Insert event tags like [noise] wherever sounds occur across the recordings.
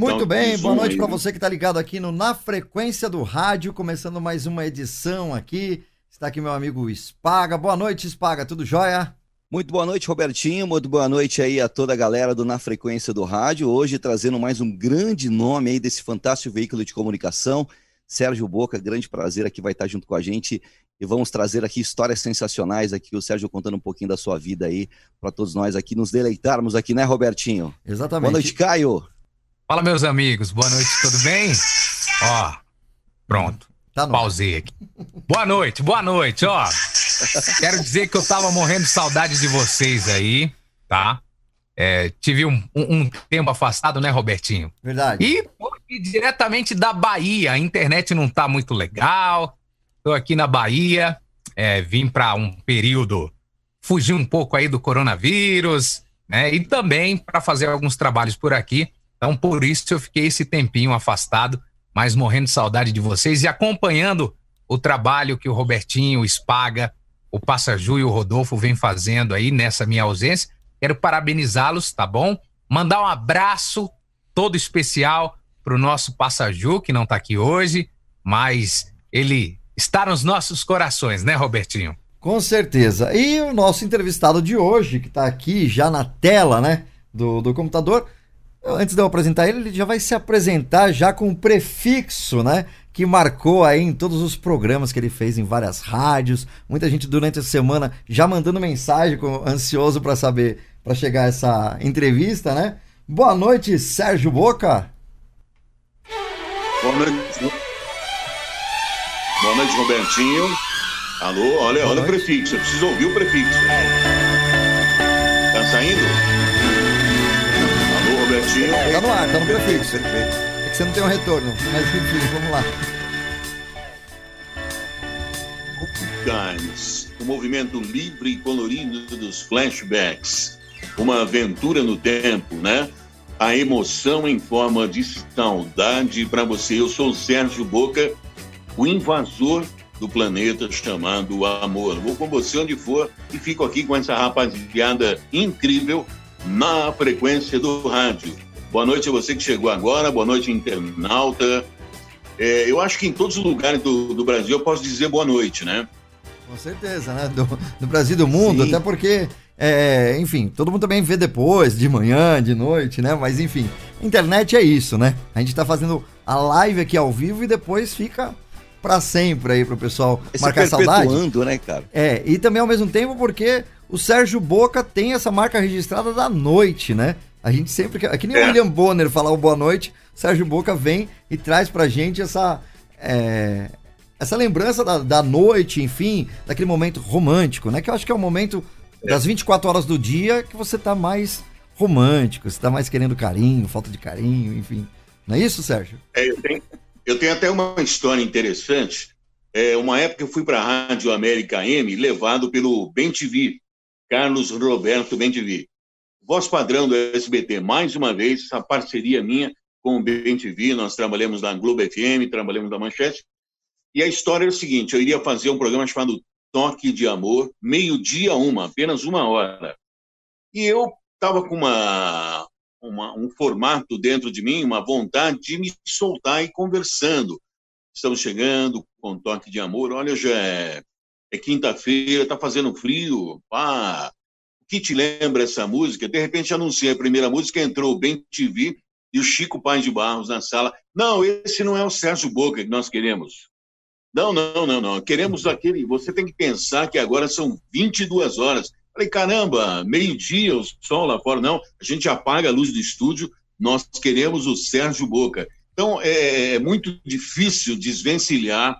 Muito bem, boa noite para você que está ligado aqui no Na Frequência do Rádio, começando mais uma edição aqui. Está aqui meu amigo Spaga. Boa noite, Spaga, tudo jóia? Muito boa noite, Robertinho. Muito boa noite aí a toda a galera do Na Frequência do Rádio. Hoje trazendo mais um grande nome aí desse fantástico veículo de comunicação. Sérgio Boca, grande prazer aqui vai estar junto com a gente e vamos trazer aqui histórias sensacionais aqui, o Sérgio contando um pouquinho da sua vida aí, para todos nós aqui nos deleitarmos aqui, né, Robertinho? Exatamente. Boa noite, Caio. Fala, meus amigos. Boa noite, tudo bem? Ó, pronto. Tá Pausei aqui. Boa noite, boa noite, ó. Quero dizer que eu tava morrendo de saudade de vocês aí, tá? É, tive um, um, um, tempo afastado, né, Robertinho? Verdade. E diretamente da Bahia. A internet não tá muito legal. Tô aqui na Bahia. É, vim para um período fugir um pouco aí do coronavírus, né? E também para fazer alguns trabalhos por aqui. Então, por isso eu fiquei esse tempinho afastado, mas morrendo de saudade de vocês e acompanhando o trabalho que o Robertinho, o Spaga, o Passaju e o Rodolfo vem fazendo aí nessa minha ausência. Quero parabenizá-los, tá bom? Mandar um abraço todo especial pro nosso Passaju, que não tá aqui hoje, mas ele está nos nossos corações, né, Robertinho? Com certeza. E o nosso entrevistado de hoje, que está aqui já na tela, né, do, do computador, Antes de eu apresentar ele, ele já vai se apresentar já com o prefixo, né? Que marcou aí em todos os programas que ele fez em várias rádios. Muita gente durante a semana já mandando mensagem, ansioso para saber, para chegar essa entrevista, né? Boa noite, Sérgio Boca. Boa noite. Boa noite, Robertinho. Alô, olha, olha o prefixo. Eu preciso ouvir o prefixo. Tá saindo? Tá no ar, tá no prefixo. Perfeito. É que você não tem um retorno, mas enfim, vamos lá. Times, o movimento livre e colorido dos flashbacks. Uma aventura no tempo, né? A emoção em forma de saudade para você. Eu sou o Sérgio Boca, o invasor do planeta chamado Amor. Vou com você onde for e fico aqui com essa rapaziada incrível na frequência do rádio. Boa noite a você que chegou agora, boa noite, internauta. É, eu acho que em todos os lugares do, do, Brasil eu posso dizer boa noite, né? Com certeza, né? Do, do Brasil e do mundo, Sim. até porque, é, enfim, todo mundo também vê depois, de manhã, de noite, né? Mas enfim, internet é isso, né? A gente tá fazendo a live aqui ao vivo e depois fica para sempre aí pro pessoal Esse marcar saudade. né, cara? É, e também ao mesmo tempo porque o Sérgio Boca tem essa marca registrada da noite, né? A gente sempre. É que nem o é. William Bonner falar o boa noite, Sérgio Boca vem e traz pra gente essa. É, essa lembrança da, da noite, enfim, daquele momento romântico, né? Que eu acho que é o momento das 24 horas do dia que você tá mais romântico, você tá mais querendo carinho, falta de carinho, enfim. Não é isso, Sérgio? É, eu tenho, eu tenho até uma história interessante. É, uma época eu fui para a Rádio América M, levado pelo Bem TV, Carlos Roberto Bentivi. Voz padrão do SBT, mais uma vez, essa parceria minha com o Bentivi, nós trabalhamos na Globo FM, trabalhamos na Manchete, e a história é o seguinte, eu iria fazer um programa chamado Toque de Amor, meio-dia uma, apenas uma hora. E eu estava com uma, uma, um formato dentro de mim, uma vontade de me soltar e conversando. Estamos chegando com Toque de Amor, olha, já é é quinta-feira, está fazendo frio, pá. O que te lembra essa música? De repente anunciei a primeira música, entrou o Bem TV e o Chico Paz de Barros na sala. Não, esse não é o Sérgio Boca que nós queremos. Não, não, não, não. Queremos aquele. Você tem que pensar que agora são 22 horas. Falei, caramba, meio-dia, o sol lá fora. Não, a gente apaga a luz do estúdio, nós queremos o Sérgio Boca. Então, é, é muito difícil desvencilhar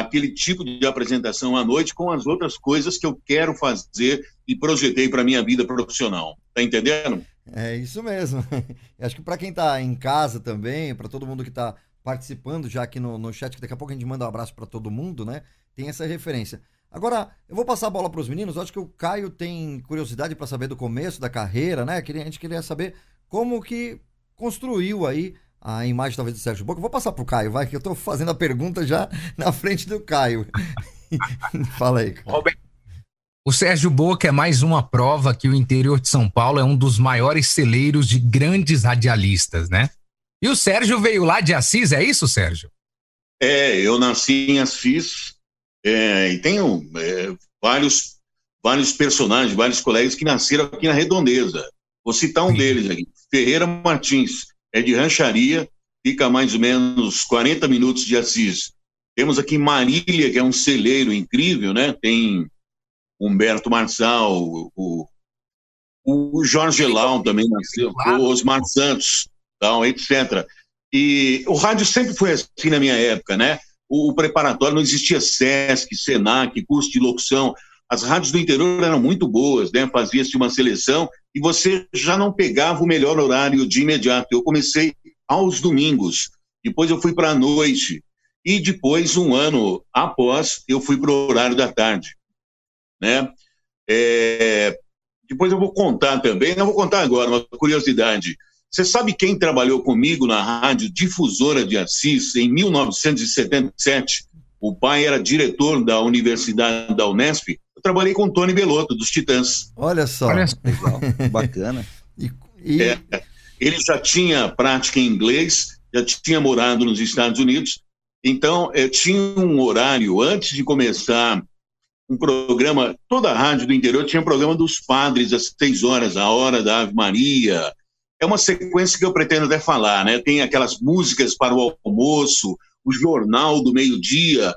aquele tipo de apresentação à noite com as outras coisas que eu quero fazer e projetei para minha vida profissional. Tá entendendo? É isso mesmo. [laughs] Acho que para quem está em casa também, para todo mundo que está participando já aqui no, no chat, que daqui a pouco a gente manda um abraço para todo mundo, né? Tem essa referência. Agora, eu vou passar a bola para os meninos. Eu acho que o Caio tem curiosidade para saber do começo da carreira, né? A gente queria saber como que construiu aí a imagem talvez do Sérgio Boca. Vou passar pro Caio, vai, que eu tô fazendo a pergunta já na frente do Caio. [laughs] Fala aí. O Sérgio Boca é mais uma prova que o interior de São Paulo é um dos maiores celeiros de grandes radialistas, né? E o Sérgio veio lá de Assis, é isso, Sérgio? É, eu nasci em Assis é, e tenho é, vários, vários personagens, vários colegas que nasceram aqui na Redondeza. Vou citar um Sim. deles aqui. Ferreira Martins, é de rancharia, fica a mais ou menos 40 minutos de Assis. Temos aqui Marília, que é um celeiro incrível, né? Tem Humberto Marçal, o, o Jorge Elão também nasceu, o Osmar Santos, tal, etc. E o rádio sempre foi assim na minha época, né? O, o preparatório não existia SESC, SENAC, curso de locução. As rádios do interior eram muito boas, né? Fazia-se uma seleção e você já não pegava o melhor horário de imediato. Eu comecei aos domingos, depois eu fui para a noite e depois, um ano após, eu fui para o horário da tarde, né? É, depois eu vou contar também, não vou contar agora, uma curiosidade. Você sabe quem trabalhou comigo na rádio Difusora de Assis em 1977? O pai era diretor da Universidade da Unesp. Eu trabalhei com o Tony Belotto, dos Titãs. Olha só. Olha só. Legal. [laughs] Bacana. E, e... É, ele já tinha prática em inglês, já tinha morado nos Estados Unidos. Então, é, tinha um horário antes de começar um programa, toda a rádio do interior tinha um programa dos padres às seis horas, a hora da Ave Maria. É uma sequência que eu pretendo até falar, né? Tem aquelas músicas para o almoço, o jornal do meio-dia.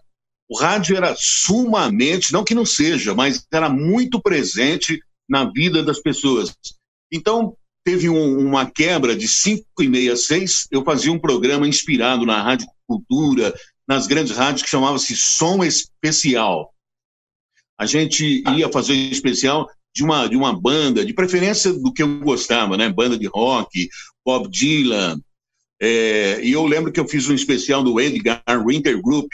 O rádio era sumamente, não que não seja, mas era muito presente na vida das pessoas. Então, teve um, uma quebra de cinco e meia a seis, eu fazia um programa inspirado na Rádio Cultura, nas grandes rádios que chamava-se Som Especial a gente ia fazer um especial de uma, de uma banda, de preferência do que eu gostava, né? Banda de rock, Bob Dylan. É, e eu lembro que eu fiz um especial do Edgar Winter Group.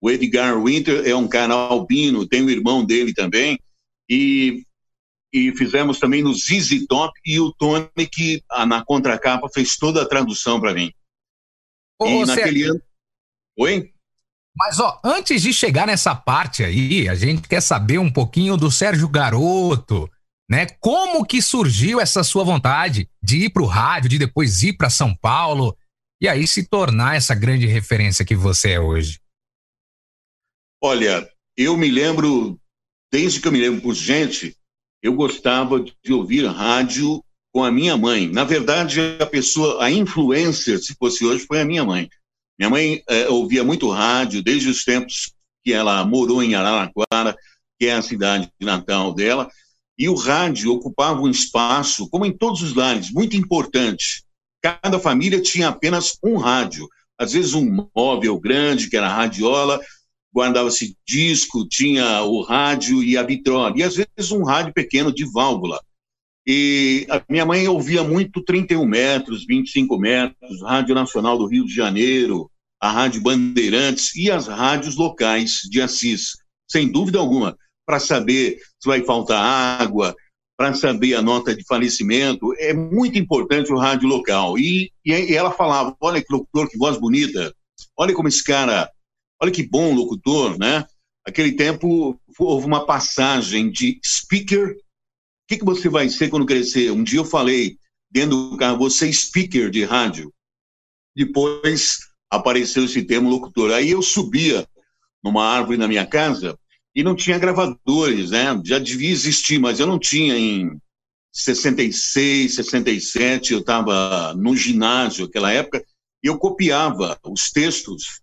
O Edgar Winter é um cara albino, tem o irmão dele também. E, e fizemos também no ZZ Top e o Tony, que na contracapa fez toda a tradução para mim. Ô, e naquele ano. Oi? Mas, ó, antes de chegar nessa parte aí, a gente quer saber um pouquinho do Sérgio Garoto, né? Como que surgiu essa sua vontade de ir para o rádio, de depois ir para São Paulo e aí se tornar essa grande referência que você é hoje? Olha, eu me lembro, desde que eu me lembro por gente, eu gostava de ouvir rádio com a minha mãe. Na verdade, a pessoa, a influencer, se fosse hoje, foi a minha mãe. Minha mãe é, ouvia muito rádio desde os tempos que ela morou em Araraquara, que é a cidade natal dela, e o rádio ocupava um espaço, como em todos os lares, muito importante. Cada família tinha apenas um rádio, às vezes um móvel grande, que era radiola, guardava-se disco, tinha o rádio e a vitrola, e às vezes um rádio pequeno de válvula. E a minha mãe ouvia muito 31 metros, 25 metros, Rádio Nacional do Rio de Janeiro, a Rádio Bandeirantes e as rádios locais de Assis, sem dúvida alguma, para saber se vai faltar água, para saber a nota de falecimento. É muito importante o rádio local. E, e ela falava: olha que locutor, que voz bonita, olha como esse cara, olha que bom locutor, né? Aquele tempo houve uma passagem de speaker que, que você vai ser quando crescer? Um dia eu falei dentro do carro, você é speaker de rádio. Depois apareceu esse termo locutor. Aí eu subia numa árvore na minha casa e não tinha gravadores, né? Já devia existir, mas eu não tinha em 66, 67, eu estava no ginásio naquela época, e eu copiava os textos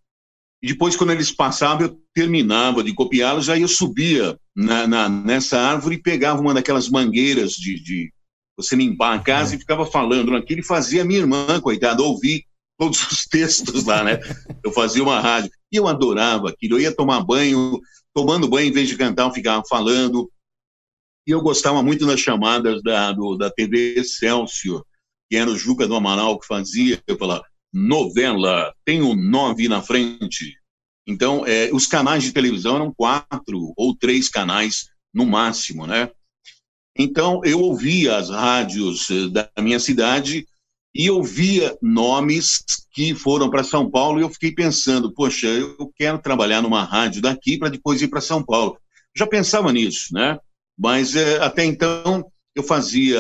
e depois, quando eles passavam, eu terminava de copiá-los, aí eu subia na, na, nessa árvore e pegava uma daquelas mangueiras de, de você limpar a casa e ficava falando naquilo e fazia minha irmã, coitada, ouvir todos os textos lá, né? Eu fazia uma rádio. E eu adorava aquilo. Eu ia tomar banho, tomando banho, em vez de cantar, eu ficava falando. E eu gostava muito das chamadas da, do, da TV Excelsior, que era o Juca do Amaral que fazia. Eu falava, novela, tem o um nove na frente. Então, é, os canais de televisão eram quatro ou três canais no máximo, né? Então, eu ouvia as rádios eh, da minha cidade e ouvia nomes que foram para São Paulo e eu fiquei pensando, poxa, eu quero trabalhar numa rádio daqui para depois ir para São Paulo. Já pensava nisso, né? Mas é, até então eu fazia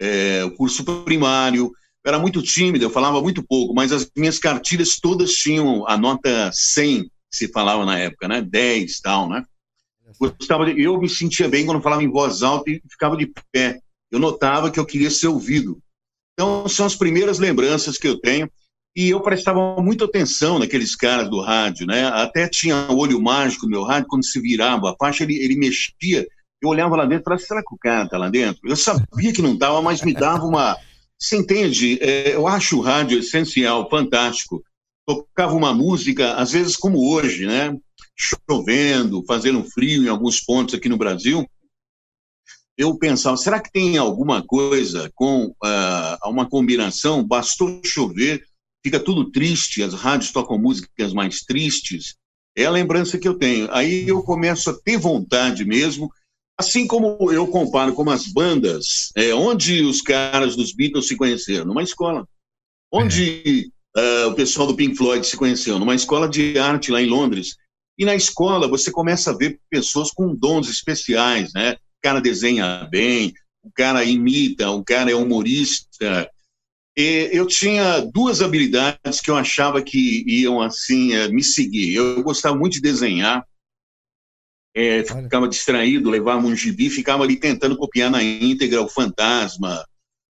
é, o curso primário, era muito tímido, eu falava muito pouco, mas as minhas cartilhas todas tinham a nota 100, se falava na época, né? 10 tal, né? Gostava de, eu me sentia bem quando falava em voz alta e ficava de pé. Eu notava que eu queria ser ouvido. Então, são as primeiras lembranças que eu tenho. E eu prestava muita atenção naqueles caras do rádio, né? Até tinha olho mágico no meu rádio, quando se virava a faixa, ele, ele mexia. Eu olhava lá dentro e falava, será que o cara tá lá dentro? Eu sabia que não estava, mas me dava uma. Você entende? É, eu acho o rádio essencial, fantástico. Tocava uma música, às vezes como hoje, né? Chovendo, fazendo frio em alguns pontos aqui no Brasil. Eu pensava, será que tem alguma coisa com uh, uma combinação? Bastou chover, fica tudo triste, as rádios tocam músicas mais tristes. É a lembrança que eu tenho. Aí eu começo a ter vontade mesmo, assim como eu comparo com as bandas, é, onde os caras dos Beatles se conheceram? Numa escola. Onde uh, o pessoal do Pink Floyd se conheceu? Numa escola de arte lá em Londres. E na escola você começa a ver pessoas com dons especiais, né? O cara desenha bem, o cara imita, o cara é humorista, eu tinha duas habilidades que eu achava que iam assim eh, me seguir. Eu gostava muito de desenhar, é, ficava distraído, levava um gibi, ficava ali tentando copiar na íntegra o Fantasma,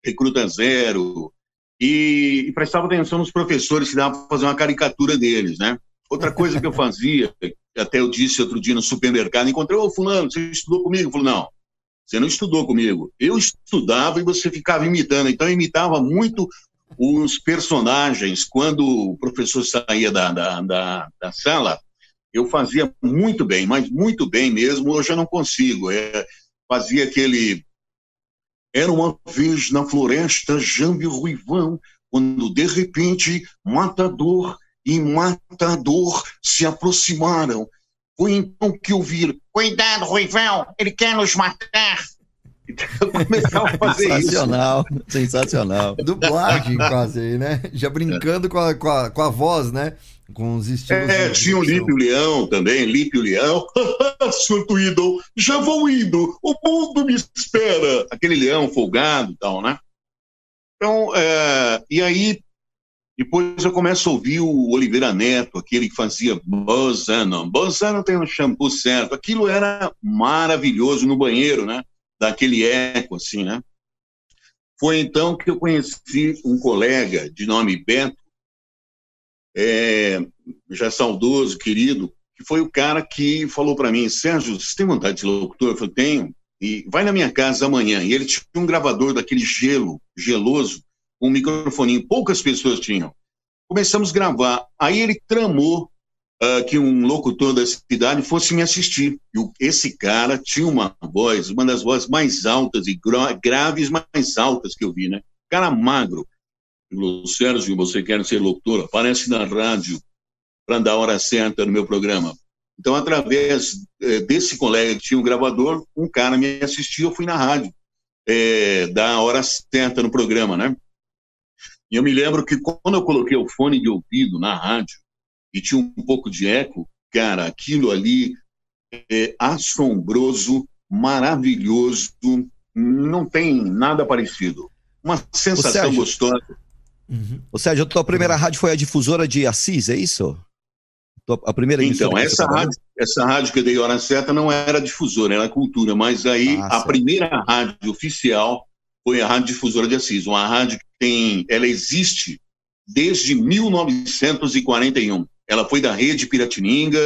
Recruta Zero, e, e prestava atenção nos professores que dava para fazer uma caricatura deles, né? Outra coisa que eu fazia, [laughs] até eu disse outro dia no supermercado, encontrei, ô fulano, você estudou comigo? Eu falei, não, você não estudou comigo. Eu estudava e você ficava imitando. Então, eu imitava muito os personagens. Quando o professor saía da, da, da, da sala, eu fazia muito bem, mas muito bem mesmo. Hoje eu não consigo. É, fazia aquele. Era uma vez na floresta Jambi Ruivão, quando de repente Matador e Matador se aproximaram foi então que eu vi, cuidado, Ruivão, ele quer nos matar. [laughs] Então eu começava a fazer sensacional, isso. Sensacional, Dublagem quase aí, né? Já brincando com a, com a, com a voz, né? Com os estilos. É, tinha o Lípio Leão também, Lípio Leão. [laughs] Santo ídolo, já vou indo, o mundo me espera. Aquele leão folgado e tal, né? Então, é, e aí depois eu começo a ouvir o Oliveira Neto, aquele que fazia Bozano. Bozano tem um shampoo certo. Aquilo era maravilhoso no banheiro, né? Daquele eco, assim, né? Foi então que eu conheci um colega de nome Beto, é, já saudoso, querido, que foi o cara que falou para mim, Sérgio, você tem vontade de locutor? Eu falei, tenho. E vai na minha casa amanhã. E ele tinha um gravador daquele gelo, geloso, um microfoninho, poucas pessoas tinham. Começamos a gravar. Aí ele tramou uh, que um locutor da cidade fosse me assistir. E esse cara tinha uma voz, uma das vozes mais altas e graves mais altas que eu vi, né? Cara magro. Sérgio, você quer ser locutor? Aparece na rádio para dar a hora certa no meu programa. Então, através eh, desse colega que tinha um gravador, um cara me assistiu, eu fui na rádio, eh, dar a hora certa no programa, né? E eu me lembro que quando eu coloquei o fone de ouvido na rádio e tinha um pouco de eco, cara, aquilo ali é assombroso, maravilhoso, não tem nada parecido. Uma sensação Sérgio, gostosa. Uhum. Ou seja, a tua primeira rádio foi a difusora de Assis, é isso? A primeira Então, essa rádio, essa rádio que eu dei hora certa não era difusora, era cultura, mas aí ah, a certo. primeira rádio oficial foi a Rádio Difusora de Assis, uma rádio que tem, ela existe desde 1941. Ela foi da rede Piratininga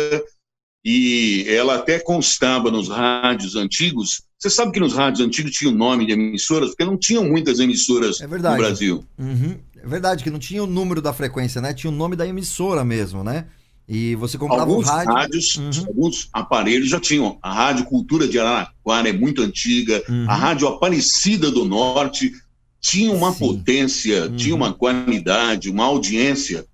e ela até constava nos rádios antigos. Você sabe que nos rádios antigos tinha o nome de emissoras, porque não tinham muitas emissoras é no Brasil. Uhum. É verdade que não tinha o número da frequência, né? Tinha o nome da emissora mesmo, né? E você comprava alguns rádio. Rádios, uhum. Alguns aparelhos já tinham. A Rádio Cultura de Araraquara é muito antiga. Uhum. A Rádio Aparecida do Norte tinha uma Sim. potência, uhum. tinha uma qualidade, uma audiência.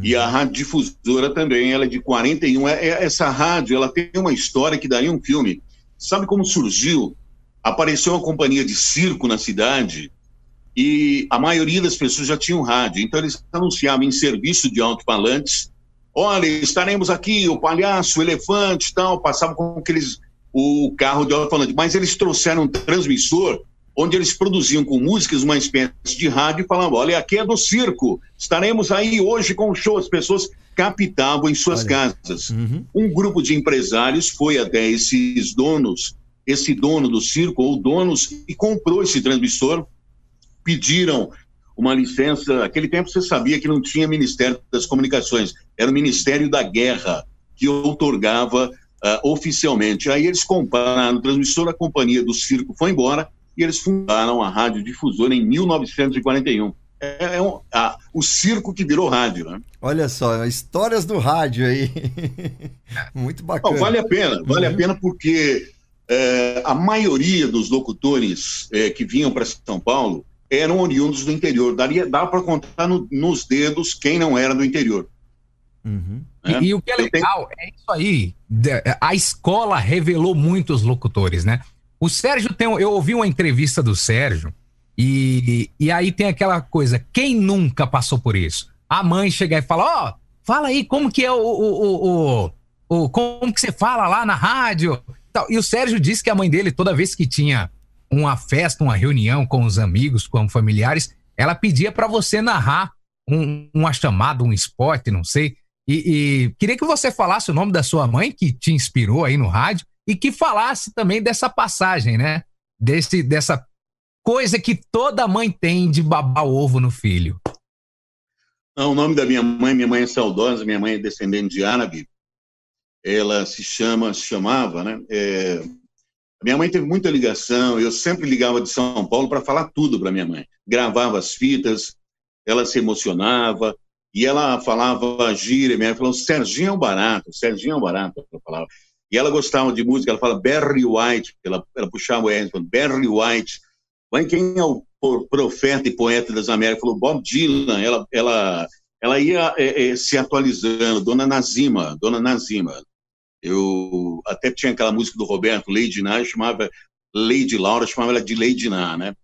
E a uhum. Rádio Difusora também, ela é de 41. É, é, essa rádio, ela tem uma história que daria um filme. Sabe como surgiu? Apareceu uma companhia de circo na cidade e a maioria das pessoas já tinham rádio. Então eles anunciavam em serviço de alto-falantes olha, estaremos aqui, o palhaço, o elefante tal, passavam com aqueles, o carro de alto-falante, mas eles trouxeram um transmissor onde eles produziam com músicas uma espécie de rádio e falavam: olha, aqui é do circo, estaremos aí hoje com o show. As pessoas captavam em suas olha. casas. Uhum. Um grupo de empresários foi até esses donos, esse dono do circo, ou donos, e comprou esse transmissor, pediram uma licença. Aquele tempo você sabia que não tinha Ministério das Comunicações, era o Ministério da Guerra que outorgava uh, oficialmente. Aí eles compraram o transmissor, a companhia do circo foi embora e eles fundaram a Rádio Difusora em 1941. É, é um, a, o circo que virou rádio, né? Olha só, histórias do rádio aí. [laughs] Muito bacana. Não, vale a pena, vale uhum. a pena porque é, a maioria dos locutores é, que vinham para São Paulo eram oriundos do interior. Daria, dá para contar no, nos dedos quem não era do interior. Uhum. É? E, e, o que é legal tenho... é isso aí. A escola revelou muitos locutores, né? O Sérgio tem. Eu ouvi uma entrevista do Sérgio, e, e aí tem aquela coisa: quem nunca passou por isso? A mãe chega e fala: Ó, oh, fala aí como que é o, o, o, o, Como que você fala lá na rádio? E o Sérgio disse que a mãe dele, toda vez que tinha uma festa, uma reunião com os amigos, com familiares, ela pedia para você narrar um, uma chamada, um esporte, não sei. E, e, queria que você falasse o nome da sua mãe, que te inspirou aí no rádio, e que falasse também dessa passagem, né? Desse, dessa coisa que toda mãe tem de babar o ovo no filho. Não, o nome da minha mãe, minha mãe é saudosa, minha mãe é descendente de árabe. Ela se chama, chamava, né? É, minha mãe teve muita ligação, eu sempre ligava de São Paulo para falar tudo para minha mãe. Gravava as fitas, ela se emocionava, e ela falava gíria, minha falou, Serginho é barato, Serginho é barato, ela falava. E ela gostava de música, ela fala Barry White, ela, ela puxava o R, Barry White. Mas quem é o profeta e poeta das Américas? Falou Bob Dylan, ela, ela, ela ia é, é, se atualizando, Dona Nazima, Dona Nazima. Eu até tinha aquela música do Roberto, Lady Ná, chamava Lady Laura, chamava ela de Lady Ná, né?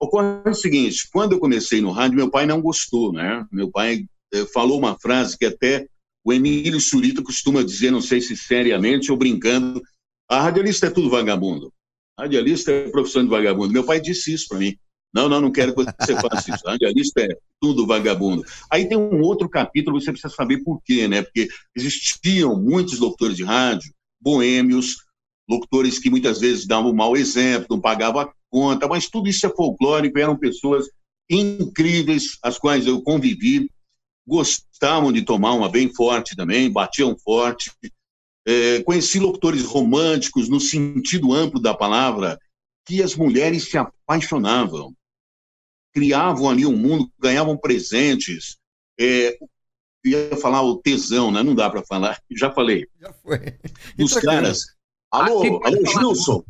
Ocorre o seguinte, quando eu comecei no rádio, meu pai não gostou, né? Meu pai eh, falou uma frase que até o Emílio Surita costuma dizer, não sei se seriamente ou brincando, a radialista é tudo vagabundo. A radialista é profissão de vagabundo. Meu pai disse isso para mim. Não, não, não quero que você faça isso. A radialista é tudo vagabundo. Aí tem um outro capítulo, você precisa saber por quê, né? Porque existiam muitos locutores de rádio, boêmios, locutores que muitas vezes davam um mau exemplo, não pagavam a conta, mas tudo isso é folclórico, eram pessoas incríveis, as quais eu convivi, gostavam de tomar uma bem forte também, batiam forte. É, conheci locutores românticos no sentido amplo da palavra, que as mulheres se apaixonavam, criavam ali um mundo, ganhavam presentes. É, ia falar o tesão, né? Não dá para falar, [laughs] já falei. Já foi. [laughs] Os caras. Alô, Aqui alô, Gilson.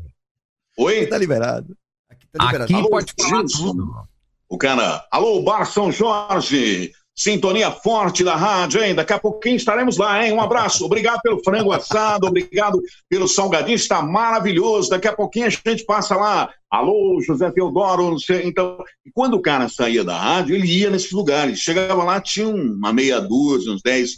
Oi? Aqui tá liberado. Aqui tá liberado. Aqui alô, pode falar Gilson. tudo. O cara, alô, Bar São Jorge. Sintonia forte da rádio, hein? Daqui a pouquinho estaremos lá, hein? Um abraço. Obrigado pelo frango assado, obrigado pelo salgadinho, está maravilhoso. Daqui a pouquinho a gente passa lá. Alô, José Teodoro, não sei. Então, quando o cara saía da rádio, ele ia nesses lugares. Chegava lá, tinha uma meia dúzia, uns dez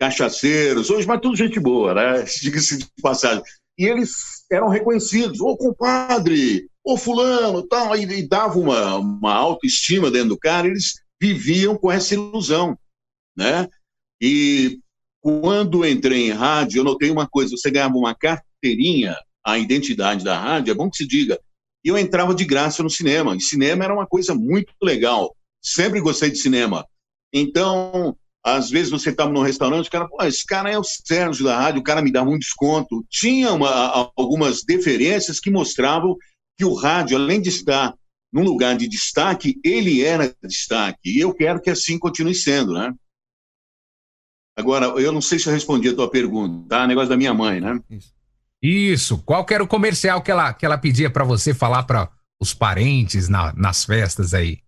cachaceiros. Hoje, mas tudo gente boa, né? [laughs] Diga-se de passagem. E eles eram reconhecidos. Ô, compadre, ô, fulano, tal. E, e dava uma, uma autoestima dentro do cara. Eles viviam com essa ilusão, né? E quando entrei em rádio, eu notei uma coisa: você ganhava uma carteirinha, a identidade da rádio, é bom que se diga. E eu entrava de graça no cinema. E cinema era uma coisa muito legal. Sempre gostei de cinema. Então, às vezes você estava num restaurante, o cara, pô, esse cara é o Sérgio da rádio, o cara me dava um desconto. Tinha uma, algumas deferências que mostravam que o rádio, além de estar num lugar de destaque, ele era destaque. E eu quero que assim continue sendo, né? Agora, eu não sei se eu respondi a tua pergunta, tá? Negócio da minha mãe, né? Isso. Qual que era o comercial que ela, que ela pedia para você falar para os parentes na, nas festas aí?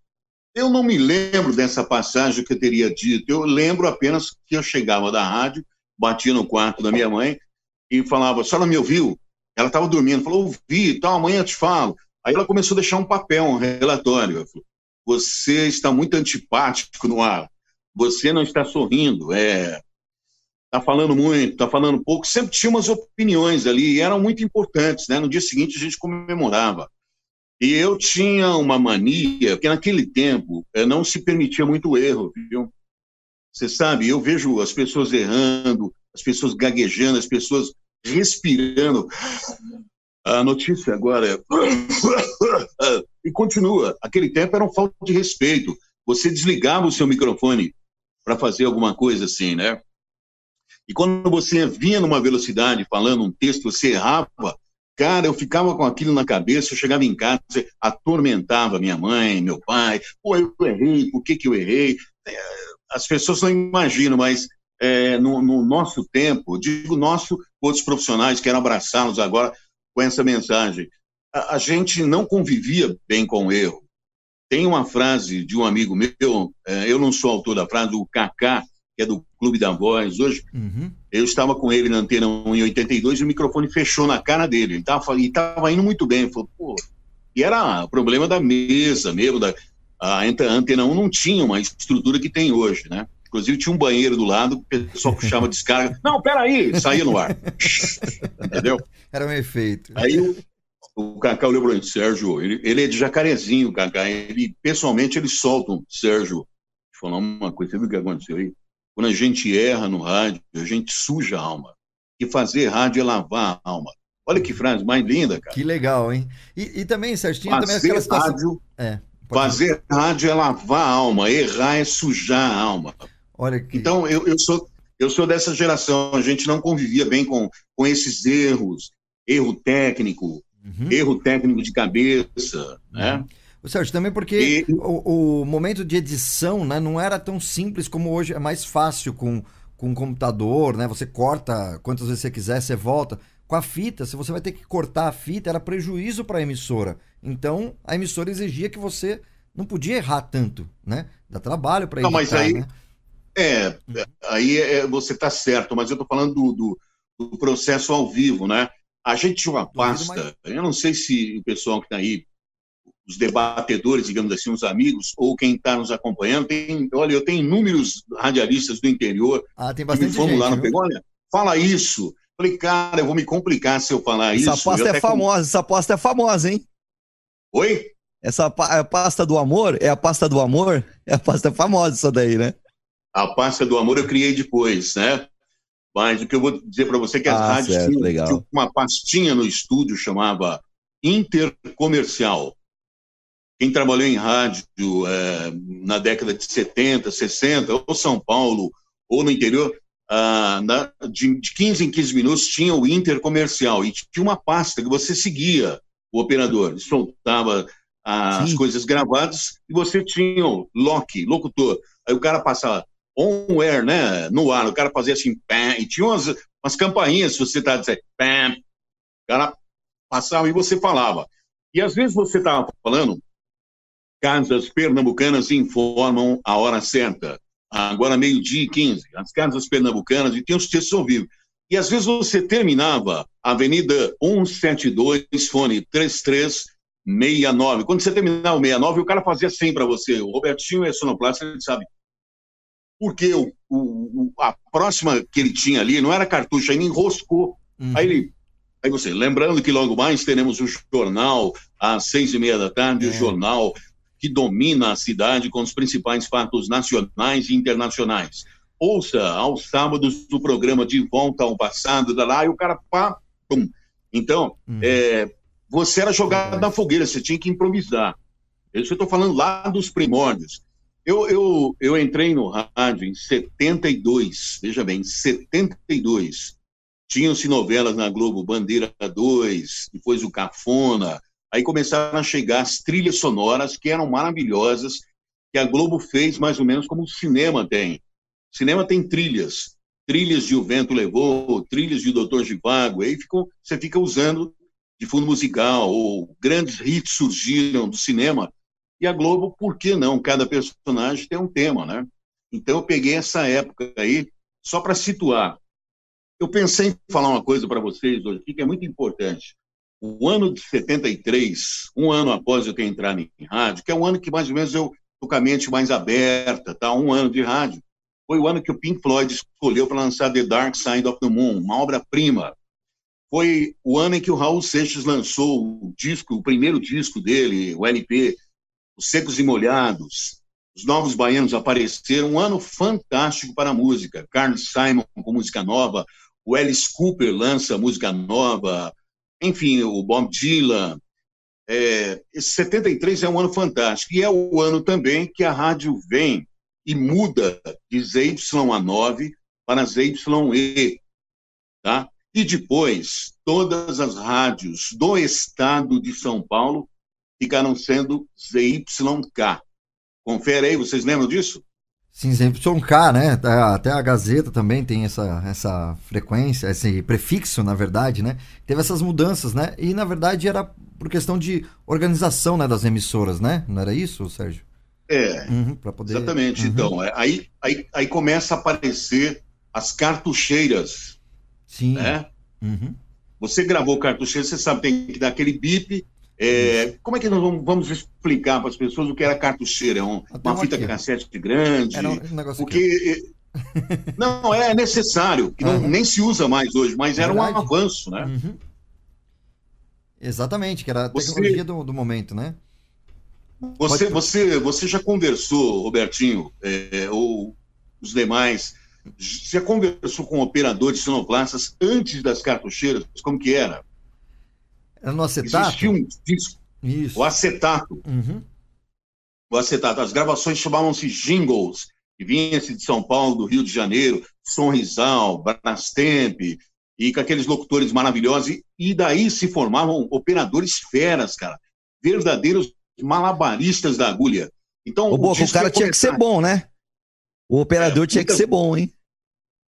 Eu não me lembro dessa passagem que eu teria dito. Eu lembro apenas que eu chegava da rádio, batia no quarto da minha mãe e falava: "A senhora me ouviu?" Ela estava dormindo, falou: "Ouvi, tal, amanhã eu te falo." Aí ela começou a deixar um papel, um relatório. Falou, você está muito antipático no ar. Você não está sorrindo. É, está falando muito, está falando pouco. Sempre tinha umas opiniões ali e eram muito importantes. Né? No dia seguinte a gente comemorava. E eu tinha uma mania, porque naquele tempo eh, não se permitia muito erro, viu? Você sabe, eu vejo as pessoas errando, as pessoas gaguejando, as pessoas respirando. A notícia agora é. [coughs] E continua. Aquele tempo era um falta de respeito. Você desligava o seu microfone para fazer alguma coisa assim, né? E quando você vinha numa velocidade falando um texto, você errava, cara, eu ficava com aquilo na cabeça, eu chegava em casa, atormentava minha mãe, meu pai, pô, eu errei, por que que eu errei? É, as pessoas não imaginam, mas é, no, no, nosso tempo, digo nosso, outros profissionais querem abraçá-los agora com essa mensagem. A, a, gente não convivia bem com o erro. Tem uma frase de um amigo meu, é, eu não sou autor da frase, do Kaká, que é do Clube da Voz hoje. Uhum. Eu estava com ele na Antena 1 em 82 e o microfone fechou na cara dele. Ele estava indo muito bem. Falou, pô. E era problema da mesa mesmo. Da, a Antena 1 não tinha uma estrutura que tem hoje, né? Inclusive tinha um banheiro do lado, o pessoal puxava descarga. Não, peraí, saía no ar. [laughs] Entendeu? Era um efeito. Aí o, o Cacá olhou para mim, Sérgio, ele, ele é de jacarezinho, Cacá. Ele, pessoalmente, eles soltam, Sérgio, deixa eu falar uma coisa, você viu o que aconteceu aí? Quando a gente erra no rádio, a gente suja a alma. E fazer rádio é lavar a alma. Olha que frase mais linda, cara. Que legal, hein? E, e também, Sérgio, tinha fazer também aquela situação... Rádio, é, fazer rádio é lavar a alma, errar é sujar a alma. Olha que... Então, eu, eu, sou, eu sou dessa geração, a gente não convivia bem com, com esses erros, erro técnico, uhum. erro técnico de cabeça, né? O Sérgio, também porque e... o, o, momento de edição né, não era tão simples como hoje, é mais fácil com, com um computador, né? Você corta quantas vezes você quiser, você volta. Com a fita, se você vai ter que cortar a fita, era prejuízo para a emissora. Então, a emissora exigia que você não podia errar tanto, né? Dá trabalho para editar, Não, mas aí, né? É, aí é, você está certo, mas eu estou falando do, do, do, processo ao vivo, né? A gente tinha uma pasta, eu não sei se o pessoal que está aí, os debatedores, digamos assim, os amigos, ou quem está nos acompanhando, tem, olha, eu tenho inúmeros radialistas do interior ah, tem bastante gente, lá no pegou, olha, fala isso. Falei, cara, eu vou me complicar se eu falar essa isso. Essa pasta é famosa, com... essa pasta é famosa, hein? Oi? Essa a pasta do amor, é a pasta do amor? É a pasta famosa essa daí, né? A pasta do amor eu criei depois, né? Mas o que eu vou dizer para você é que as ah, rádios certo, tinham, tinham, uma pastinha no estúdio chamava Intercomercial. Quem trabalhou em rádio é, na década de 70, 60, ou São Paulo, ou no interior, ah, na, de, de 15 em 15 minutos tinha o Intercomercial. E tinha uma pasta que você seguia o operador, soltava as Sim. coisas gravadas e você tinha o lock, locutor. Aí o cara passava on air, né? No ar. O cara fazia assim, pam, e tinha umas, umas campainhas, se você tá dizendo, pam, o cara passava e você falava. E às vezes você estava falando, casas pernambucanas informam a hora certa. Agora, meio-dia e 15. As casas pernambucanas, e tem os textos ao vivo. E às vezes você terminava Avenida 172, fone 3369. Quando você terminava o 69, o cara fazia assim para você. O Robertinho é sonoplasta, ele sabe porque o, o, a próxima que ele tinha ali não era cartucho, aí ele enroscou. Uhum. Aí ele. Aí você, lembrando que logo mais teremos o jornal às seis e meia da tarde, é. o jornal que domina a cidade com os principais fatos nacionais e internacionais. Ouça aos sábados o programa De Volta ao Passado, da lá, e o cara pá, pum. Então, uhum. é, você era jogado na fogueira, você tinha que improvisar. Isso eu estou falando lá dos primórdios. Eu, eu, eu entrei no rádio em 72, veja bem, 72. Tinham-se novelas na Globo, Bandeira 2, depois o Cafona. Aí começaram a chegar as trilhas sonoras, que eram maravilhosas, que a Globo fez mais ou menos como o cinema tem. O cinema tem trilhas. Trilhas de O Vento Levou, trilhas de O Doutor Givago. Aí ficam, você fica usando de fundo musical, ou grandes hits surgiram do cinema e a Globo, por que não? Cada personagem tem um tema, né? Então eu peguei essa época aí só para situar. Eu pensei em falar uma coisa para vocês hoje que é muito importante. O ano de 73, um ano após eu ter entrado em rádio, que é um ano que mais ou menos eu tô com a mente mais aberta, tá? Um ano de rádio. Foi o ano que o Pink Floyd escolheu para lançar The Dark Side of the Moon, uma obra-prima. foi o ano em que o Raul Seixas lançou o disco, o primeiro disco dele, o LP, Os Secos e Molhados. Os Novos Baianos apareceram, um ano fantástico para a música. Carlos Simon com música nova, o Alice Cooper lança música nova, enfim, o Bob Dylan. É, esse 73 é um ano fantástico e é o ano também que a rádio vem e muda de ZY a 9 para ZYE, tá? E depois, todas as rádios do estado de São Paulo ficaram sendo ZYK. Confere aí, vocês lembram disso? Sim, ZYK, né? Até a Gazeta também tem essa, essa frequência, esse prefixo, na verdade, né? Teve essas mudanças, né? E, na verdade, era por questão de organização né, das emissoras, né? Não era isso, Sérgio? É, uhum, poder... exatamente. Uhum. Então, é, aí, aí, aí começa a aparecer as cartucheiras. Sim. Né? Uhum. Você gravou cartucheira, você sabe, tem que dar aquele bip. É, como é que nós vamos, explicar para as pessoas o que era cartucheira? É um, uma fita aqui. cassete grande? Era um negócio porque aqui. não é necessário, que não, nem se usa mais hoje, mas é era um avanço, né? Uhum. Exatamente, que era a tecnologia você... do, do momento, né? Você, Pode... você, você já conversou, Robertinho, é, ou os demais, já conversou com operadores sonoplastas antes das cartucheiras? Como que era? Era no acetato? Existia um disco. Isso. O acetato. Uhum. O acetato. As gravações chamavam-se jingles, que vinha-se de São Paulo, do Rio de Janeiro, Sonrisal, Brastemp, e com aqueles locutores maravilhosos. E daí se formavam operadores feras, cara. Verdadeiros malabaristas da agulha. Então, Ô, Boca, o cara tinha que ser bom, né? O operador é, tinha que ser bom, hein?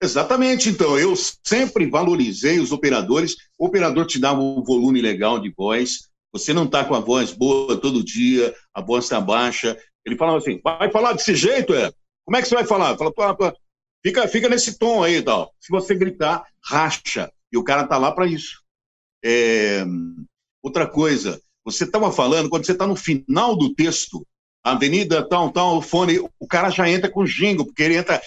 Exatamente, então. Eu sempre valorizei os operadores. O operador te dava um volume legal de voz. Você não está com a voz boa todo dia, a voz está baixa. Ele falava assim: vai falar desse jeito, é? Como é que você vai falar? Fala, pá, fica, fica nesse tom aí e tal. Se você gritar, racha. E o cara tá lá para isso. É... Outra coisa, você estava falando, quando você está no final do texto, avenida tal, tal, o fone, o cara já entra com jingle, porque ele entra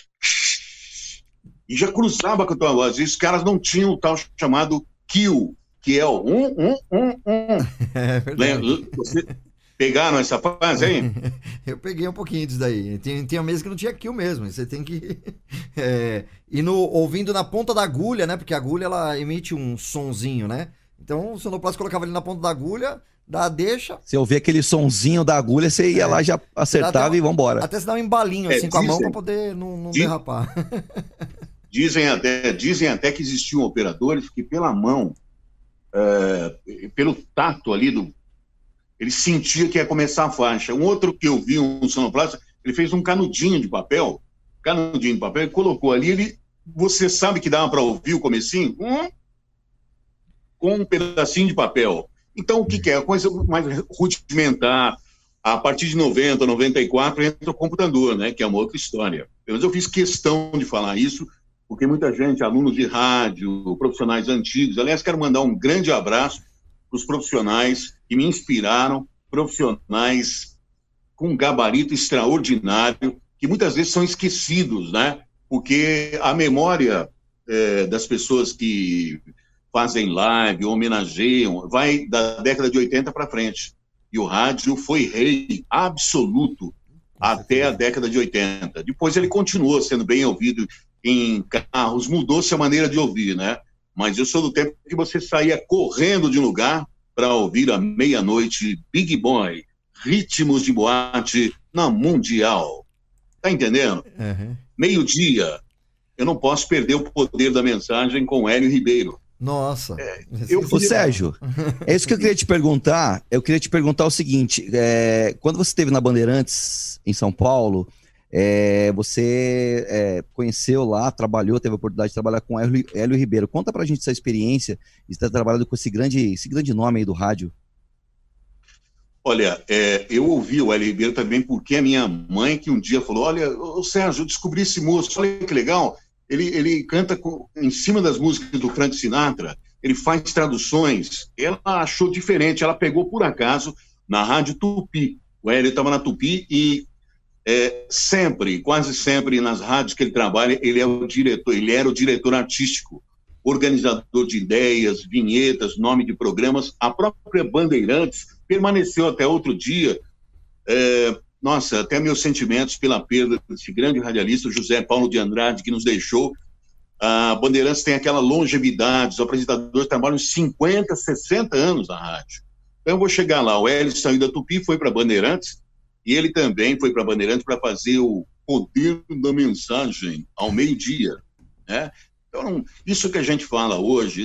e já cruzava com a tua voz. E os caras não tinham o tal chamado kill, que é o um, um, um, um. [laughs] É verdade. Você pegaram essa fase aí? [laughs] Eu peguei um pouquinho disso daí. Tem, tem mesmo que não tinha kill mesmo. Você tem que [laughs] é, ir no, ouvindo na ponta da agulha, né? Porque a agulha ela emite um sonzinho, né? Então o sonoplasta colocava ele na ponta da agulha dá deixa. Você ouvia aquele sonzinho da agulha, você ia é. lá, já acertava até, e vambora. Até se dá um embalinho é, assim com a mão para poder não, não derrapar. Dizem até, dizem até que existiam operadores que pela mão, é, pelo tato ali do. Ele sentia que ia começar a faixa. Um outro que eu vi, um sonoplasta, ele fez um canudinho de papel, canudinho de papel, e colocou ali, ele, você sabe que dava para ouvir o comecinho? Hum? Com um pedacinho de papel. Então, o que, que é? A coisa mais rudimentar. A partir de 90, 94, entra o computador, né? Que é uma outra história. Mas eu fiz questão de falar isso, porque muita gente, alunos de rádio, profissionais antigos, aliás, quero mandar um grande abraço para os profissionais que me inspiraram, profissionais com gabarito extraordinário, que muitas vezes são esquecidos, né? Porque a memória é, das pessoas que fazem live, homenageiam, vai da década de 80 para frente. E o rádio foi rei absoluto até a década de 80. Depois ele continuou sendo bem ouvido em carros, mudou-se a maneira de ouvir, né? Mas eu sou do tempo que você saía correndo de um lugar para ouvir à meia-noite Big Boy, ritmos de boate na Mundial. Tá entendendo? Uhum. Meio-dia, eu não posso perder o poder da mensagem com Hélio Ribeiro. Nossa. É, eu Ô, Sérgio, é isso que eu queria te perguntar. Eu queria te perguntar o seguinte: é, quando você esteve na Bandeirantes, em São Paulo, é, você é, conheceu lá, trabalhou, teve a oportunidade de trabalhar com Hélio, Hélio Ribeiro. Conta pra gente essa experiência de estar trabalhando com esse grande, esse grande nome aí do rádio. Olha, é, eu ouvi o Hélio Ribeiro também porque a minha mãe que um dia falou, olha, ô Sérgio, eu descobri esse moço, olha que legal, ele, ele canta com, em cima das músicas do Frank Sinatra, ele faz traduções. Ela achou diferente, ela pegou por acaso na Rádio Tupi. O Hélio estava na Tupi e é, sempre, quase sempre nas rádios que ele trabalha, ele é o diretor, ele era o diretor artístico. organizador de ideias, vinhetas, nome de programas. A própria Bandeirantes permaneceu até outro dia. É, nossa, até meus sentimentos pela perda desse grande radialista, José Paulo de Andrade, que nos deixou. A Bandeirantes tem aquela longevidade, os apresentadores trabalham 50, 60 anos na rádio. Então eu vou chegar lá. O Hélio saiu da Tupi, foi para Bandeirantes, e ele também foi para Bandeirantes para fazer o poder da mensagem ao meio-dia. Né? Então, isso que a gente fala hoje,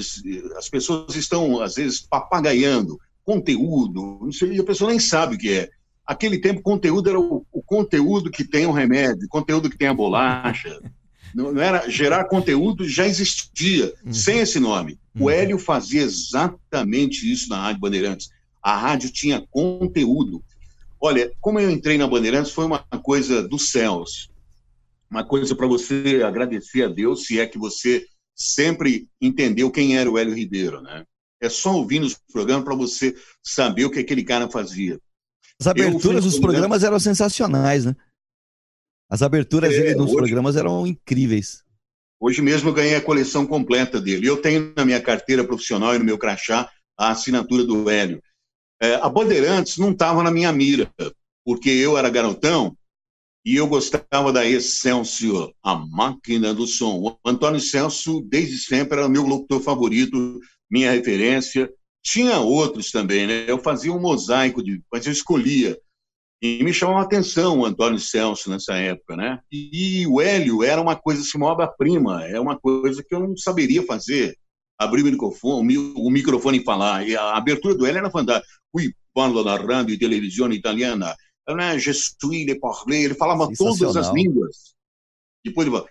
as pessoas estão, às vezes, papagaiando conteúdo, e a pessoa nem sabe o que é. Aquele tempo, conteúdo era o, o conteúdo que tem o remédio, conteúdo que tem a bolacha. [laughs] Não, não era gerar conteúdo, já existia, uhum. sem esse nome. Uhum. O Hélio fazia exatamente isso na Rádio Bandeirantes. A rádio tinha conteúdo. Olha, como eu entrei na Bandeirantes, foi uma coisa dos céus uma coisa para você agradecer a Deus, se é que você sempre entendeu quem era o Hélio Ribeiro, né? É só ouvir nos programas para você saber o que aquele cara fazia. As aberturas dos programas eram sensacionais, né? As aberturas é, dele nos hoje, programas eram incríveis. Hoje mesmo eu ganhei a coleção completa dele. Eu tenho na minha carteira profissional e no meu crachá a assinatura do Hélio. É, a Bandeirantes não estava na minha mira, porque eu era garotão e eu gostava da Excelsior, a máquina do som. O Antônio Celso, desde sempre, era meu locutor favorito, minha referência. Tinha outros também, né? Eu fazia um mosaico, de, mas eu escolhia. E me chamava a atenção o Antônio Celso nessa época, né? E, e o Hélio era uma coisa assim, uma obra-prima, é uma coisa que eu não saberia fazer. Abrir o microfone, o microfone e falar. E a abertura do Hélio era fantástica. Qui parlo da rádio e televisão italiana né, Je suis le parler, ele falava todas as línguas. Depois ele falou,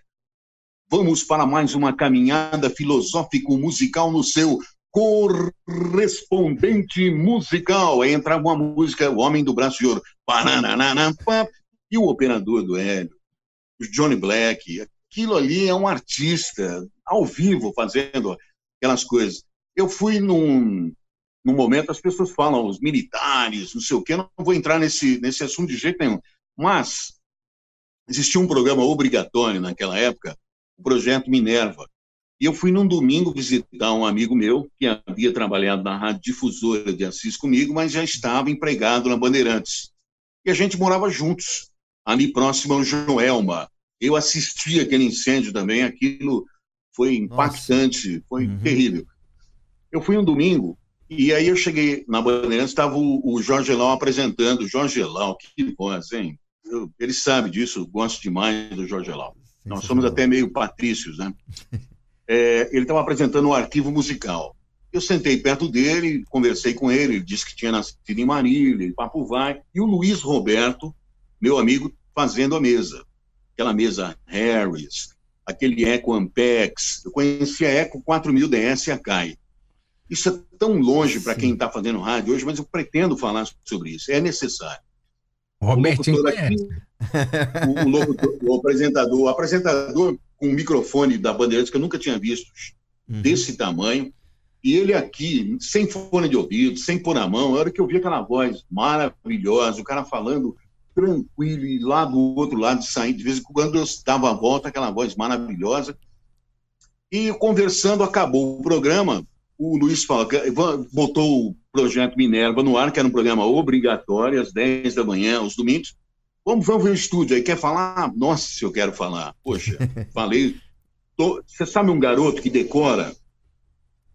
vamos para mais uma caminhada filosófico-musical no seu correspondente musical. Aí entrava uma música, O Homem do Braço de Ouro, e o operador do Hélio, o Johnny Black. Aquilo ali é um artista, ao vivo, fazendo aquelas coisas. Eu fui num, no momento as pessoas falam, os militares, não sei o quê, não vou entrar nesse, nesse assunto de jeito nenhum. Mas existia um programa obrigatório naquela época, o Projeto Minerva. E eu fui num domingo visitar um amigo meu que havia trabalhado na rádio difusora de Assis comigo, mas já estava empregado na Bandeirantes. E a gente morava juntos, ali próximo ao Joelma. Eu assisti aquele incêndio também, aquilo foi impactante, Nossa. foi uhum. terrível. Eu fui um domingo e aí eu cheguei na Bandeirantes, estava o, o Jorge Lau apresentando. Jorge Lau, que voz, hein? Eu, ele sabe disso, gosto demais do Jorge Lau. Nós somos até meio patrícios, né? [laughs] É, ele estava apresentando um arquivo musical. Eu sentei perto dele, conversei com ele, ele disse que tinha nascido em Marília, e papo vai. E o Luiz Roberto, meu amigo, fazendo a mesa. Aquela mesa Harris, aquele Eco Ampex. Eu conhecia a Eco 4000 DS Akai. Isso é tão longe para quem está fazendo rádio hoje, mas eu pretendo falar sobre isso. É necessário. Robertinho o, aqui, o, o, locutor, o apresentador, o apresentador com um microfone da Bandeirantes que eu nunca tinha visto uhum. desse tamanho, e ele aqui, sem fone de ouvido, sem pôr na mão, a hora que eu vi aquela voz maravilhosa, o cara falando tranquilo, e lá do outro lado, saindo, de vez em quando eu dava a volta, aquela voz maravilhosa. E conversando, acabou o programa, o Luiz botou o projeto Minerva no ar, que era um programa obrigatório, às 10 da manhã, aos domingos. Vamos, vamos ver o estúdio aí. Quer falar? Nossa, se eu quero falar. Poxa, [laughs] falei. Tô... Você sabe um garoto que decora?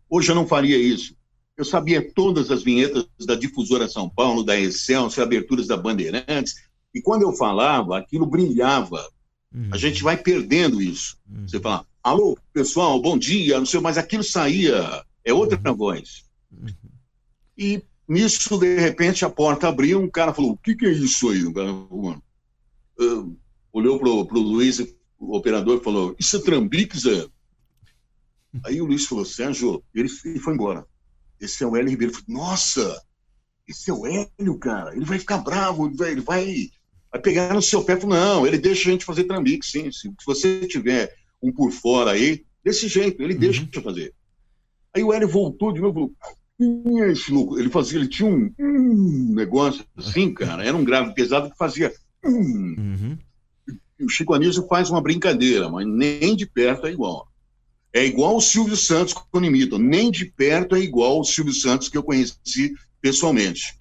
Hoje eu não faria isso. Eu sabia todas as vinhetas da Difusora São Paulo, da Excelsior, aberturas da Bandeirantes. E quando eu falava, aquilo brilhava. Uhum. A gente vai perdendo isso. Uhum. Você fala, alô, pessoal, bom dia, não sei, mas aquilo saía é outra uhum. voz. Uhum. E nisso, de repente, a porta abriu, um cara falou: O que, que é isso aí? O cara, uh, olhou pro, pro Luiz, o operador, falou: Isso é trambique, Zé? Aí o Luiz falou: Sérgio, ele, ele foi embora. Esse é o Hélio Ribeiro. Falei, Nossa, esse é o Hélio, cara. Ele vai ficar bravo, ele vai, ele vai, vai pegar no seu pé. Falei, não, ele deixa a gente fazer trambique, sim. Se você tiver um por fora aí, desse jeito, ele uhum. deixa de fazer. Aí o Hélio voltou de novo e falou: esse louco? Ele fazia, ele tinha um, um, negócio assim, cara, era um grave pesado que fazia. Uhum. O Chico Anísio faz uma brincadeira, mas nem de perto é igual. é igual o Silvio Santos quando imita, nem de perto é igual o Silvio Santos que eu conheci pessoalmente.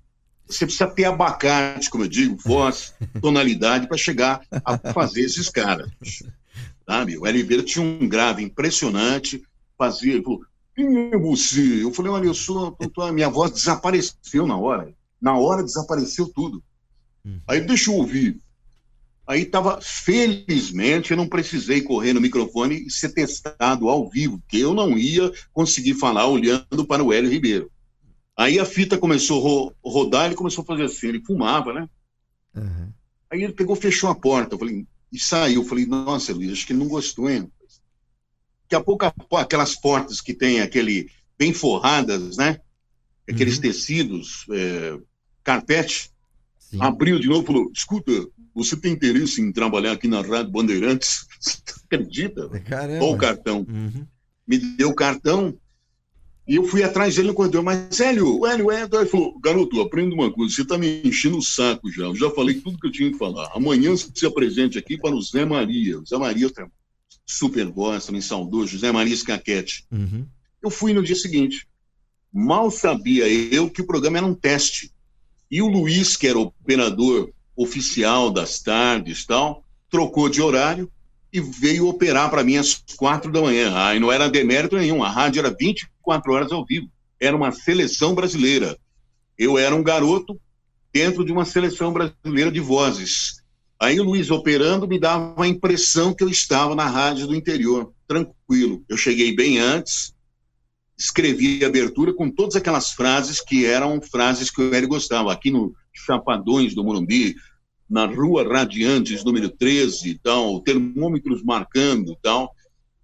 Você precisa ter abacate, como eu digo, voz, [laughs] tonalidade para chegar a fazer esses caras. [laughs] Sabe? O Oliveira tinha um grave impressionante, fazia, ele falou, quem é você? Eu falei, olha, eu sou, a minha voz desapareceu na hora. Na hora desapareceu tudo. Hum. Aí deixa eu ouvir. Aí estava, felizmente, eu não precisei correr no microfone e ser testado ao vivo, porque eu não ia conseguir falar olhando para o Hélio Ribeiro. Aí a fita começou a ro rodar, ele começou a fazer assim, ele fumava, né? Uhum. Aí ele pegou, fechou a porta, eu falei, e saiu. Eu falei, nossa, Luiz, acho que ele não gostou, hein? Daqui a pouco, aquelas portas que tem aquele, bem forradas, né? Aqueles uhum. tecidos, é, carpete, Sim. abriu de novo e falou, escuta, você tem interesse em trabalhar aqui na Rádio Bandeirantes? [laughs] Você acredita? Caramba. Olha o cartão. Uhum. Me deu o cartão e eu fui atrás dele no corredor. Mas, Hélio, Hélio, Hélio, ele falou, garoto, aprenda uma coisa, você está me enchendo o saco já. Eu já falei tudo que eu tinha que falar. Amanhã você se apresente aqui para o Zé Maria. O Zé Maria super gosta, me saudou, José Maria Scaquete. Uhum. Eu fui no dia seguinte. Mal sabia eu que o programa era um teste. E o Luiz, que era operador oficial das tardes tal, trocou de horário e veio operar para mim às quatro da manhã. E não era demérito nenhum, a rádio era 24 horas ao vivo. Era uma seleção brasileira. Eu era um garoto dentro de uma seleção brasileira de vozes. Aí o Luiz operando me dava a impressão que eu estava na rádio do interior, tranquilo. Eu cheguei bem antes, escrevi a abertura com todas aquelas frases que eram frases que o Hélio gostava. Aqui no Chapadões do Morumbi, na Rua Radiantes, número 13 e tal, termômetros marcando e tal.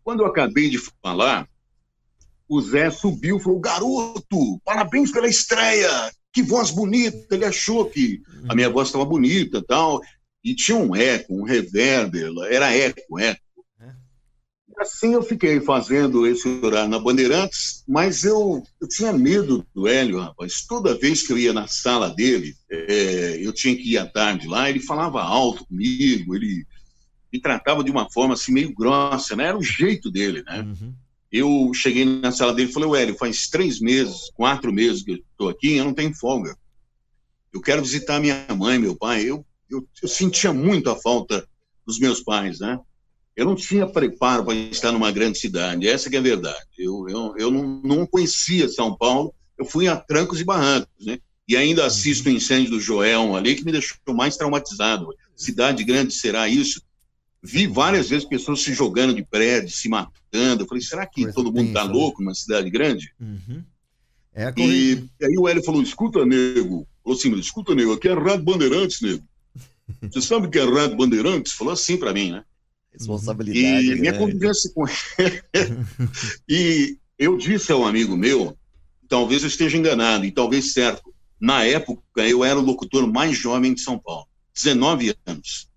Quando eu acabei de falar, o Zé subiu e falou: Garoto, parabéns pela estreia, que voz bonita. Ele achou que a minha voz estava bonita tal. E tinha um eco, um reverber, era eco, eco assim eu fiquei fazendo esse horário na Bandeirantes, mas eu, eu tinha medo do Hélio, rapaz. Toda vez que eu ia na sala dele, é, eu tinha que ir à tarde lá, ele falava alto comigo, ele me tratava de uma forma assim meio grossa, né? Era o jeito dele, né? Uhum. Eu cheguei na sala dele e falei, Hélio, faz três meses, quatro meses que eu estou aqui eu não tenho folga. Eu quero visitar minha mãe, meu pai. Eu, eu, eu sentia muito a falta dos meus pais, né? Eu não tinha preparo para estar numa grande cidade, essa é a verdade. Eu, eu, eu não, não conhecia São Paulo, eu fui a trancos e barrancos, né? E ainda assisto o incêndio do Joel ali, que me deixou mais traumatizado. Cidade grande será isso? Vi várias vezes pessoas se jogando de prédio, se matando. Eu falei, será que todo mundo está né? louco numa cidade grande? Uhum. É e, e, aí o Hélio falou, escuta, nego. Falou assim, escuta, nego, aqui é Rádio Bandeirantes, nego. Você sabe que é Rádio Bandeirantes? Falou assim para mim, né? Responsabilidade. E minha convivência com ele. [laughs] e eu disse a um amigo meu, talvez eu esteja enganado, e talvez certo. Na época, eu era o locutor mais jovem de São Paulo, 19 anos.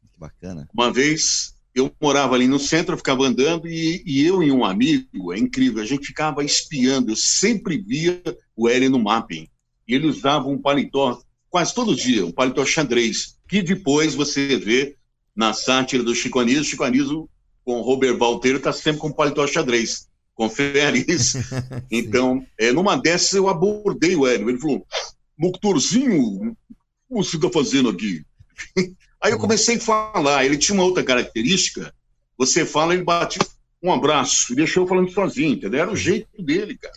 Que bacana. Uma vez, eu morava ali no centro, eu ficava andando, e, e eu e um amigo, é incrível, a gente ficava espiando. Eu sempre via o Hélio no mapping. E ele usava um paletó quase todo dia, um paletó xadrez, que depois você vê na sátira do Chico Anísio. Chico Anísio, com o Robert Valteiro, está sempre com paletó xadrez. Confere isso. [laughs] então, é, numa dessas eu abordei o Hélio. Ele falou, Moctorzinho, o que você está fazendo aqui? [laughs] Aí eu comecei a falar. Ele tinha uma outra característica. Você fala, ele bate um abraço e deixou eu falando sozinho, entendeu? Era o jeito dele, cara.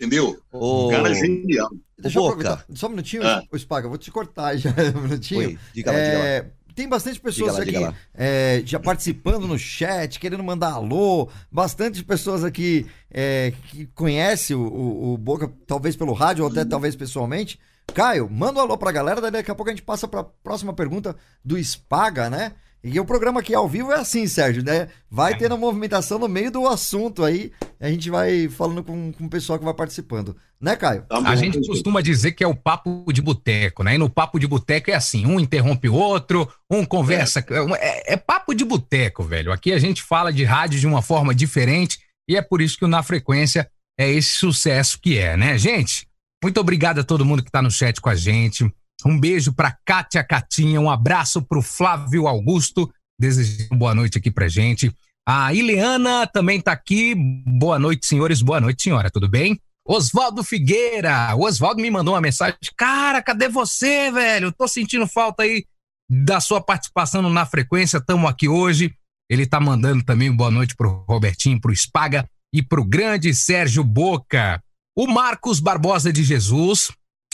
Entendeu? O cara é genial. Deixa eu aproveitar. Só um minutinho, ah. Spaga, vou te cortar já [laughs] um minutinho. Oi, diga lá, é... diga lá tem bastante pessoas lá, aqui é, já participando no chat, querendo mandar alô. Bastante pessoas aqui é, que conhecem o, o, o, Boca, talvez pelo rádio ou até talvez pessoalmente. Caio, manda um alô pra galera, daí daqui a pouco a gente passa pra próxima pergunta do Spaga, né? E o programa aqui ao vivo é assim, Sérgio, né? Vai tendo movimentação no meio do assunto aí, a gente vai falando com, com o pessoal que vai participando. Né, Caio? Tá a gente costuma dizer que é o papo de boteco, né? E no papo de boteco é assim, um interrompe o outro, um conversa. É, é, é papo de boteco, velho. Aqui a gente fala de rádio de uma forma diferente e é por isso que o Na Frequência é esse sucesso que é, né, gente? Muito obrigado a todo mundo que tá no chat com a gente. Um beijo para Kátia Catinha, um abraço para o Flávio Augusto, desejando boa noite aqui pra gente. A Ileana também tá aqui. Boa noite, senhores. Boa noite, senhora. Tudo bem? Oswaldo Figueira. O Oswaldo me mandou uma mensagem. Cara, cadê você, velho? Tô sentindo falta aí da sua participação na frequência. Estamos aqui hoje. Ele tá mandando também boa noite pro Robertinho, pro Spaga e pro grande Sérgio Boca. O Marcos Barbosa de Jesus,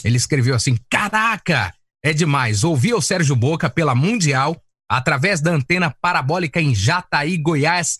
ele escreveu assim: Caraca, é demais. Ouvi o Sérgio Boca pela Mundial através da antena parabólica em Jataí, Goiás,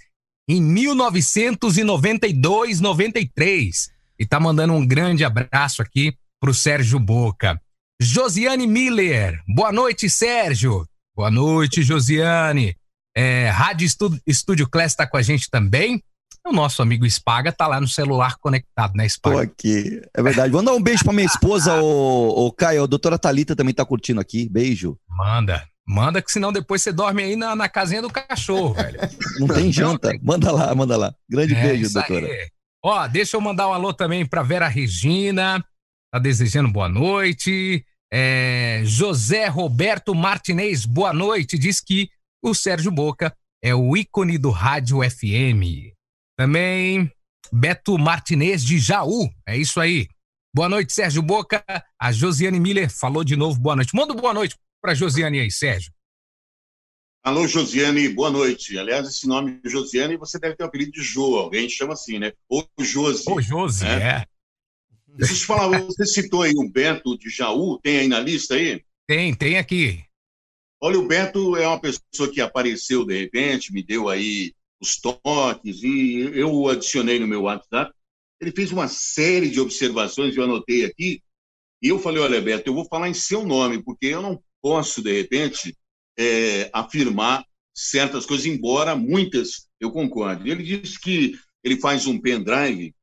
em 1992-93. E tá mandando um grande abraço aqui pro Sérgio Boca. Josiane Miller, boa noite, Sérgio. Boa noite, Josiane. É, Rádio Estúdio, Estúdio Class está com a gente também. O nosso amigo Spaga tá lá no celular conectado, né, Spaga? Tô aqui, é verdade. Vou dar um beijo pra minha esposa, o, o Caio. A doutora Talita também tá curtindo aqui. Beijo. Manda. Manda que senão depois você dorme aí na, na casinha do cachorro, velho. [laughs] Não tem janta. Manda lá, manda lá. Grande é, beijo, doutora. Aí. Ó, deixa eu mandar um alô também pra Vera Regina. Tá desejando boa noite. É, José Roberto Martinez, boa noite. Diz que o Sérgio Boca é o ícone do rádio FM. Também Beto Martinez de Jaú. É isso aí. Boa noite, Sérgio Boca. A Josiane Miller falou de novo boa noite. Manda boa noite para Josiane aí, Sérgio. Alô, Josiane, boa noite. Aliás, esse nome Josiane, você deve ter o apelido de Jo, alguém chama assim, né? Ou Josi. Ou Josi, né? é. Deixa eu te falar, você citou aí o Beto de Jaú, tem aí na lista aí? Tem, tem aqui. Olha, o Beto é uma pessoa que apareceu de repente, me deu aí os toques e eu o adicionei no meu WhatsApp. Ele fez uma série de observações, eu anotei aqui, e eu falei, olha, Beto, eu vou falar em seu nome, porque eu não posso, de repente, é, afirmar certas coisas, embora muitas eu concorde. Ele disse que ele faz um pendrive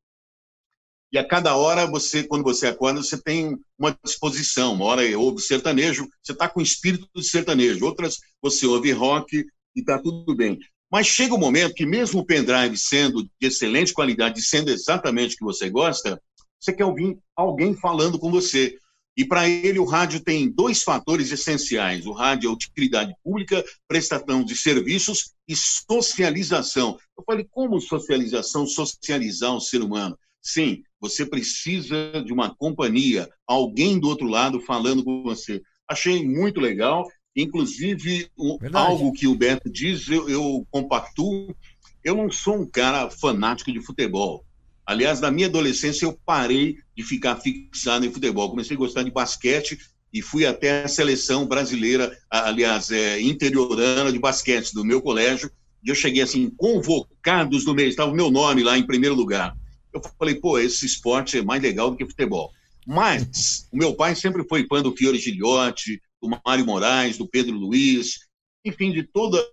e a cada hora você, quando você acorda, você tem uma disposição. Uma hora ouve sertanejo, você está com espírito de sertanejo. Outras você ouve rock e está tudo bem. Mas chega um momento que mesmo o pendrive sendo de excelente qualidade, sendo exatamente o que você gosta, você quer ouvir alguém falando com você. E para ele, o rádio tem dois fatores essenciais: o rádio é utilidade pública, prestação de serviços e socialização. Eu falei, como socialização? Socializar o ser humano. Sim, você precisa de uma companhia, alguém do outro lado falando com você. Achei muito legal. Inclusive, algo que o Beto diz, eu, eu compactuo. Eu não sou um cara fanático de futebol. Aliás, na minha adolescência, eu parei de ficar fixado em futebol. Comecei a gostar de basquete e fui até a seleção brasileira, aliás, é, interiorana de basquete do meu colégio. E eu cheguei assim, convocados do mês, estava o meu nome lá em primeiro lugar. Eu falei, pô, esse esporte é mais legal do que futebol. Mas o meu pai sempre foi fã do Fiore Gilhote, do Mário Moraes, do Pedro Luiz, enfim, de toda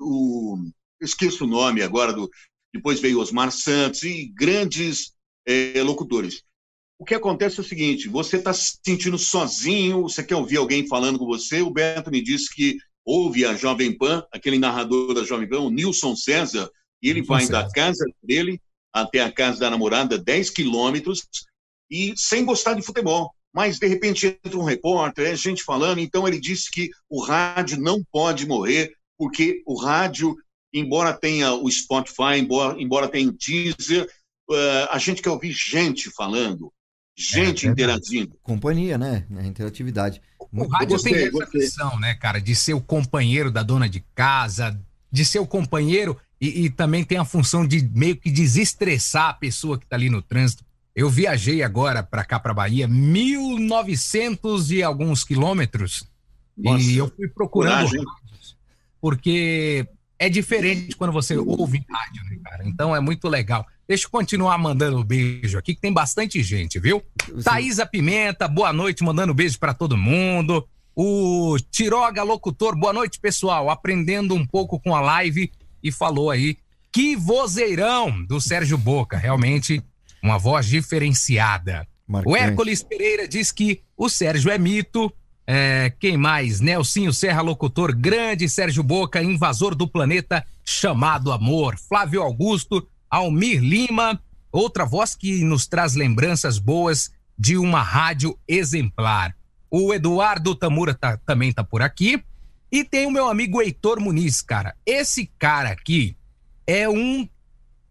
o. esqueço o nome agora do, depois veio Osmar Santos e grandes é, locutores. O que acontece é o seguinte: você está se sentindo sozinho, você quer ouvir alguém falando com você. O Beto me disse que ouve a Jovem Pan, aquele narrador da Jovem Pan, o Nilson César, e ele vai César. da casa dele até a casa da namorada, 10 quilômetros, e sem gostar de futebol. Mas, de repente, entra um repórter, é gente falando. Então, ele disse que o rádio não pode morrer, porque o rádio embora tenha o Spotify, embora, embora tenha o Deezer, uh, a gente quer ouvir gente falando, gente é, é interagindo. Companhia, né? A interatividade. O rádio tem essa você... missão, né, cara, de ser o companheiro da dona de casa, de ser o companheiro e, e também tem a função de meio que desestressar a pessoa que está ali no trânsito. Eu viajei agora para cá, para Bahia, 1.900 e alguns quilômetros. Nossa, e eu fui procurando coragem. porque é diferente quando você ouve rádio, né, cara? Então é muito legal. Deixa eu continuar mandando beijo aqui, que tem bastante gente, viu? Sim. Thaisa Pimenta, boa noite, mandando beijo para todo mundo. O Tiroga Locutor, boa noite, pessoal. Aprendendo um pouco com a live e falou aí que vozeirão do Sérgio Boca. Realmente uma voz diferenciada. O Hércules Pereira diz que o Sérgio é mito, é, quem mais? Nelsinho Serra, locutor grande, Sérgio Boca, invasor do planeta chamado Amor. Flávio Augusto, Almir Lima, outra voz que nos traz lembranças boas de uma rádio exemplar. O Eduardo Tamura tá, também tá por aqui. E tem o meu amigo Heitor Muniz, cara. Esse cara aqui, é um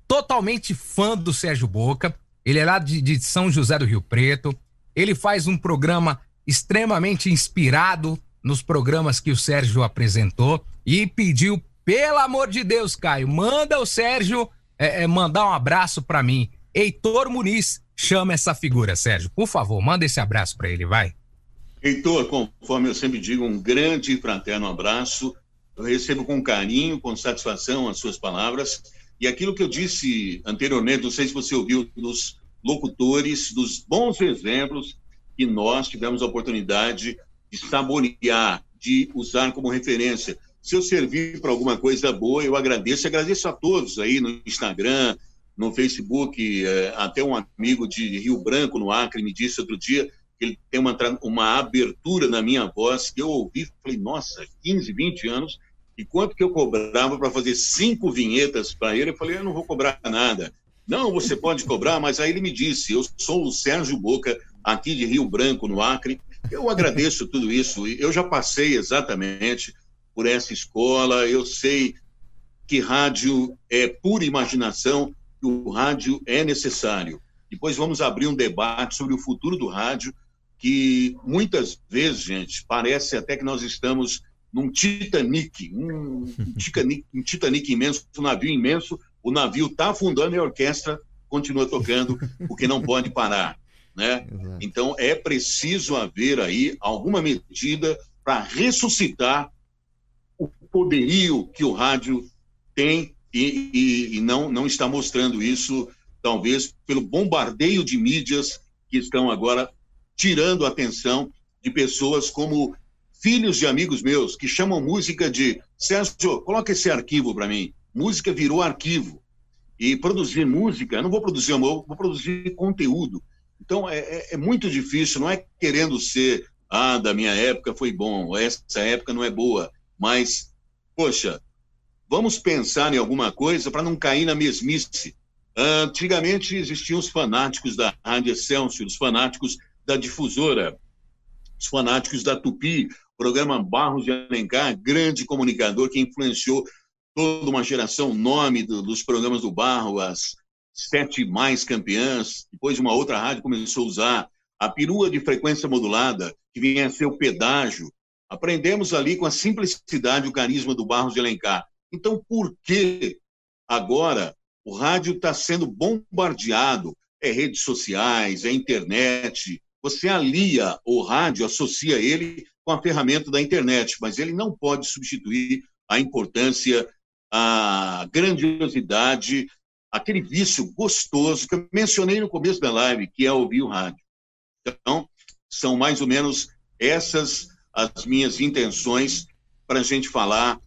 totalmente fã do Sérgio Boca. Ele é lá de, de São José do Rio Preto. Ele faz um programa extremamente inspirado nos programas que o Sérgio apresentou e pediu, pelo amor de Deus, Caio, manda o Sérgio é, é, mandar um abraço para mim. Heitor Muniz chama essa figura, Sérgio. Por favor, manda esse abraço para ele, vai. Heitor, conforme eu sempre digo, um grande e fraterno abraço. Eu recebo com carinho, com satisfação as suas palavras. E aquilo que eu disse anteriormente, não sei se você ouviu dos locutores, dos bons exemplos que nós tivemos a oportunidade de saborear, de usar como referência. Se eu servir para alguma coisa boa, eu agradeço. Agradeço a todos aí no Instagram, no Facebook. É, até um amigo de Rio Branco, no Acre, me disse outro dia que ele tem uma, uma abertura na minha voz que eu ouvi. Falei, nossa, 15, 20 anos. E quanto que eu cobrava para fazer cinco vinhetas para ele? Eu falei, eu não vou cobrar nada. Não, você pode cobrar, mas aí ele me disse: eu sou o Sérgio Boca, aqui de Rio Branco, no Acre. Eu agradeço tudo isso. Eu já passei exatamente por essa escola. Eu sei que rádio é pura imaginação, que o rádio é necessário. Depois vamos abrir um debate sobre o futuro do rádio, que muitas vezes, gente, parece até que nós estamos num Titanic, um, um [laughs] Titanic, um Titanic imenso, um navio imenso, o navio está afundando e a orquestra continua tocando, porque não pode parar. Né? [laughs] Então é preciso haver aí alguma medida para ressuscitar o poderio que o rádio tem e, e, e, não, não está mostrando isso, talvez pelo bombardeio de mídias que estão agora tirando a atenção de pessoas como filhos de amigos meus que chamam música de Sérgio, coloca esse arquivo para mim música virou arquivo. E produzir música, não vou produzir amor, vou produzir conteúdo. Então é, é, é, muito difícil, não é querendo ser, ah, da minha época foi bom, essa época não é boa, mas, poxa, vamos pensar em alguma coisa para não cair na mesmice. Antigamente existiam os fanáticos da Rádio Excelsior, os fanáticos da difusora, os fanáticos da Tupi, programa Barros de Alencar, grande comunicador que influenciou toda uma geração, nome do, dos programas do Barro, as sete mais campeãs. Depois, uma outra rádio começou a usar a perua de frequência modulada, que vinha a ser o pedágio. Aprendemos ali com a simplicidade o carisma do Barros de Alencar. Então, por que agora o rádio está sendo bombardeado? É redes sociais, é internet. Você alia o rádio, associa ele com a ferramenta da internet, mas ele não pode substituir a importância a grandiosidade, aquele vício gostoso que eu mencionei no começo da live, que é ouvir o rádio. Então, são mais ou menos essas as minhas intenções para a gente falar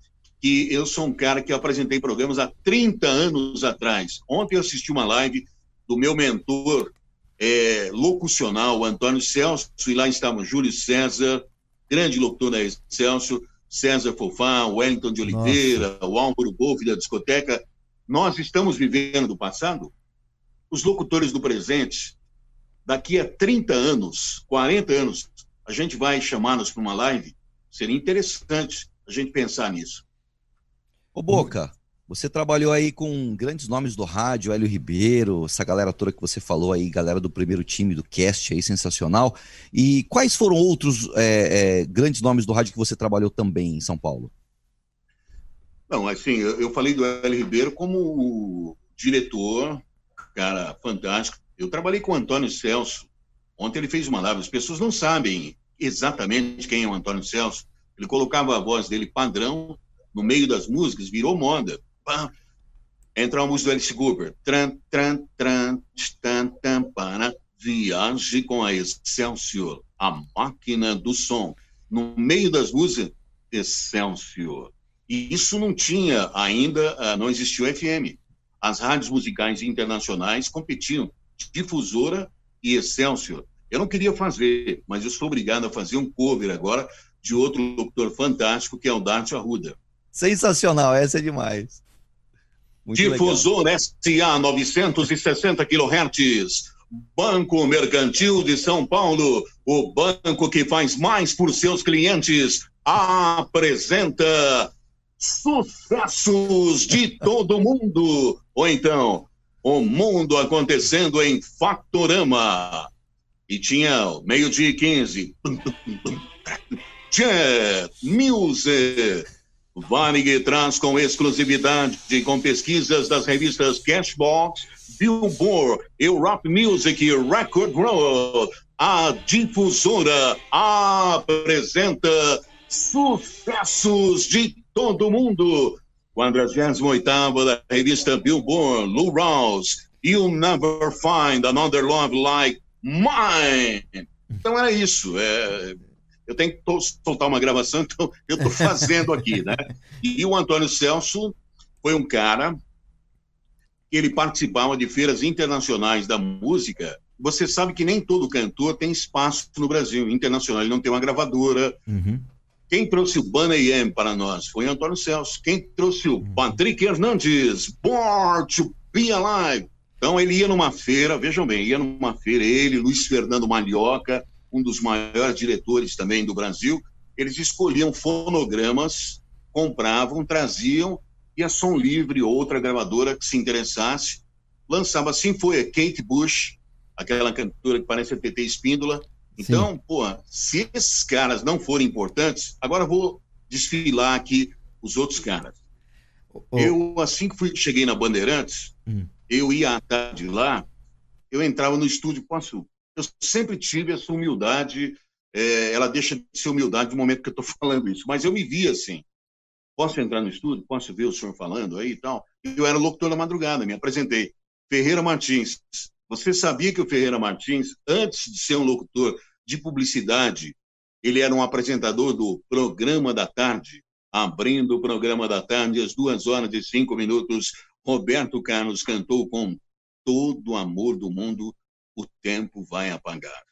que eu sou um cara que apresentei programas há 30 anos atrás. Ontem eu assisti uma live do meu mentor é, locucional, Antônio Celso, e lá estava Júlio César, grande locutor da Celso, César Fofá, Wellington de Oliveira, Nossa. o Álvaro Golfe da discoteca. Nós estamos vivendo do passado? Os locutores do presente, daqui a 30 anos, 40 anos, a gente vai chamar-nos para uma live? Seria interessante a gente pensar nisso. Ô Boca, você trabalhou aí com grandes nomes do rádio, Hélio Ribeiro, essa galera toda que você falou aí, galera do primeiro time do cast aí, sensacional. E quais foram outros é, é, grandes nomes do rádio que você trabalhou também em São Paulo? Não, assim, eu, falei do Hélio Ribeiro como diretor, cara fantástico. Eu trabalhei com o Antônio Celso. Ontem ele fez uma live. As pessoas não sabem exatamente quem é o Antônio Celso. Ele colocava a voz dele padrão no meio das músicas, virou moda pam. Música do Alice Cooper. Tran, tran, tran, tan, tan, para. Viaje com a Excelsior, a máquina do som. No meio das músicas, Excelsior. E isso não tinha ainda, ah, não existiu FM. As rádios musicais internacionais competiam, Difusora e Excelsior. Eu não queria fazer, mas eu sou obrigado a fazer um cover agora de outro locutor fantástico, que é o Dart Arruda. Sensacional, essa é demais. Difusor. SA 960 kHz. Banco Mercantil de São Paulo, o banco que faz mais por seus clientes, apresenta sucessos de [laughs] todo mundo. Ou então, o mundo acontecendo em Factorama. E tinha meio-dia e 15. [laughs] Jet Music. Varig traz com exclusividade com pesquisas das revistas Cashbox, Billboard, Europe Music e Record Roll. A difusora apresenta sucessos de todo mundo. 48 da revista Billboard, Lou Rawls, You'll Never Find Another Love Like Mine. Então era isso. É, eu tenho que soltar uma gravação, então eu estou fazendo aqui, né? E o Antônio Celso foi um cara que ele participava de feiras internacionais da música. Você sabe que nem todo cantor tem espaço no Brasil internacional, ele não tem uma gravadora. Uhum. Quem trouxe o M para nós foi o Antônio Celso. Quem trouxe o uhum. Patrick Hernandes, Born to Be Alive. Então ele ia numa feira, vejam bem, ia numa feira, ele, Luiz Fernando Malhoca, um dos maiores diretores também do Brasil, eles escolhiam fonogramas, compravam, traziam, e a Som Livre, outra gravadora que se interessasse, lançava. Assim foi a Kate Bush, aquela cantora que parece a TT Espíndola, então, Sim. pô, se esses caras não forem importantes, agora vou desfilar aqui os outros caras. Oh. Eu, assim que fui, cheguei na Bandeirantes, hum. eu ia à tarde lá, eu entrava no estúdio, posso. Eu sempre tive essa humildade, é, ela deixa de ser humildade no momento que eu estou [laughs] falando isso, mas eu me via assim. Posso entrar no estúdio? Posso ver o senhor falando aí e tal? Eu era locutor da madrugada, me apresentei. Ferreira Martins. Você sabia que o Ferreira Martins, antes de ser um locutor de publicidade. Ele era um apresentador do Programa da Tarde, abrindo o Programa da Tarde às duas horas e cinco minutos. Roberto Carlos cantou com todo o amor do mundo, o tempo vai apagar.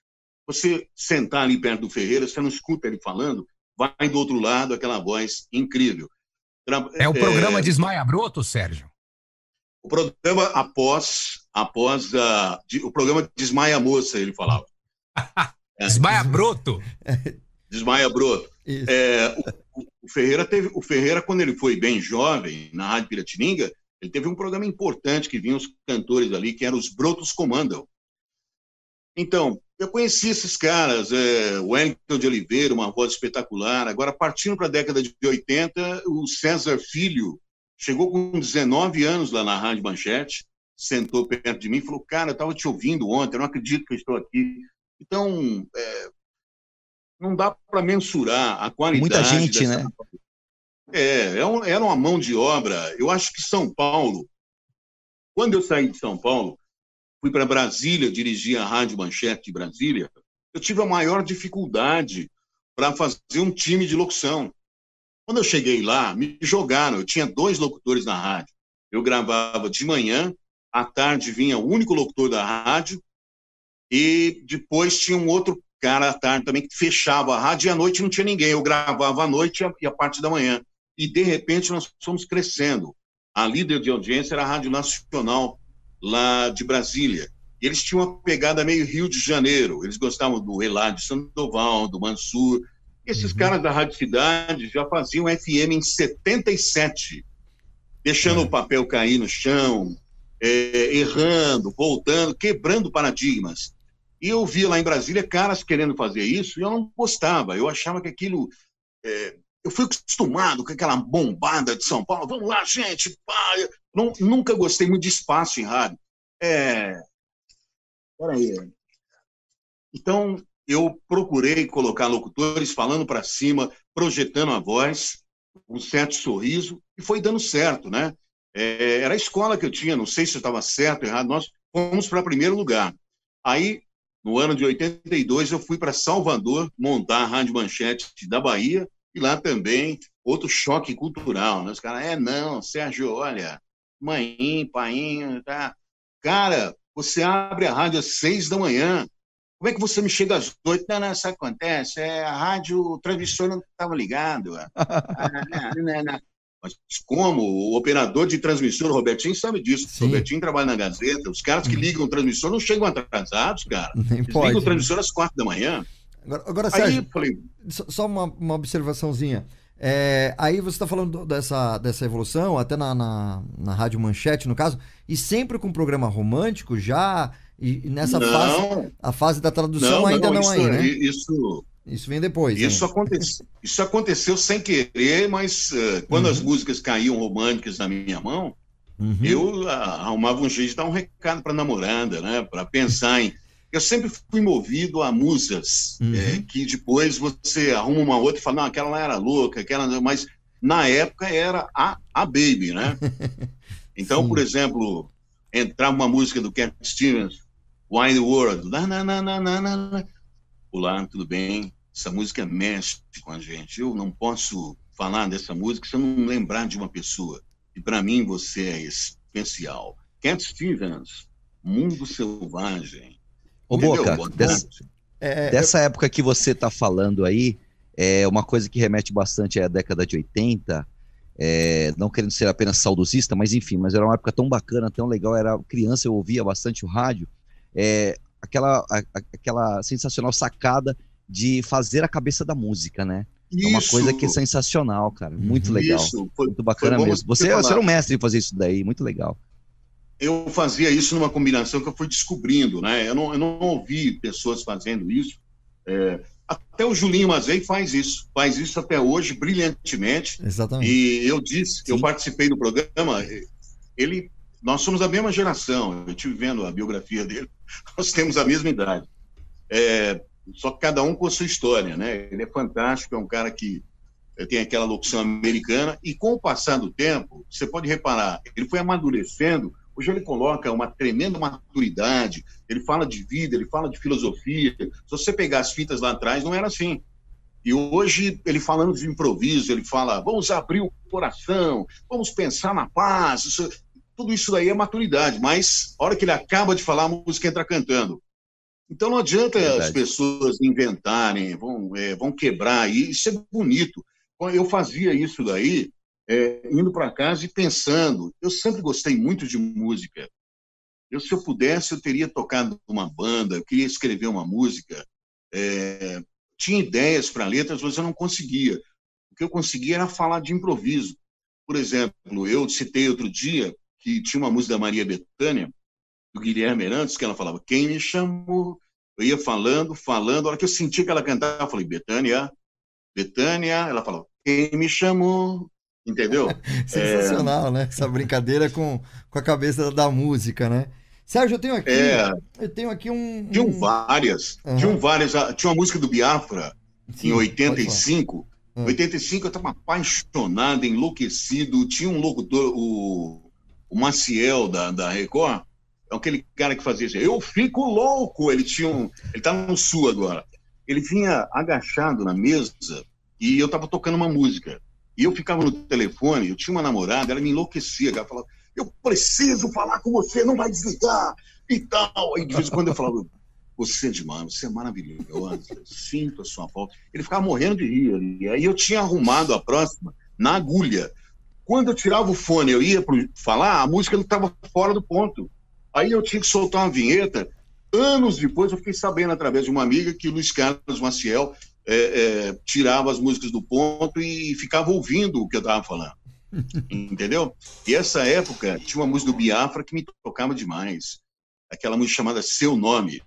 Você sentar ali perto do Ferreira, você não escuta ele falando, vai do outro lado aquela voz incrível. É o programa é... Desmaia Broto, Sérgio? O programa após, após a, o programa Desmaia Moça, ele falava. [laughs] Desmaia Broto. [laughs] Desmaia Broto. É, o, o, Ferreira teve, o Ferreira, quando ele foi bem jovem, na Rádio Piratininga, ele teve um programa importante que vinham os cantores ali, que eram os Brotos Comandam. Então, eu conheci esses caras, é, o Wellington de Oliveira, uma voz espetacular. Agora, partindo para a década de 80, o César Filho chegou com 19 anos lá na Rádio Manchete, sentou perto de mim e falou: Cara, eu estava te ouvindo ontem, eu não acredito que eu estou aqui. Então, é, não dá para mensurar a qualidade. Muita gente, dessa... né? É, é era uma mão de obra. Eu acho que São Paulo, quando eu saí de São Paulo, fui para Brasília, dirigi a Rádio Manchete de Brasília, eu tive a maior dificuldade para fazer um time de locução. Quando eu cheguei lá, me jogaram. Eu tinha dois locutores na rádio. Eu gravava de manhã, à tarde vinha o único locutor da rádio e depois tinha um outro cara à tarde também que fechava a rádio e à noite não tinha ninguém. Eu gravava à noite e a parte da manhã. E de repente nós fomos crescendo. A líder de audiência era a Rádio Nacional lá de Brasília. E eles tinham uma pegada meio Rio de Janeiro. Eles gostavam do Eladio Sandoval, do Mansur. Esses uhum. caras da Rádio Cidade já faziam FM em 77, deixando uhum. o papel cair no chão, é, errando, voltando, quebrando paradigmas. E eu via lá em Brasília caras querendo fazer isso e eu não gostava. Eu achava que aquilo. É, eu fui acostumado com aquela bombada de São Paulo. Vamos lá, gente. Pá. Não, nunca gostei muito de espaço em rádio. É. Peraí. Então, eu procurei colocar locutores falando para cima, projetando a voz, um certo sorriso, e foi dando certo, né? É, era a escola que eu tinha, não sei se estava certo ou errado, nós fomos para primeiro lugar. Aí no ano de 82, eu fui para Salvador montar a Rádio Manchete da Bahia e lá também outro choque cultural. Né? Os caras, é não, Sérgio, olha, mãe, pai, tá. Cara, você abre a rádio às seis da manhã. Como é que você me chega às oito? Não, não, isso acontece. É, a rádio, o transmissor não estava ligado. Ah, [laughs] não, não, não. Mas como? O operador de transmissor, o Robertinho, sabe disso. Sim. O Robertinho trabalha na Gazeta. Os caras que hum. ligam o transmissor não chegam atrasados, cara. Nem Eles pode, ligam o transmissor às quatro da manhã. Agora, agora Aí, Sérgio, falei... só uma, uma observaçãozinha. É, aí você está falando dessa, dessa evolução, até na, na, na Rádio Manchete, no caso, e sempre com programa romântico já. E, nessa não, fase, a fase da tradução não, ainda não, não isso, aí, né? Isso, isso vem depois. Isso, aconte, isso aconteceu sem querer, mas uh, quando uhum. as músicas caíam românticas na minha mão, uhum. eu uh, arrumava um jeito de dar um recado para a namorada, né? Para pensar em. Eu sempre fui movido a musas, uhum. é, que depois você arruma uma outra e fala, não, aquela lá era louca, aquela. Mas na época era a, a Baby, né? [laughs] Então, por exemplo, entrava uma música do Cat Stevens, Wine World. Na, na, na, na, na, na. Olá, tudo bem? Essa música mexe com a gente. Eu não posso falar dessa música se eu não lembrar de uma pessoa. E para mim você é especial. Cat Stevens, Mundo Selvagem. Ô, Boca, dessa, é, dessa época que você está falando aí, é uma coisa que remete bastante à década de 80, é, não querendo ser apenas saudosista, mas enfim, mas era uma época tão bacana, tão legal, era criança, eu ouvia bastante o rádio, é, aquela, a, aquela sensacional sacada de fazer a cabeça da música, né? Isso. É uma coisa que é sensacional, cara. Muito legal. Isso. Foi, muito bacana mesmo. Você, você era um mestre em fazer isso daí, muito legal. Eu fazia isso numa combinação que eu fui descobrindo, né? Eu não, eu não ouvi pessoas fazendo isso. É, até o Julinho Mazei faz isso, faz isso até hoje brilhantemente. Exatamente. E eu disse, Sim. eu participei do programa, ele nós somos a mesma geração. Eu estive vendo a biografia dele. [laughs] Nós temos a mesma idade. É, só que cada um com a sua história, né? Ele é fantástico, é um cara que tem aquela locução americana e com o passar do tempo, você pode reparar, ele foi amadurecendo. Hoje ele coloca uma tremenda maturidade. Ele fala de vida, ele fala de filosofia. Se você pegar as fitas lá atrás, não era assim. E hoje, ele falando de improviso, ele fala: vamos abrir o coração, vamos pensar na paz. Isso, tudo isso daí é maturidade, mas a hora que ele acaba de falar, a música entra cantando. Então não adianta Verdade. as pessoas inventarem, vão, é, vão quebrar, e isso é bonito. Eu fazia isso daí, é, indo para casa e pensando. Eu sempre gostei muito de música. Eu, se eu pudesse, eu teria tocado uma banda, eu queria escrever uma música. É, tinha ideias para letras, mas eu não conseguia. O que eu conseguia era falar de improviso. Por exemplo, eu citei outro dia que tinha uma música da Maria Bethânia, do Guilherme Herantes, que ela falava, quem me chamou? Eu ia falando, falando, a hora que eu senti que ela cantava, eu falei, Betânia, Betânia, ela falava, quem me chamou? Entendeu? [laughs] Sensacional, é... né? Essa brincadeira com, com a cabeça da música, né? Sérgio, eu tenho aqui, é... eu tenho aqui um... um... Tinham várias, uhum. tinham várias, ah, tinha uma música do Biafra, Sim, em 85, em 85 eu estava apaixonado, enlouquecido, tinha um locutor, o o Maciel da, da Record, é aquele cara que fazia assim, eu fico louco. Ele tinha um. Ele tá no sul agora. Ele vinha agachado na mesa e eu tava tocando uma música. E eu ficava no telefone, eu tinha uma namorada, ela me enlouquecia, ela falava, eu preciso falar com você, não vai desligar e tal. Aí de vez em quando eu falava, você é demais, você é maravilhosa, sinto a sua falta. Ele ficava morrendo de rir. E aí eu tinha arrumado a próxima na agulha. Quando eu tirava o fone, eu ia falar, a música estava fora do ponto. Aí eu tinha que soltar uma vinheta. Anos depois, eu fiquei sabendo, através de uma amiga, que Luiz Carlos Maciel é, é, tirava as músicas do ponto e ficava ouvindo o que eu estava falando. [laughs] Entendeu? E essa época, tinha uma música do Biafra que me tocava demais. Aquela música chamada Seu Nome.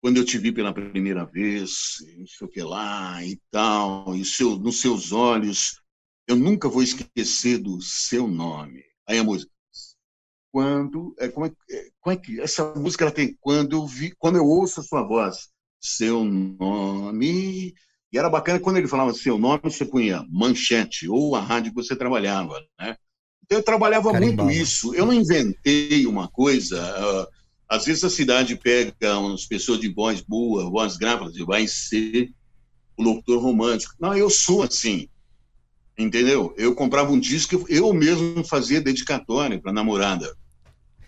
Quando eu te vi pela primeira vez, não sei o que lá e tal, e seu, nos seus olhos eu nunca vou esquecer do seu nome. Aí a música. Quando. É, como, é, é, como é que. Essa música ela tem. Quando eu vi. Quando eu ouço a sua voz. Seu nome. E era bacana quando ele falava seu nome, você punha manchete, ou a rádio que você trabalhava, né? Então eu trabalhava Carimbava. muito isso. Eu não inventei uma coisa. Uh, às vezes a cidade pega umas pessoas de voz boa, voz grave, e vai ser o locutor romântico. Não, eu sou assim. Entendeu? Eu comprava um disco, eu mesmo fazia dedicatória para namorada.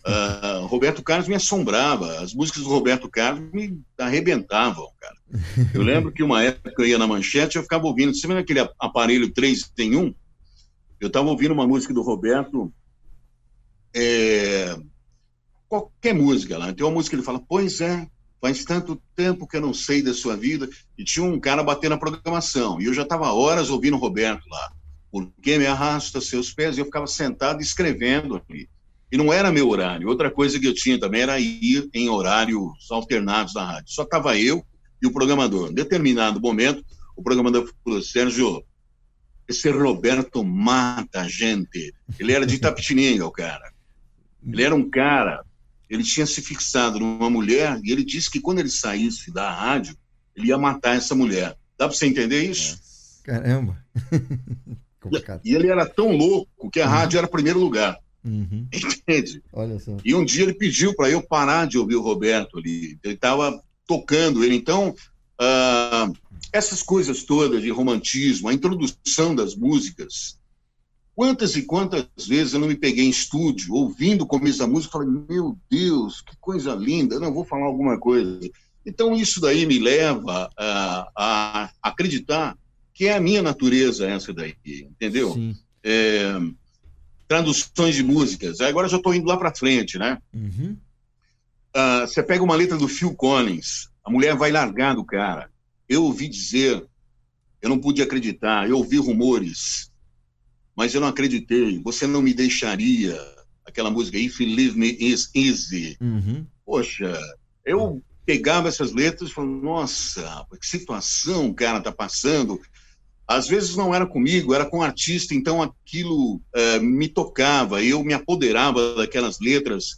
Uh, Roberto Carlos me assombrava, as músicas do Roberto Carlos me arrebentavam, cara. Eu [laughs] lembro que uma época eu ia na manchete, eu ficava ouvindo, você vê aquele aparelho 3 em 1? Eu estava ouvindo uma música do Roberto, é, qualquer música lá. Tem uma música que ele fala, pois é, faz tanto tempo que eu não sei da sua vida. E tinha um cara batendo na programação. E eu já estava horas ouvindo o Roberto lá. Por que me arrasta seus pés? E eu ficava sentado escrevendo ali. E não era meu horário. Outra coisa que eu tinha também era ir em horários alternados na rádio. Só estava eu e o programador. Em determinado momento, o programador falou: Sérgio, esse Roberto mata a gente. Ele era de Tapetininga, o cara. Ele era um cara, ele tinha se fixado numa mulher e ele disse que quando ele saísse da rádio, ele ia matar essa mulher. Dá para você entender isso? Caramba. [laughs] e ele era tão louco que a rádio era primeiro lugar. Uhum. Entende? Olha só. E um dia ele pediu para eu parar de ouvir o Roberto ali. Ele estava tocando ele. Então, uh, essas coisas todas de romantismo, a introdução das músicas. Quantas e quantas vezes eu não me peguei em estúdio, ouvindo o começo da música, e falei, meu Deus, que coisa linda, não vou falar alguma coisa. Então, isso daí me leva a, a acreditar que é a minha natureza essa daí, entendeu? É, traduções de músicas. Agora já estou indo lá para frente, né? Uhum. Uh, você pega uma letra do Phil Collins, a mulher vai largar do cara. Eu ouvi dizer, eu não pude acreditar, eu ouvi rumores, mas eu não acreditei. Você não me deixaria. Aquela música If You Leave Me Is Easy. Uhum. Poxa, eu pegava essas letras e falava, nossa, que situação o cara tá passando às vezes não era comigo, era com artista, então aquilo é, me tocava, eu me apoderava daquelas letras.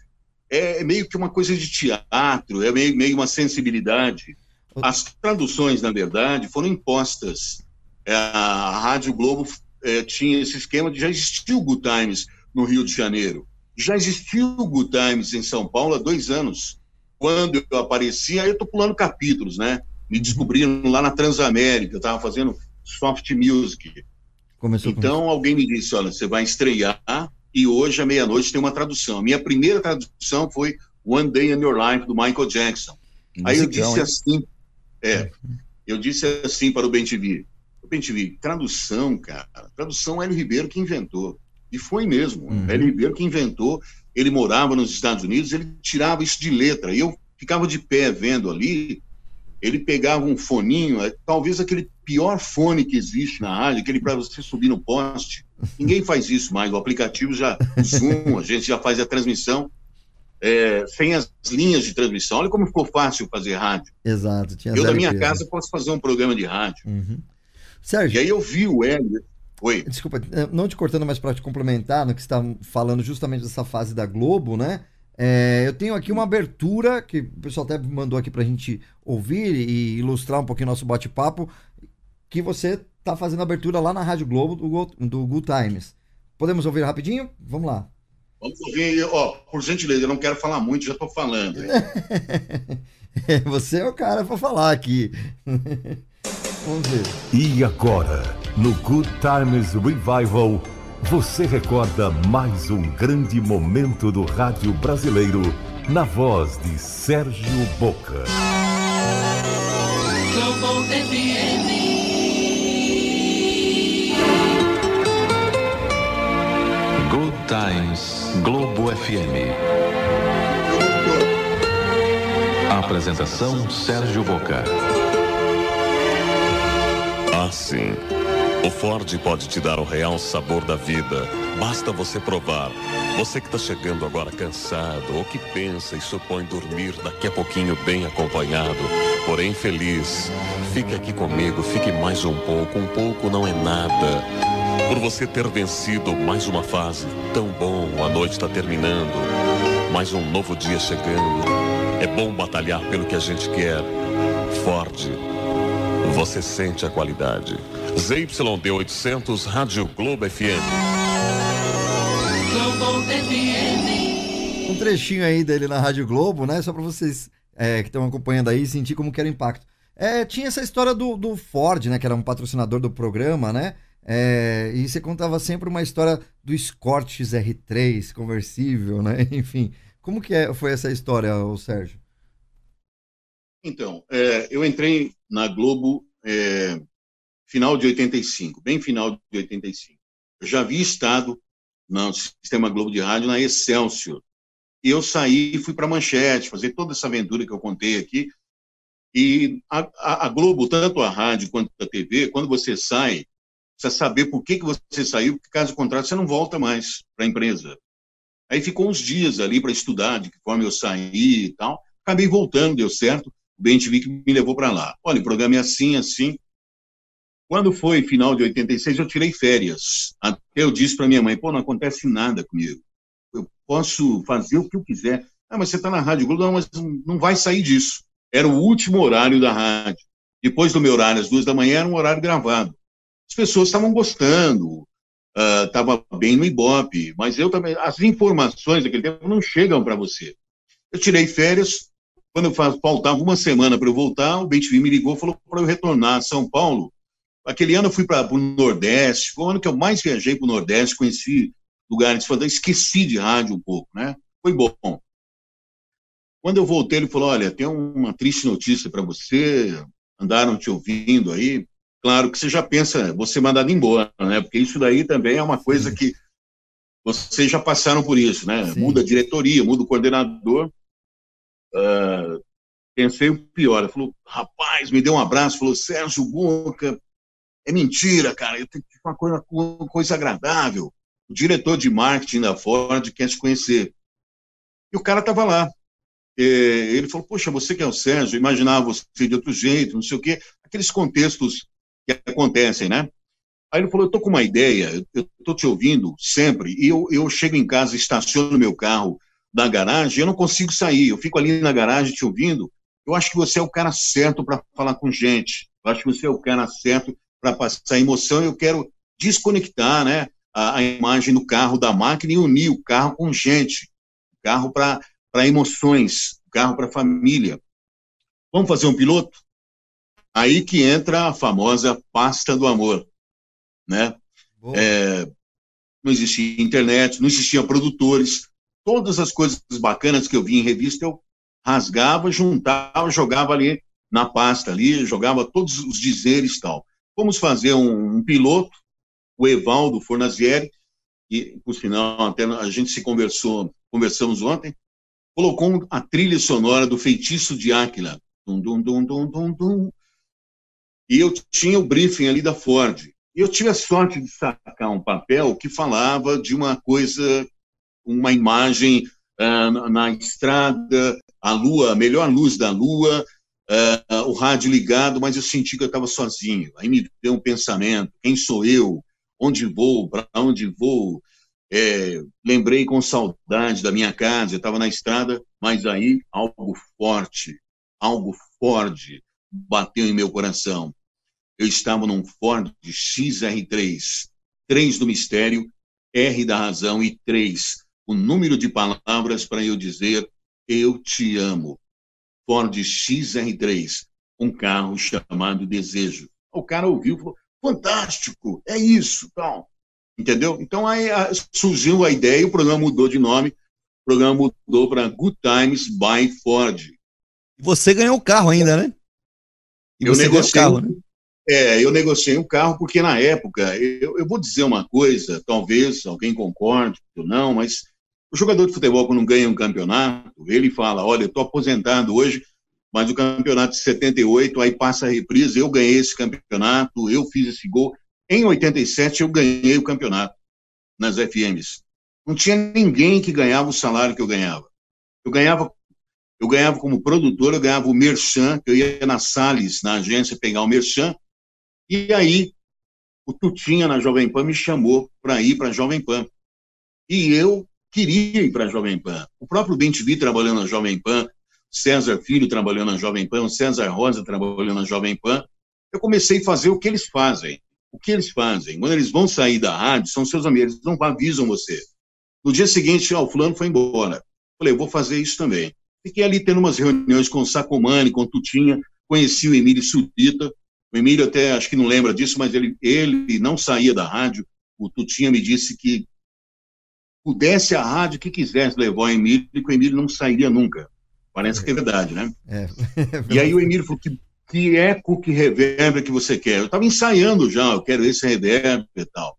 É, é, meio que uma coisa de teatro, é meio, meio uma sensibilidade. As traduções, na verdade, foram impostas. É, a Rádio Globo é, tinha esse esquema de já existiu o Good Times no Rio de Janeiro. Já existiu o Good Times em São Paulo há dois anos. Quando eu apareci, aí eu estou pulando capítulos, né? Me descobriram lá na Transamérica, eu estava fazendo soft music. Começou então alguém me disse, olha, você vai estrear e hoje à meia-noite tem uma tradução. A minha primeira tradução foi One Day in Your Life do Michael Jackson. Aí eu disse assim, é, eu disse assim para o Ben TV, o Ben TV, tradução, cara, tradução é Hélio Ribeiro que inventou. E foi mesmo, uhum. Hélio Ribeiro que inventou. Ele morava nos Estados Unidos, ele tirava isso de letra. E eu ficava de pé vendo ali ele pegava um foninho, é, talvez aquele pior fone que existe na rádio, aquele para você subir no poste. Ninguém faz isso mais. O aplicativo já, o Zoom, a gente já faz a transmissão é, sem as linhas de transmissão. Olha como ficou fácil fazer rádio. Exato. eu, da minha casa, posso fazer um programa de rádio. Uhum. Sérgio. E aí eu vi o Hélio. Oi. Desculpa, não te cortando, mas para te complementar no que você está falando justamente dessa fase da Globo, né? É, eu tenho aqui uma abertura que o pessoal até mandou aqui para a gente ouvir e ilustrar um pouquinho nosso bate-papo, que você está fazendo abertura lá na Rádio Globo do, do Good Times. Podemos ouvir rapidinho? Vamos lá. Vamos ouvir, ó, por gentileza, eu não quero falar muito, já estou falando. [laughs] você é o cara para falar aqui. [laughs] Vamos ver. E agora, no Good Times Revival você recorda mais um grande momento do rádio brasileiro na voz de Sérgio Boca. Good FM. Apresentação Sérgio Boca. Assim. O Ford pode te dar o real sabor da vida. Basta você provar. Você que está chegando agora cansado ou que pensa e supõe dormir daqui a pouquinho bem acompanhado, porém feliz. Fique aqui comigo, fique mais um pouco. Um pouco não é nada. Por você ter vencido mais uma fase, tão bom, a noite está terminando. Mais um novo dia chegando. É bom batalhar pelo que a gente quer. Ford, você sente a qualidade. ZYD 800 Rádio Globo FM. Um trechinho aí dele na Rádio Globo, né? Só para vocês é, que estão acompanhando aí sentir como que era o impacto. É, tinha essa história do, do Ford, né? Que era um patrocinador do programa, né? É, e você contava sempre uma história do Escort XR3 conversível, né? [laughs] Enfim, como que é, foi essa história, o Sérgio? Então, é, eu entrei na Globo é, final de 85, bem final de 85. Eu já havia estado no Sistema Globo de Rádio, na Excelsior. e eu saí e fui para Manchete, fazer toda essa aventura que eu contei aqui. E a, a, a, Globo, tanto a rádio quanto a TV, quando você sai, precisa saber por que, que você saiu, porque caso contrário você não volta mais para a empresa. Aí ficou uns dias ali para estudar de que forma eu saí e tal. Acabei voltando, deu certo. O que me levou para lá. Olha, o programa é assim, assim. Quando foi final de 86, eu tirei férias. Até eu disse para minha mãe, pô, não acontece nada comigo. Eu posso fazer o que eu quiser. Ah, mas você está na Rádio Globo. Não, mas não vai sair disso. Era o último horário da rádio. Depois do meu horário, às duas da manhã, era um horário gravado. As pessoas estavam gostando, estava uh, bem no Ibope, mas eu também, as informações daquele tempo não chegam para você. Eu tirei férias, quando faltava uma semana para eu voltar, o BTV me ligou e falou para eu retornar a São Paulo. Aquele ano eu fui para o Nordeste, foi o ano que eu mais viajei para o Nordeste, conheci lugares fantásticos, esqueci de rádio um pouco, né? Foi bom. Quando eu voltei, ele falou: Olha, tem uma triste notícia para você, andaram te ouvindo aí claro que você já pensa, você mandado embora, né? Porque isso daí também é uma coisa que vocês já passaram por isso, né? Sim. Muda a diretoria, muda o coordenador. Uh, pensei o pior. Ele falou, rapaz, me deu um abraço, falou, Sérgio Boca, é mentira, cara, eu tenho que uma coisa, uma coisa agradável. O diretor de marketing da Ford quer te conhecer. E o cara estava lá. Ele falou, poxa, você que é o Sérgio, imaginava você de outro jeito, não sei o quê. Aqueles contextos que acontecem, né? Aí ele falou, eu tô com uma ideia, eu tô te ouvindo sempre, e eu, eu chego em casa, estaciono meu carro na garagem, eu não consigo sair, eu fico ali na garagem te ouvindo, eu acho que você é o cara certo para falar com gente, eu acho que você é o cara certo para passar emoção, eu quero desconectar, né, a, imagem do carro da máquina e unir o carro com gente, carro para emoções, carro para família. Vamos fazer um piloto? Aí que entra a famosa pasta do amor, né? É, não existia internet, não existiam produtores, todas as coisas bacanas que eu vi em revista eu rasgava, juntava, jogava ali na pasta ali, jogava todos os dizeres tal. Vamos fazer um, um piloto, o Evaldo Fornazieri, que por sinal até a gente se conversou, conversamos ontem, colocou a trilha sonora do Feitiço de Áquila. Dum, dum, dum, dum, dum, dum, e eu tinha o briefing ali da Ford. E eu tive a sorte de sacar um papel que falava de uma coisa, uma imagem uh, na, estrada, a lua, a melhor luz da lua, uh, o rádio ligado, mas eu senti que eu estava sozinho. Aí me deu um pensamento: quem sou eu? Onde vou? Para onde vou? É, lembrei com saudade da minha casa, eu estava na estrada, mas aí algo forte, algo forte bateu em meu coração. Eu estava num Ford XR3, 3 do mistério, R da razão e 3, o número de palavras para eu dizer eu te amo. Ford XR3, um carro chamado Desejo. O cara ouviu e falou: fantástico, é isso, tal. Entendeu? Então aí surgiu a ideia e o programa mudou de nome. O programa mudou para Good Times by Ford. Você ganhou o carro ainda, né? E eu negociei, carro, né? É, eu negociei um carro porque na época, eu, eu, vou dizer uma coisa, talvez alguém concorde ou não, mas o jogador de futebol quando ganha um campeonato, ele fala, olha, eu estou aposentado hoje, mas o campeonato de 78, aí passa a reprise, eu ganhei esse campeonato, eu fiz esse gol. Em 87 eu ganhei o campeonato nas FMs. Não tinha ninguém que ganhava o salário que eu ganhava. Eu ganhava eu ganhava como produtor, eu ganhava o Merchan, eu ia na Salles, na agência, pegar o Merchan, e aí o Tutinha na Jovem Pan me chamou para ir para a Jovem Pan. E eu queria ir para a Jovem Pan. O próprio Bentivi trabalhando na Jovem Pan, César Filho trabalhando na Jovem Pan, César Rosa trabalhando na Jovem Pan. Eu comecei a fazer o que eles fazem. O que eles fazem? Quando eles vão sair da rádio, são seus amigos, eles não avisam você. No dia seguinte, ó, o fulano foi embora. Falei, eu vou fazer isso também. Fiquei ali tendo umas reuniões com o Sacomani, com o Tutinha, conheci o Emílio Sudita. O Emílio até, acho que não lembra disso, mas ele, ele não saía da rádio. O Tutinha me disse que pudesse a rádio que quisesse levar o Emílio, que o Emílio não sairia nunca. Parece que é verdade, né? É. [laughs] e aí o Emílio falou que, que eco, que reverb que você quer? Eu estava ensaiando já, eu quero esse reverb e tal.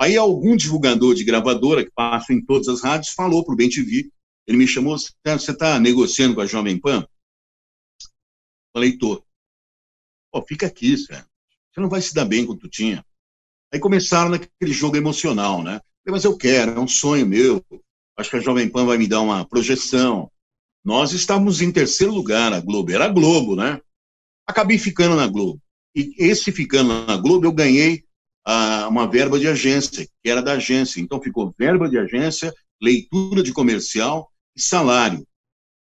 Aí algum divulgador de gravadora, que passa em todas as rádios, falou para o BenTV Ele me chamou, você está negociando com a Jovem Pan? Falei, tô. Pô, fica aqui, Sérgio. Você não vai se dar bem com o Tutinha. Aí começaram naquele jogo emocional, né? Falei, mas eu quero, é um sonho meu. Acho que a Jovem Pan vai me dar uma projeção. Nós estávamos em terceiro lugar na Globo. Era a Globo, né? Acabei ficando na Globo. E esse ficando na Globo, eu ganhei ah, uma verba de agência, que era da agência. Então ficou verba de agência, leitura de comercial e salário.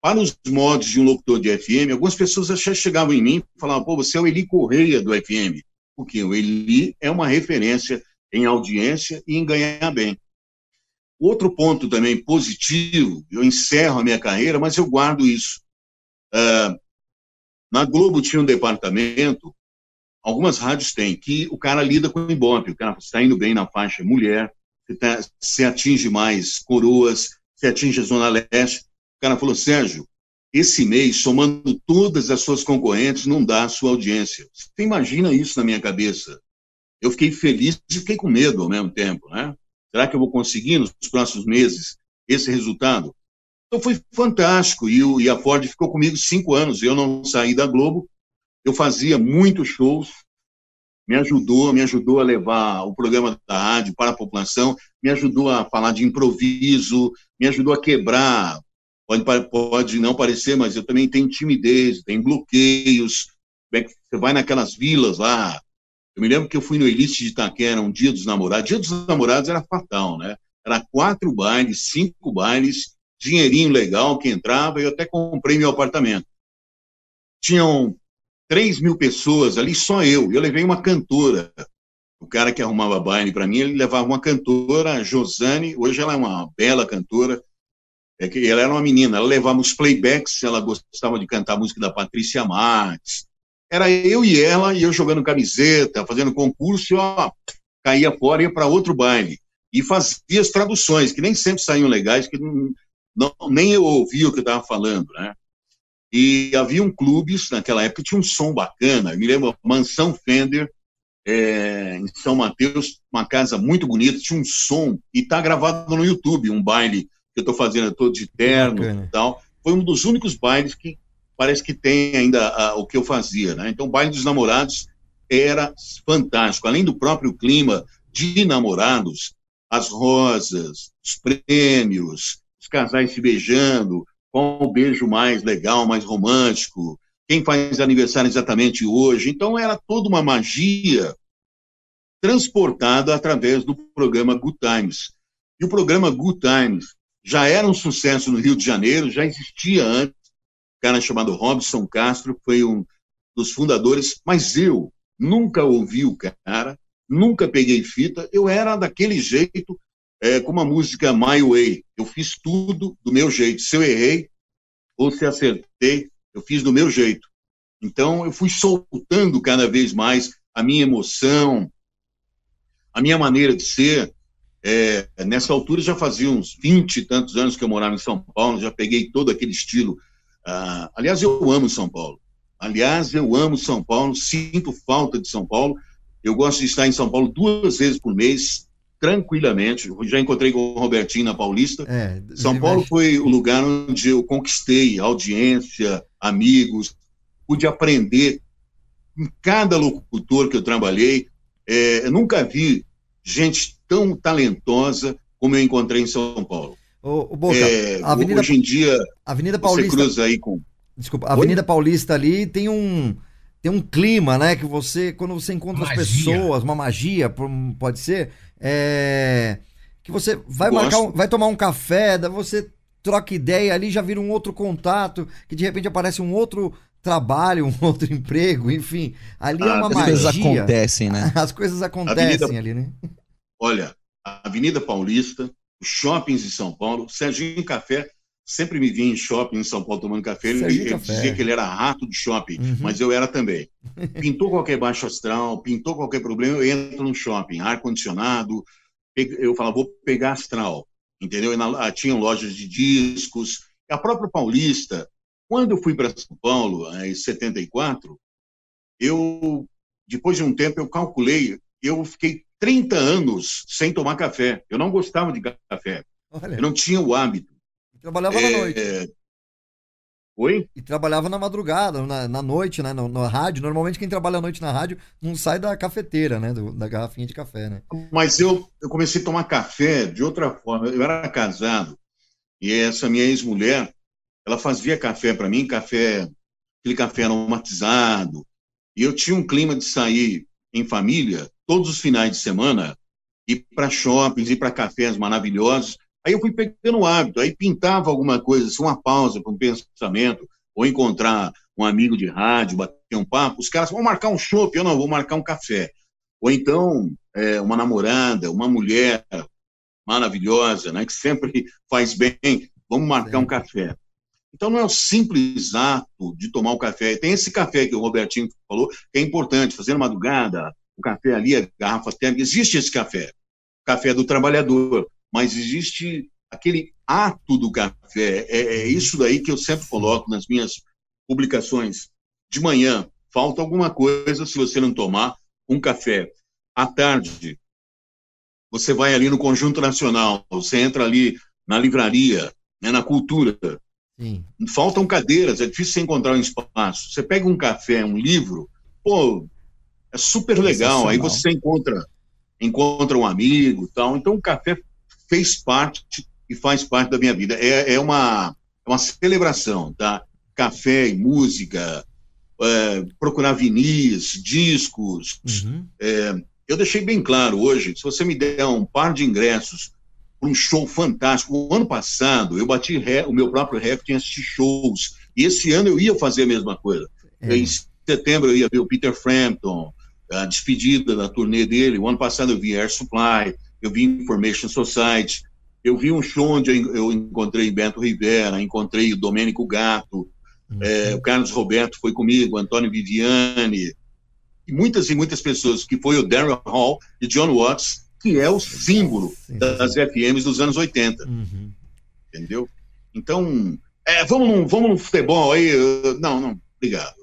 Para os modos de um locutor de FM, algumas pessoas já chegavam em mim e falavam, pô, você é o Eli Correia do FM. Porque o Eli é uma referência em audiência e em ganhar bem. Outro ponto também positivo, eu encerro a minha carreira, mas eu guardo isso. Uh, na Globo tinha um departamento, algumas rádios têm, que o cara lida com o Ibope, o cara está indo bem na faixa mulher, você, tá, atinge mais coroas, você atinge a Zona Leste. O cara falou, Sérgio, esse mês, somando todas as suas concorrentes, não dá a sua audiência. Você imagina isso na minha cabeça? Eu fiquei feliz e fiquei com medo ao mesmo tempo, né? Será que eu vou conseguir nos próximos meses esse resultado? Então foi fantástico e, o, e a Ford ficou comigo cinco anos. Eu não saí da Globo, eu fazia muitos shows, me ajudou, me ajudou a levar o programa da rádio para a população, me ajudou a falar de improviso, me ajudou a quebrar. Pode, pode não parecer, mas eu também tenho timidez, tenho bloqueios. Você vai naquelas vilas lá. Eu me lembro que eu fui no Elite de Itaquera, um dia dos namorados. Dia dos namorados era fatal, né? Era quatro bailes, cinco bailes, dinheirinho legal que entrava, e eu até comprei meu apartamento. Tinham 3 mil pessoas ali, só eu. Eu levei uma cantora. O cara que arrumava baile para mim, ele levava uma cantora, a Josane. Hoje ela é uma bela cantora. É que ela era uma menina. Ela levava os playbacks. Ela gostava de cantar a música da Patrícia Marques. Era eu e ela, e eu jogando camiseta, fazendo concurso, e ó, caía fora e ia para outro baile. E fazia as traduções, que nem sempre saíam legais, que não, não, nem eu ouvia o que eu estava falando, né? E haviam clubes, naquela época, tinha um som bacana. Eu me lembro, Mansão Fender, é, em São Mateus, uma casa muito bonita, tinha um som, e está gravado no YouTube, um baile que eu estou fazendo todo de terno e tal. Foi um dos únicos bailes que parece que tem ainda a, o que eu fazia, né? Então, o baile dos namorados era fantástico. Além do próprio clima de namorados, as rosas, os prêmios, os casais se beijando, qual o beijo mais legal, mais romântico, quem faz aniversário exatamente hoje. Então, era toda uma magia transportada através do programa Good Times. E o programa Good Times já era um sucesso no Rio de Janeiro, já existia antes. Um cara chamado Robson Castro foi um dos fundadores, mas eu nunca ouvi o cara, nunca peguei fita, eu era daquele jeito é, com a música My Way. Eu fiz tudo do meu jeito. Se eu errei ou se acertei, eu fiz do meu jeito. Então, eu fui soltando cada vez mais a minha emoção, a minha maneira de ser. É, nessa altura já fazia uns 20 e tantos anos que eu morava em São Paulo, já peguei todo aquele estilo. Ah, aliás, eu amo São Paulo. Aliás, eu amo São Paulo, sinto falta de São Paulo. Eu gosto de estar em São Paulo duas vezes por mês, tranquilamente. Já encontrei com o Robertinho na Paulista. É, São Paulo foi o lugar onde eu conquistei audiência, amigos, pude aprender em cada locutor que eu trabalhei. É, eu nunca vi gente tão talentosa como eu encontrei em São Paulo. O, o Boca, é, Avenida, hoje em dia, Avenida Paulista, você cruza aí com... Desculpa, a Avenida Oi? Paulista ali tem um tem um clima, né? Que você, quando você encontra magia. as pessoas, uma magia, pode ser, é, que você vai marcar, um, vai tomar um café, você troca ideia ali, já vira um outro contato, que de repente aparece um outro trabalho, [laughs] um outro emprego, enfim. Ali é ah, é uma as magia. [laughs] As coisas acontecem, né? As coisas acontecem Avenida, ali, né? Olha, a Avenida Paulista, os shoppings de São Paulo, Serginho Café sempre me vinha em shopping em São Paulo tomando café. Ele, ele dizia que ele era rato de shopping, uhum. mas eu era também. [laughs] Pintou qualquer baixo astral, pintou qualquer problema, eu entro no shopping, ar-condicionado. Eu falava, vou pegar astral, entendeu? Na, tinha lojas de discos. A própria Paulista, quando eu fui para São Paulo, em 74, eu, depois de um tempo, eu calculei, eu fiquei 30 anos sem tomar café. Eu não gostava de café. Olha. Eu não tinha o hábito. Trabalhava é... na noite. Oi? E trabalhava na madrugada, na, na noite, né? No, na rádio. Normalmente quem trabalha à noite na rádio não sai da cafeteira, né? Do, da garrafinha de café, né? Mas eu, eu comecei a tomar café de outra forma. Eu era casado e essa minha ex-mulher, ela fazia café para mim, café, aquele café aromatizado. E eu tinha um clima de sair em família todos os finais de semana, ir para shoppings, ir para cafés maravilhosos Aí eu fui pegando o hábito, aí pintava alguma coisa, assim, uma pausa para um pensamento, ou encontrar um amigo de rádio, bater um papo, os caras vão marcar um chopp, eu não, vou marcar um café. Ou então, é, uma namorada, uma mulher maravilhosa, né, que sempre faz bem, vamos marcar um café. Então não é o simples ato de tomar o café. Tem esse café que o Robertinho falou, que é importante, fazer madrugada, o café ali, a garrafa térmica, existe esse café. Café do trabalhador mas existe aquele ato do café. É, é, isso daí que eu sempre coloco nas minhas publicações. De manhã, falta alguma coisa se você não tomar um café. À tarde, você vai ali no Conjunto Nacional, você entra ali na livraria, né, na cultura. Sim. Faltam cadeiras, é difícil você encontrar um espaço. Você pega um café, um livro, pô, é super legal. Aí você encontra encontra um amigo, tal. Então o café fez parte e faz parte da minha vida. É, é, uma, é uma celebração, tá? Café e música, é, procurar vinis, discos. Uhum. É, eu deixei bem claro hoje, se você me der um par de ingressos para um show fantástico, o ano passado eu bati ré, o meu próprio recorde em assistir shows, e esse ano eu ia fazer a mesma coisa. É. Em setembro eu ia ver o Peter Frampton, a despedida da turnê dele, o ano passado eu vi Air Supply, eu vi Information Society, eu vi um show onde eu encontrei Bento Rivera, encontrei o Domênico Gato, uhum. é, o Carlos Roberto foi comigo, Antônio Viviani, e muitas e muitas pessoas, que foi o Darren Hall e John Watts, que é o símbolo sim, das FMs dos anos 80. Uhum. Entendeu? Então, é, vamos, num, vamos no futebol aí. Não, não, obrigado.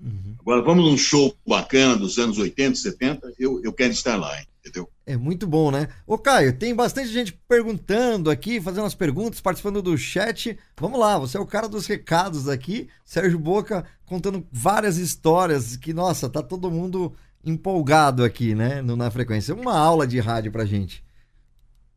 Uhum. Agora, vamos num show bacana dos anos 80, 70, eu, eu quero estar lá, entendeu? É muito bom, né? Ô, Caio, tem bastante gente perguntando aqui, fazendo as perguntas, participando do chat. Vamos lá, você é o cara dos recados aqui. Sérgio Boca contando várias histórias que, nossa, tá todo mundo empolgado aqui, né? No, na frequência. Uma aula de rádio pra gente.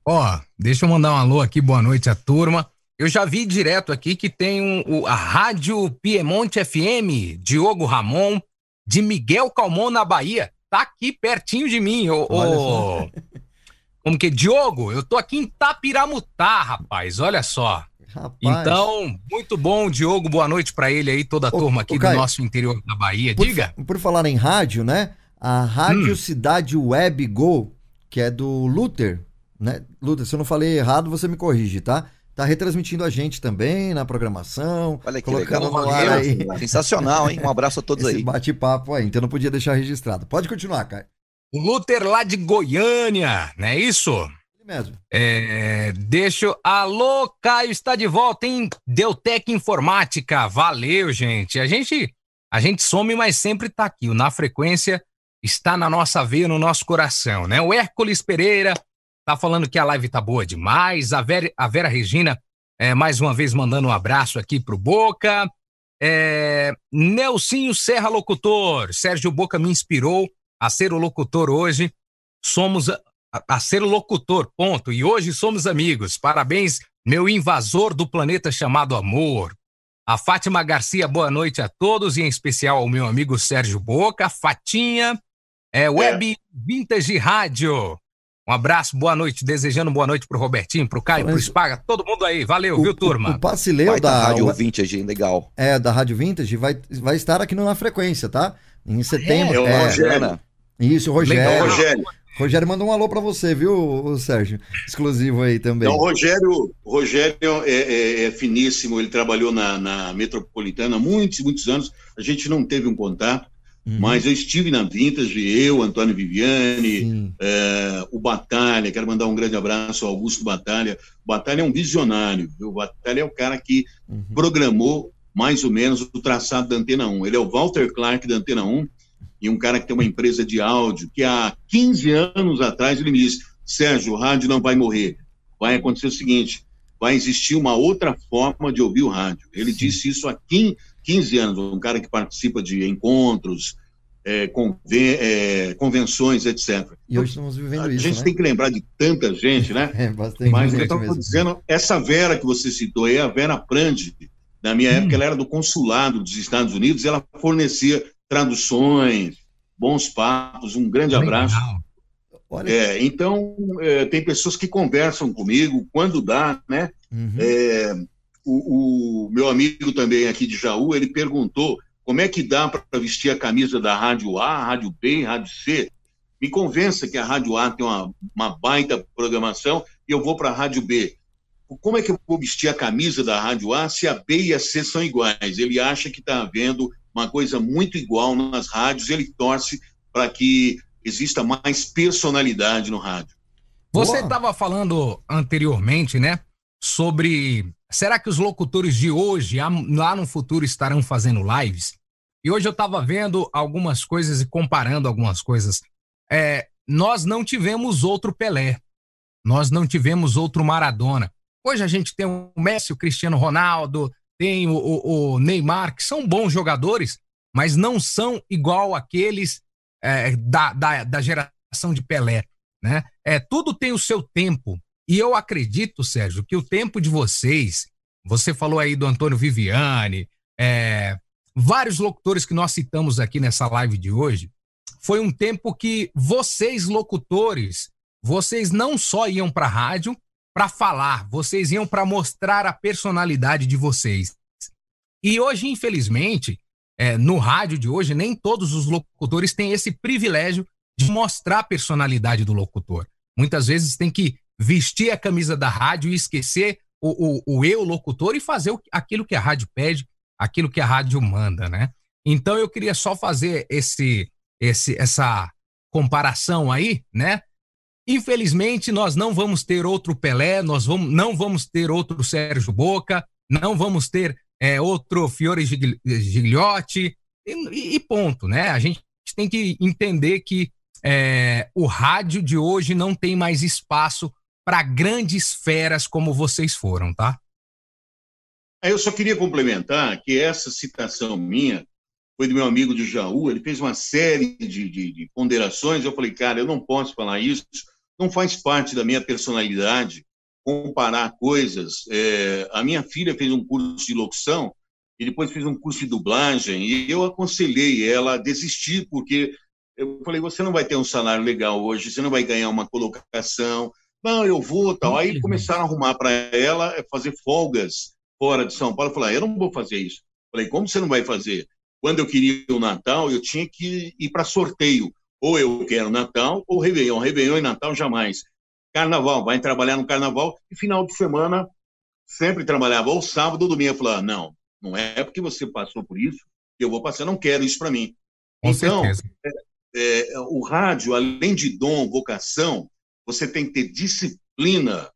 Ó, deixa eu mandar um alô aqui, boa noite à turma. Eu já vi direto aqui que tem um, a Rádio Piemonte FM, Diogo Ramon, de Miguel Calmon, na Bahia tá aqui pertinho de mim. Ô, ô... [laughs] Como que? Diogo, eu tô aqui em Tapiramutá, rapaz. Olha só. Rapaz. Então, muito bom, Diogo. Boa noite para ele aí, toda a turma aqui do nosso interior da Bahia. Por, Diga. Por falar em rádio, né? A Rádio hum. Cidade Web Go, que é do Luther, né? Luther, se eu não falei errado, você me corrige, tá? Tá retransmitindo a gente também na programação. Olha que colocando legal. No ar aí. Sensacional, hein? Um abraço a todos Esse aí. bate-papo aí, então não podia deixar registrado. Pode continuar, Caio. O Luther lá de Goiânia, não é isso? Ele mesmo. É, deixa. Alô, Caio está de volta em Deutec Informática. Valeu, gente. A gente a gente some, mas sempre tá aqui. O Na Frequência está na nossa veia, no nosso coração, né? O Hércules Pereira tá falando que a live tá boa demais. A Vera, a Vera Regina, é, mais uma vez, mandando um abraço aqui pro Boca. É, Nelsinho Serra Locutor. Sérgio Boca me inspirou a ser o locutor hoje. Somos a, a ser o locutor, ponto. E hoje somos amigos. Parabéns, meu invasor do planeta chamado Amor. A Fátima Garcia, boa noite a todos, e em especial ao meu amigo Sérgio Boca. Fatinha, é, Web é. Vintage Rádio. Um abraço, boa noite, desejando boa noite pro Robertinho, pro Caio, Mas... pro Spaga, todo mundo aí, valeu, o, viu, turma? O, o passe leu da Rádio Vintage, legal. É, da Rádio Vintage, vai, vai estar aqui na frequência, tá? Em setembro. É, é, o Rogério. Isso, o Rogério. Legal, Rogério. Rogério mandou um alô para você, viu, Sérgio? Exclusivo aí também. Não, o Rogério, Rogério é, é, é, finíssimo, ele trabalhou na, na Metropolitana há muitos, muitos anos. A gente não teve um contato, Uhum. Mas eu estive na Vintage, eu, Antônio Viviane, é, o Batalha, quero mandar um grande abraço ao Augusto Batalha. O Batalha é um visionário, viu? o Batalha é o cara que uhum. programou mais ou menos o traçado da Antena 1. Ele é o Walter Clark da Antena 1 e um cara que tem uma empresa de áudio que há 15 anos atrás ele me disse, Sérgio, o rádio não vai morrer. Vai acontecer o seguinte, vai existir uma outra forma de ouvir o rádio. Ele Sim. disse isso há 15 anos, um cara que participa de encontros, é, conven é, convenções, etc. E hoje estamos vivendo a isso. A gente né? tem que lembrar de tanta gente, né? [laughs] É, bastante Mas gente eu estava dizendo, essa Vera que você citou aí, a Vera Prandi, na minha hum. época, ela era do consulado dos Estados Unidos, ela fornecia traduções, bons papos, um grande abraço. É, então, é, tem pessoas que conversam comigo quando dá, né? Uhum. O, o, meu amigo também aqui de Jaú, ele perguntou como é que dá para vestir a camisa da Rádio A, Rádio B, Rádio C. Me convença que a Rádio A tem uma, uma baita programação e eu vou para a Rádio B. Como é que eu vou vestir a camisa da Rádio A se a B e a C são iguais? Ele acha que está havendo uma coisa muito igual nas rádios, ele torce para que exista mais personalidade no rádio. Você estava falando anteriormente, né, sobre será que os locutores de hoje, lá no futuro, estarão fazendo lives? E hoje eu estava vendo algumas coisas e comparando algumas coisas. É, nós não tivemos outro Pelé, nós não tivemos outro Maradona. Hoje a gente tem o Messi, o Cristiano Ronaldo, tem o, o, o Neymar, que são bons jogadores, mas não são igual aqueles é, da, da, da geração de Pelé, né? É, tudo tem o seu tempo. E eu acredito, Sérgio, que o tempo de vocês, você falou aí do Antônio Viviane, é, vários locutores que nós citamos aqui nessa live de hoje, foi um tempo que vocês, locutores, vocês não só iam para a rádio para falar, vocês iam para mostrar a personalidade de vocês. E hoje, infelizmente, é, no rádio de hoje, nem todos os locutores têm esse privilégio de mostrar a personalidade do locutor. Muitas vezes tem que vestir a camisa da rádio e esquecer o, o, o eu locutor e fazer aquilo que a rádio pede, aquilo que a rádio manda, né? Então eu queria só fazer esse, esse, essa comparação aí, né? Infelizmente nós não vamos ter outro Pelé, nós vamos, não vamos ter outro Sérgio Boca, não vamos ter é, outro Fiore Gigliotti, e, e, ponto, né? A gente tem que entender que é, o rádio de hoje não tem mais espaço para grandes feras como vocês foram, tá? Eu só queria complementar que essa citação minha foi do meu amigo de Jaú, ele fez uma série de, de, de ponderações, eu falei, cara, eu não posso falar isso, não faz parte da minha personalidade, comparar coisas. É, a minha filha fez um curso de locução e depois fez um curso de dublagem e eu aconselhei ela a desistir porque eu falei você não vai ter um salário legal hoje, você não vai ganhar uma colocação. Não, eu vou, tal. Aí começaram a arrumar para ela é, fazer folgas fora de São Paulo. Eu falei, ah, eu não vou fazer isso. Eu falei, como você não vai fazer? Quando eu queria o Natal, eu tinha que ir para sorteio. Ou eu quero Natal ou Réveillon. Réveillon e Natal jamais carnaval, vai trabalhar no carnaval, e final de semana sempre trabalhava ou sábado ou domingo. Eu falava, não, não é porque você passou por isso que eu vou passar, não quero isso para mim. Com então, é, é, o rádio, além de dom, vocação, você tem que ter disciplina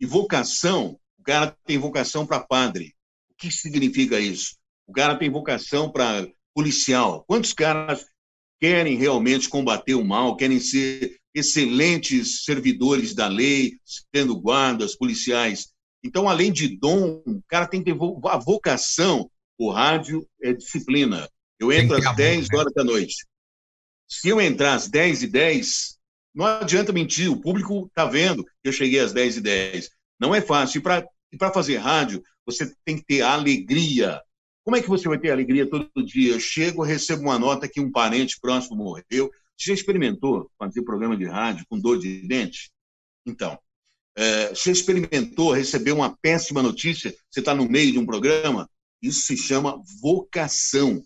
e vocação. O cara tem vocação para padre. O que significa isso? O cara tem vocação para policial. Quantos caras querem realmente combater o mal, querem ser excelentes servidores da lei, sendo guardas, policiais. Então, além de dom, o cara tem que ter a vocação. O rádio é disciplina. Eu entro às 10 né? horas da noite. Se eu entrar às 10 e 10, não adianta mentir, o público está vendo que eu cheguei às 10 e 10. Não é fácil. E para fazer rádio, você tem que ter alegria. Como é que você vai ter alegria todo dia? Eu chego, recebo uma nota que um parente próximo morreu, você já experimentou fazer programa de rádio com dor de dente? Então, é, você experimentou receber uma péssima notícia? Você está no meio de um programa? Isso se chama vocação.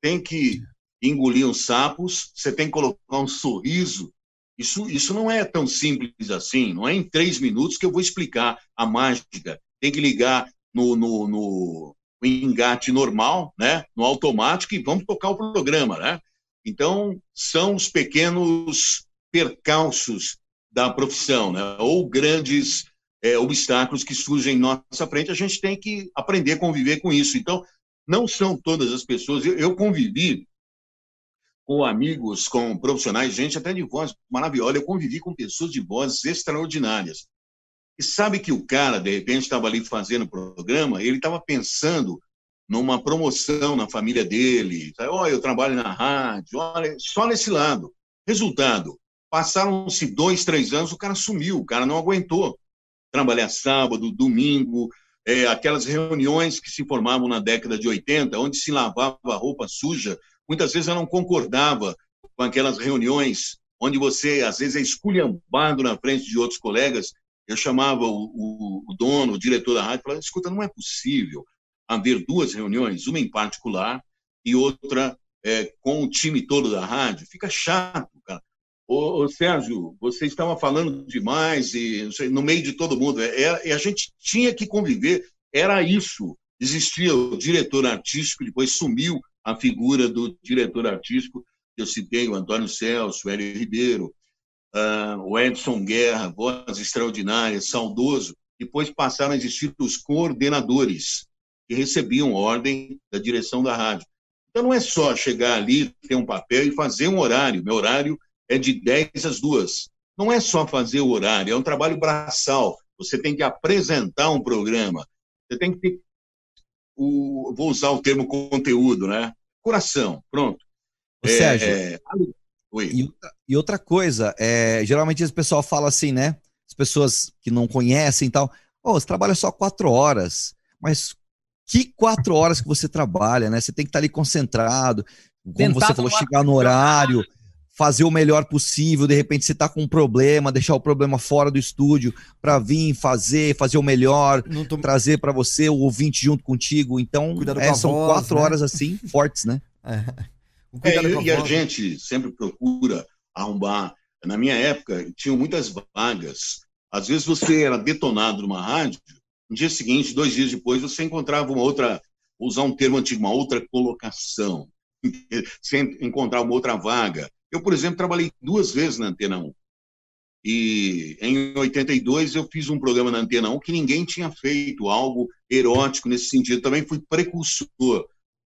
Tem que engolir uns sapos, você tem que colocar um sorriso. Isso, isso não é tão simples assim. Não é em três minutos que eu vou explicar a mágica. Tem que ligar no, no, no engate normal, né? no automático, e vamos tocar o programa. Né? Então, são os pequenos percalços da profissão, né? ou grandes é, obstáculos que surgem em nossa frente, a gente tem que aprender a conviver com isso. Então, não são todas as pessoas. Eu, eu convivi com amigos, com profissionais, gente até de voz maravilhosa. Eu convivi com pessoas de vozes extraordinárias. E sabe que o cara, de repente, estava ali fazendo o programa, ele estava pensando numa promoção na família dele. Olha, eu trabalho na rádio, olha, só nesse lado. Resultado, passaram-se dois, três anos, o cara sumiu, o cara não aguentou trabalhar sábado, domingo, é, aquelas reuniões que se formavam na década de 80, onde se lavava a roupa suja, muitas vezes eu não concordava com aquelas reuniões onde você, às vezes, é esculhambado na frente de outros colegas. Eu chamava o, o, o dono, o diretor da rádio, e falava, escuta, não é possível haver duas reuniões, uma em particular e outra é, com o time todo da rádio. Fica chato, cara. Ô, ô Sérgio, você estava falando demais e no meio de todo mundo. É, é, a gente tinha que conviver. Era isso. Existia o diretor artístico, depois sumiu a figura do diretor artístico. Eu citei o Antônio Celso, o Hélio Ribeiro, uh, o Edson Guerra, voz extraordinária, saudoso. Depois passaram a existir os coordenadores, que recebiam ordem da direção da rádio. Então não é só chegar ali, ter um papel e fazer um horário. Meu horário é de 10 às 2. Não é só fazer o horário, é um trabalho braçal. Você tem que apresentar um programa. Você tem que ter o, vou usar o termo conteúdo, né? Coração, pronto. Ô, é, Sérgio, é... E, e, outra coisa, é, geralmente o pessoal fala assim, né? As pessoas que não conhecem e tal, oh, você trabalha só quatro horas, mas que quatro horas que você trabalha, né? Você tem que estar ali concentrado, como Tentar você falou, chegar no horário, fazer o melhor possível. De repente você está com um problema, deixar o problema fora do estúdio para vir fazer, fazer o melhor, tô... trazer para você o ouvinte junto contigo. Então, é, são voz, quatro né? horas assim [laughs] fortes, né? É. É, e a gente sempre procura arrumar. Na minha época, tinham muitas vagas. Às vezes você era detonado numa rádio no dia seguinte, dois dias depois, você encontrava uma outra, usar um termo antigo, uma outra colocação, [laughs] sem encontrar uma outra vaga. Eu, por exemplo, trabalhei duas vezes na Antena 1. E em 82 eu fiz um programa na Antena 1 que ninguém tinha feito, algo erótico nesse sentido. Também fui precursor.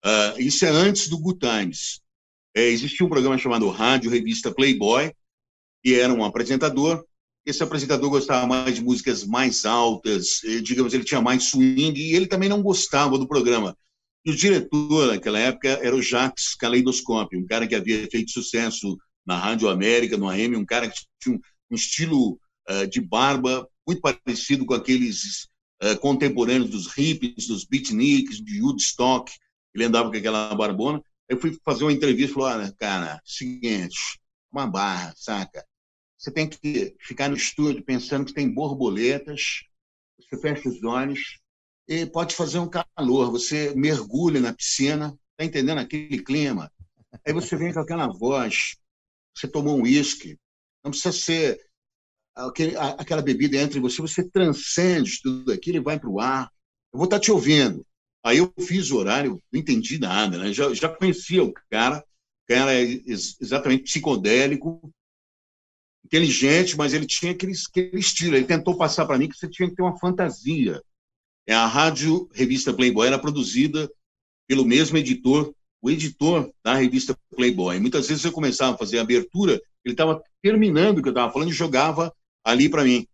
Uh, isso é antes do Good Times. É, existia um programa chamado Rádio Revista Playboy, e era um apresentador esse apresentador gostava mais de músicas mais altas, eh, digamos, ele tinha mais swing, e ele também não gostava do programa. E o diretor, naquela época, era o Jacques Caleidoscópio, um cara que havia feito sucesso na Rádio América, no AM, um cara que tinha um, estilo uh, de barba muito parecido com aqueles uh, contemporâneos dos hippies, dos beatniks, de Woodstock. Ele andava com aquela barbona. Eu fui fazer uma entrevista e falou: ah, cara, seguinte, uma barra, saca? Você tem que ficar no estúdio pensando que tem borboletas, você fecha os olhos e pode fazer um calor. Você mergulha na piscina, está entendendo aquele clima? Aí você vem com aquela voz, você tomou um uísque, não precisa ser aquele, aquela bebida entre você, você transcende tudo aquilo e vai para o ar. Eu vou estar tá te ouvindo. Aí eu fiz o horário, não entendi nada, né? já, já conhecia o cara, o cara é exatamente psicodélico, inteligente, mas ele tinha aquele, aquele estilo. Ele tentou passar para mim que você tinha que ter uma fantasia. É a rádio revista Playboy era produzida pelo mesmo editor, o editor da revista Playboy. Muitas vezes eu começava a fazer a abertura, ele estava terminando o que eu estava falando e jogava ali para mim.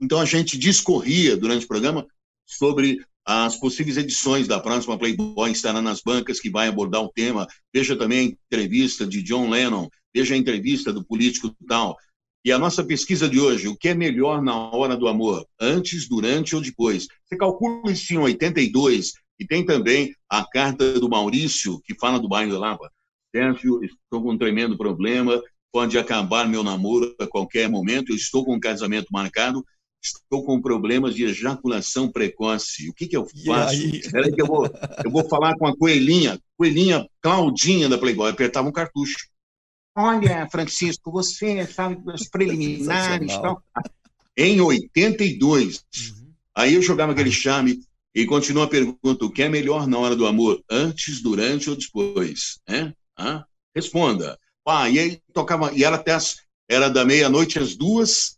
Então a gente discorria durante o programa sobre as possíveis edições da próxima Playboy estará nas bancas, que vai abordar o tema. Veja também a entrevista de John Lennon, veja a entrevista do político tal. E a nossa pesquisa de hoje, o que é melhor na hora do amor? Antes, durante ou depois? Você calcula isso em 82, e tem também a carta do Maurício, que fala do bairro da Lapa. Sérgio, estou com um tremendo problema, pode acabar meu namoro a qualquer momento, eu estou com um casamento marcado, estou com problemas de ejaculação precoce. O que, que eu faço? Espera que eu vou, eu vou falar com a coelhinha, coelhinha Claudinha da Playboy, apertava um cartucho. Olha, Francisco, você sabe dos preliminares tal. Em 82, uhum. aí eu jogava aquele charme e continua a pergunta: o que é melhor na hora do amor? Antes, durante ou depois? É? Ah? Responda. Ah, e aí tocava, e era até as, era da meia-noite às duas,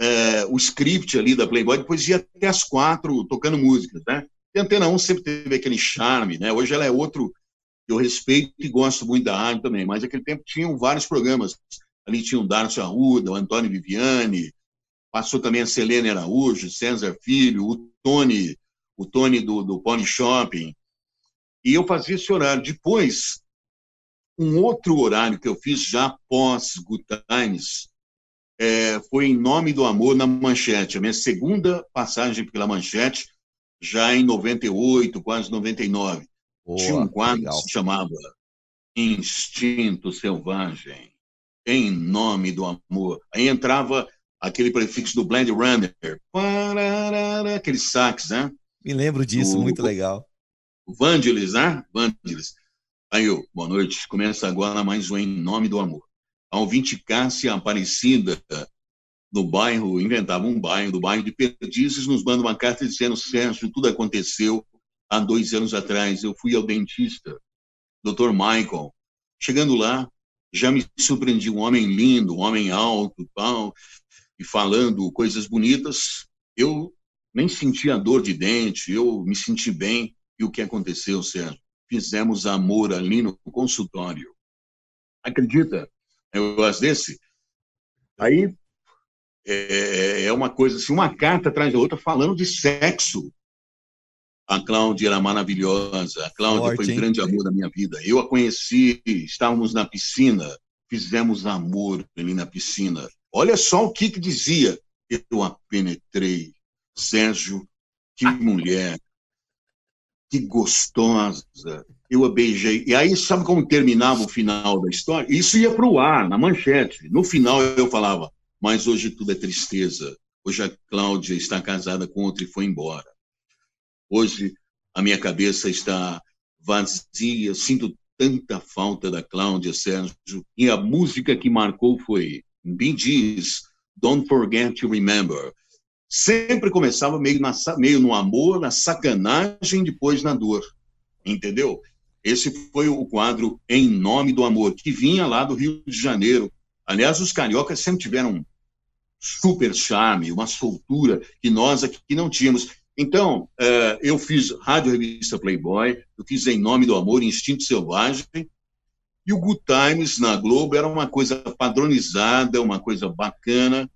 é, o script ali da Playboy, depois ia até as quatro tocando músicas, né? E a Antena 1 sempre teve aquele charme, né? Hoje ela é outro, eu respeito e gosto muito da rádio também, mas naquele tempo tinham vários programas. Ali tinha o Darcio Arruda, o Antônio Viviani, passou também a Selene Araújo, César Filho, o Tony, o Tony do, do Pony Shopping. E eu fazia esse horário. Depois, um outro horário que eu fiz já pós Good Times é, foi Em Nome do Amor na Manchete, a minha segunda passagem pela Manchete, já em 98, quase 99. Boa, Tinha um quadro legal. que se chamava Instinto Selvagem, Em Nome do Amor. Aí entrava aquele prefixo do Blade Runner, aqueles sax, né? Me lembro disso, muito legal. Vangelis, né? Vangelis. Aí eu, boa noite, começa agora mais um Em Nome do Amor. A ouvinte Cássia Aparecida, no bairro, inventava um bairro, do bairro de Perdizes, nos manda uma carta dizendo, Sérgio, tudo aconteceu há dois anos atrás. Eu fui ao dentista, Dr. Michael. Chegando lá, já me surpreendi, um homem lindo, um homem alto, e falando coisas bonitas. Eu nem senti a dor de dente, eu me senti bem. E o que aconteceu, Sérgio? fizemos amor ali no consultório. Acredita? Eu gosto desse. Aí é, é uma coisa assim, uma carta atrás da outra falando de sexo. A Cláudia era maravilhosa. A Cláudia Forte, foi um grande amor da minha vida. Eu a conheci, estávamos na piscina, fizemos amor ali na piscina. Olha só o que, que dizia. Eu a penetrei. Sérgio, que mulher que gostosa. Eu a beijei. E aí, sabe como terminava o final da história? Isso ia para o ar, na manchete. No final, eu falava, mas hoje tudo é tristeza. Hoje a Cláudia está casada com outro e foi embora. Hoje a minha cabeça está vazia, sinto tanta falta da Cláudia Sérgio. E a música que marcou foi Bee Gees, Don't Forget to Remember sempre começava meio, na, meio no amor, na sacanagem, depois na dor. Entendeu? Esse foi o quadro Em Nome do Amor, que vinha lá do Rio de Janeiro. Aliás, os cariocas sempre tiveram um super charme, uma soltura que nós aqui não tínhamos. Então, uh, eu fiz Rádio Revista Playboy, eu fiz Em Nome do Amor, Instinto Selvagem, e o Good Times na Globo era uma coisa padronizada, uma coisa bacana,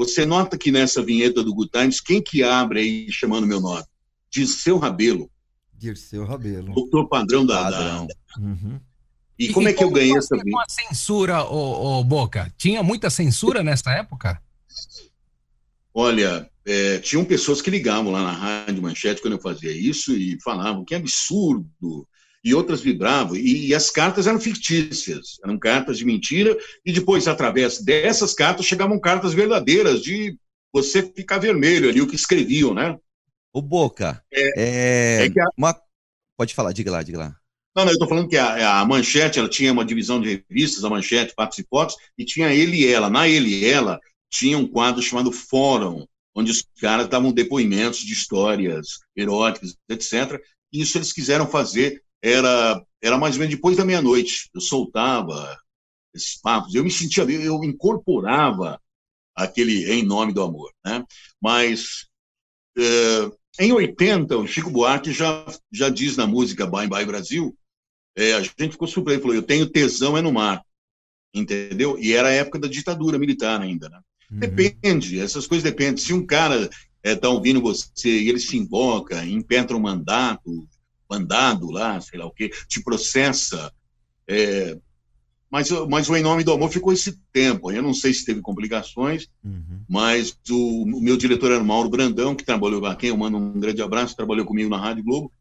você nota que nessa vinheta do Good Times, quem que abre aí chamando meu nome? Dirceu Rabelo. Dirceu Rabelo. Doutor padrão da... Padrão. Da... Uhum. E, e como é que eu ganhei essa vinheta? a censura, ô, ô, Boca? Tinha muita censura nessa época? Olha, é, tinham pessoas que ligavam lá na Rádio Manchete quando eu fazia isso e falavam que absurdo, e outras vibravam, e, e, as cartas eram fictícias, eram cartas de mentira, e depois, através dessas cartas, chegavam cartas verdadeiras, de você ficar vermelho ali, o que escreviam, né? O Boca, é, é, é a... uma... pode falar, diga lá, diga lá. Não, não, eu estou falando que a, a, Manchete, ela tinha uma divisão de revistas, a Manchete, Patos e Fotos, e tinha Ele e Ela. Na Ele e Ela, tinha um quadro chamado Fórum, onde os caras davam depoimentos de histórias eróticas, etc. E isso eles quiseram fazer era, era mais ou menos depois da meia-noite. Eu soltava esses papos, eu me sentia, eu incorporava aquele Em Nome do Amor. Né? Mas é, em 80, o Chico Buarque já, já diz na música Bye Bye Brasil, é, a gente ficou surpreso, falou, eu tenho tesão é no mar, entendeu? E era a época da ditadura militar ainda, né? Uhum. Depende, essas coisas dependem. Se um cara está é, ouvindo você e ele se invoca, impetra um mandato, mandado lá, sei lá o quê, te processa. É, mas, mas o Em Nome do Amor ficou esse tempo. Eu não sei se teve complicações, uhum. mas o, o, meu diretor era o Mauro Brandão, que trabalhou aqui, eu mando um grande abraço, trabalhou comigo na Rádio Globo,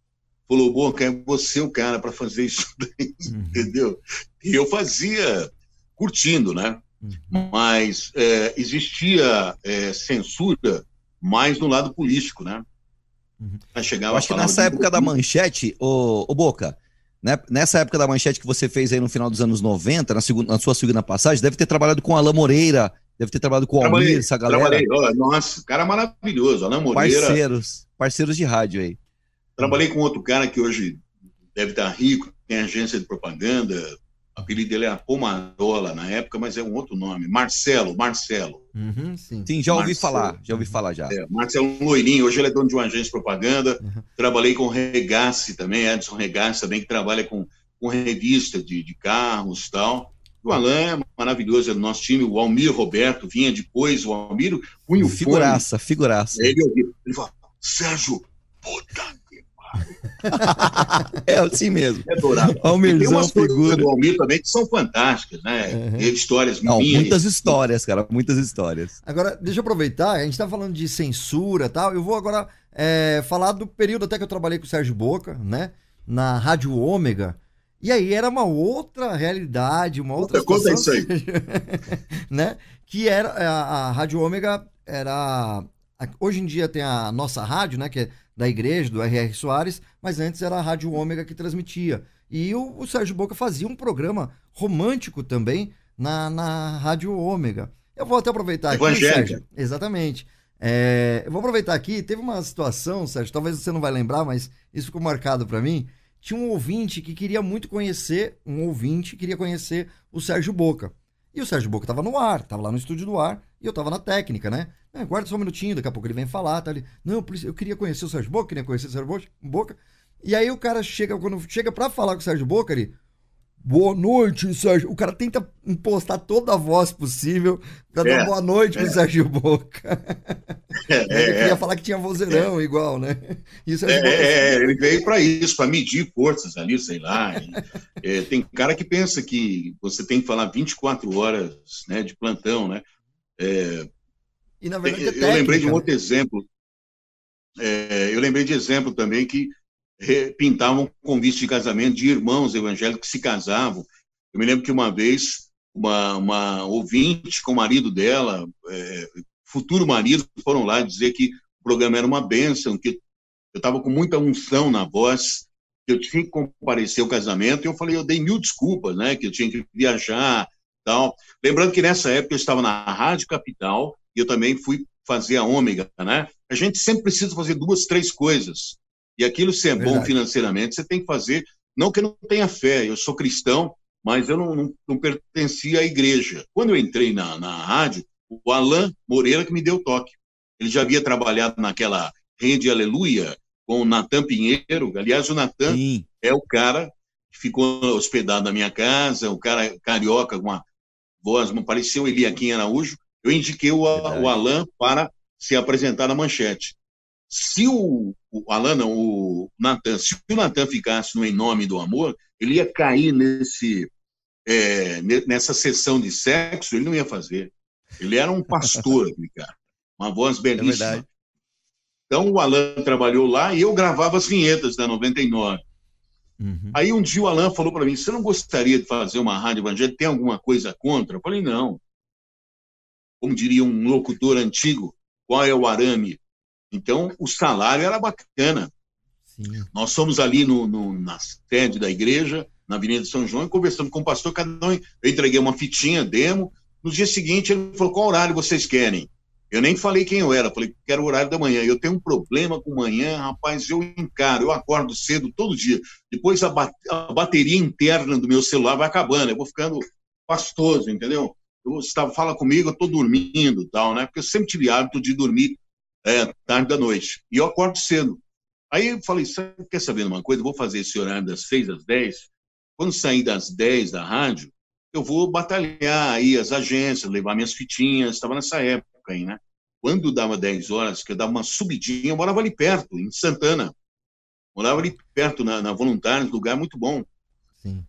falou, Boca, é você o cara para fazer isso [laughs] daí, uhum. entendeu? E eu fazia curtindo, né? Uhum. Mas é, existia é, censura mais no lado político, né? Uhum. Eu acho que nessa época da manchete, o, o Boca, né, nessa época da manchete que você fez aí no final dos anos 90, na, segunda, na sua segunda passagem, deve ter trabalhado com Alain Moreira, deve ter trabalhado com o Almir, essa galera. Trabalhei, nossa, cara maravilhoso, Alain Moreira. Parceiros, parceiros de rádio aí. Trabalhei com outro cara que hoje deve estar rico, tem agência de propaganda, o apelido dele era Pomarola na época, mas é um outro nome. Marcelo, Marcelo. Uhum, sim. sim. já ouvi Marcelo. falar, já ouvi falar já. É, Marcelo Loirinho, hoje ele é dono de uma agência de propaganda. Uhum. Trabalhei com o Regassi também, Edson Regassi também, que trabalha com, com revista de, de carros e tal. O Alain é maravilhoso, é do nosso time, o Almir Roberto vinha depois, o Almir punha o Figuraça, fone, figuraça. Ele, ele fala, Sérgio, puta [laughs] É assim mesmo. É dourado. Almirzão, tem umas figura. do Almir também que são fantásticas, né? Uhum. Histórias Não, minhas. muitas histórias, cara, muitas histórias. Agora, deixa eu aproveitar, a gente tá falando de censura e tal, eu vou agora é, falar do período até que eu trabalhei com o Sérgio Boca, né? Na Rádio Ômega. E aí era uma outra realidade, uma outra Conta isso aí. [laughs] né? Que era a, a Rádio Ômega era hoje em dia tem a nossa rádio, né, que é da igreja, do R.R. Soares, mas antes era a Rádio Ômega que transmitia. E o, o Sérgio Boca fazia um programa romântico também na, na Rádio Ômega. Eu vou até aproveitar aqui, Sérgio. Exatamente. É, eu vou aproveitar aqui, teve uma situação, Sérgio, talvez você não vai lembrar, mas isso ficou marcado para mim tinha um ouvinte que queria muito conhecer, um ouvinte queria conhecer o Sérgio Boca. E o Sérgio Boca estava no ar, estava lá no estúdio do ar, e eu estava na técnica, né? Ah, guarda só um minutinho, daqui a pouco ele vem falar, tá ali. Não, eu queria conhecer o Sérgio Boca, queria conhecer o Sérgio Boca. E aí o cara chega, quando chega para falar com o Sérgio Boca, ele. Boa noite, Sérgio. O cara tenta impostar toda a voz possível para é. dar boa noite pro é. Sérgio Boca. É, [laughs] ele queria é. falar que tinha vozeirão igual, né? Isso é, é, ele veio para isso, para medir forças ali, sei lá. Tem cara que pensa que você tem que falar 24 horas né, de plantão, né? E na verdade é técnica, Eu lembrei de um outro exemplo. eu lembrei de exemplo também que pintavam convite de casamento de irmãos evangélicos que se casavam. Eu me lembro que uma vez uma, uma ouvinte com o marido dela, é, futuro marido, foram lá dizer que o programa era uma bênção, que eu estava com muita unção na voz, que eu tinha que comparecer ao casamento, e eu falei, eu dei mil desculpas, né, que eu tinha que viajar, Lembrando que nessa época eu estava na Rádio Capital, e eu também fui fazer a Ômega, né? A gente sempre precisa fazer duas, três coisas. E aquilo, se é bom financeiramente, você tem que fazer. Não que eu não tenha fé, eu sou cristão, mas eu não, não, não pertencia à igreja. Quando eu entrei na, na rádio, o Alain Moreira que me deu toque. Ele já havia trabalhado naquela rede Aleluia com o Natan Pinheiro. Aliás, o Natan é o cara que ficou hospedado na minha casa, o cara carioca com uma voz, pareceu Eliakim Araújo. Eu indiquei o, o Alain para se apresentar na manchete. Se o, o Alan, não, o Natan, se o Natan ficasse no Em Nome do Amor, ele ia cair nesse, é, nessa sessão de sexo, ele não ia fazer. Ele era um pastor, [laughs] cara. Uma voz é belíssima. É então o Alan trabalhou lá e eu gravava as vinhetas da 99. Uhum. Aí um dia o Alan falou para mim: Você não gostaria de fazer uma rádio evangélica? Tem alguma coisa contra? Eu falei: Não. Como diria um locutor antigo, qual é o arame? Então, o salário era bacana. Sim. Nós fomos ali no, no, na sede da igreja, na Avenida de São João, e conversando com o pastor, cada um, eu entreguei uma fitinha, demo. No dia seguinte, ele falou: qual horário vocês querem? Eu nem falei quem eu era, falei que era o horário da manhã. Eu tenho um problema com manhã, rapaz, eu encaro, eu acordo cedo todo dia. Depois a, ba a bateria interna do meu celular vai acabando, eu vou ficando pastoso, entendeu? Eu, estava fala comigo, eu estou dormindo tal, né? Porque eu sempre tive hábito de dormir é, tarde da noite. E eu acordo cedo. Aí eu falei, quer saber uma coisa? Eu vou fazer esse horário das seis às dez. Quando sair das dez da rádio, eu vou batalhar aí as agências, levar minhas fitinhas. Estava nessa época né? Quando dava dez horas, que eu dava uma subidinha, eu morava ali perto, em Santana. Morava ali perto, na, na Voluntários, lugar muito bom. Sim.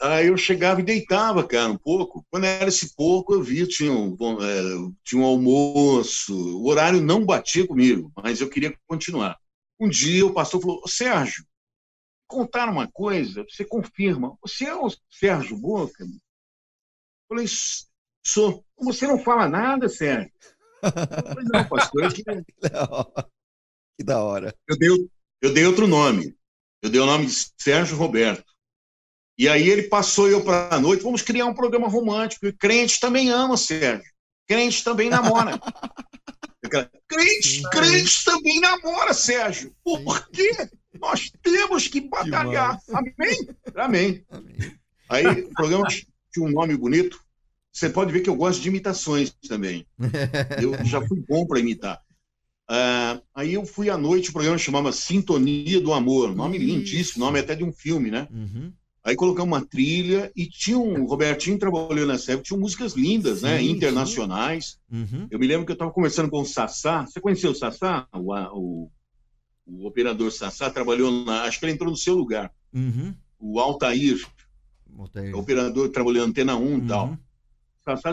Aí eu chegava e deitava, cara, um pouco. Quando era esse pouco, eu via, tinha um, é, tinha um almoço. O horário não batia comigo, mas eu queria continuar. Um dia o pastor falou: Sérgio, contar uma coisa, você confirma. Você é o Sérgio Boca? Eu falei: sou. Você não fala nada, Sérgio? [laughs] Não, pastor, é que... [laughs] que da hora. Eu dei, eu dei outro nome. Eu dei o nome de Sérgio Roberto. E aí ele passou eu para a noite, vamos criar um programa romântico. E crente também ama, Sérgio. Crente também namora. [laughs] crente, crente também namora, Sérgio. Por quê? Nós temos que batalhar. Amém? Amém? Amém. Aí o programa tinha um nome bonito. Você pode ver que eu gosto de imitações também. [laughs] Eu já fui bom para imitar. Uh, aí eu fui à noite, o programa chamava Sintonia do Amor. Nome Isso. lindíssimo, nome até de um filme, né? Uhum. Aí colocamos uma trilha e tinha um. O Robertinho trabalhou nessa época, tinha músicas lindas, né? Sim, Internacionais. Uhum. Eu me lembro que eu estava conversando com o Sassá. Você conheceu o Sassá? O, o, o operador Sassá trabalhou na. Acho que ele entrou no seu lugar. Uhum. O Altair, Botei. o operador, trabalhou na Antena 1 e tal.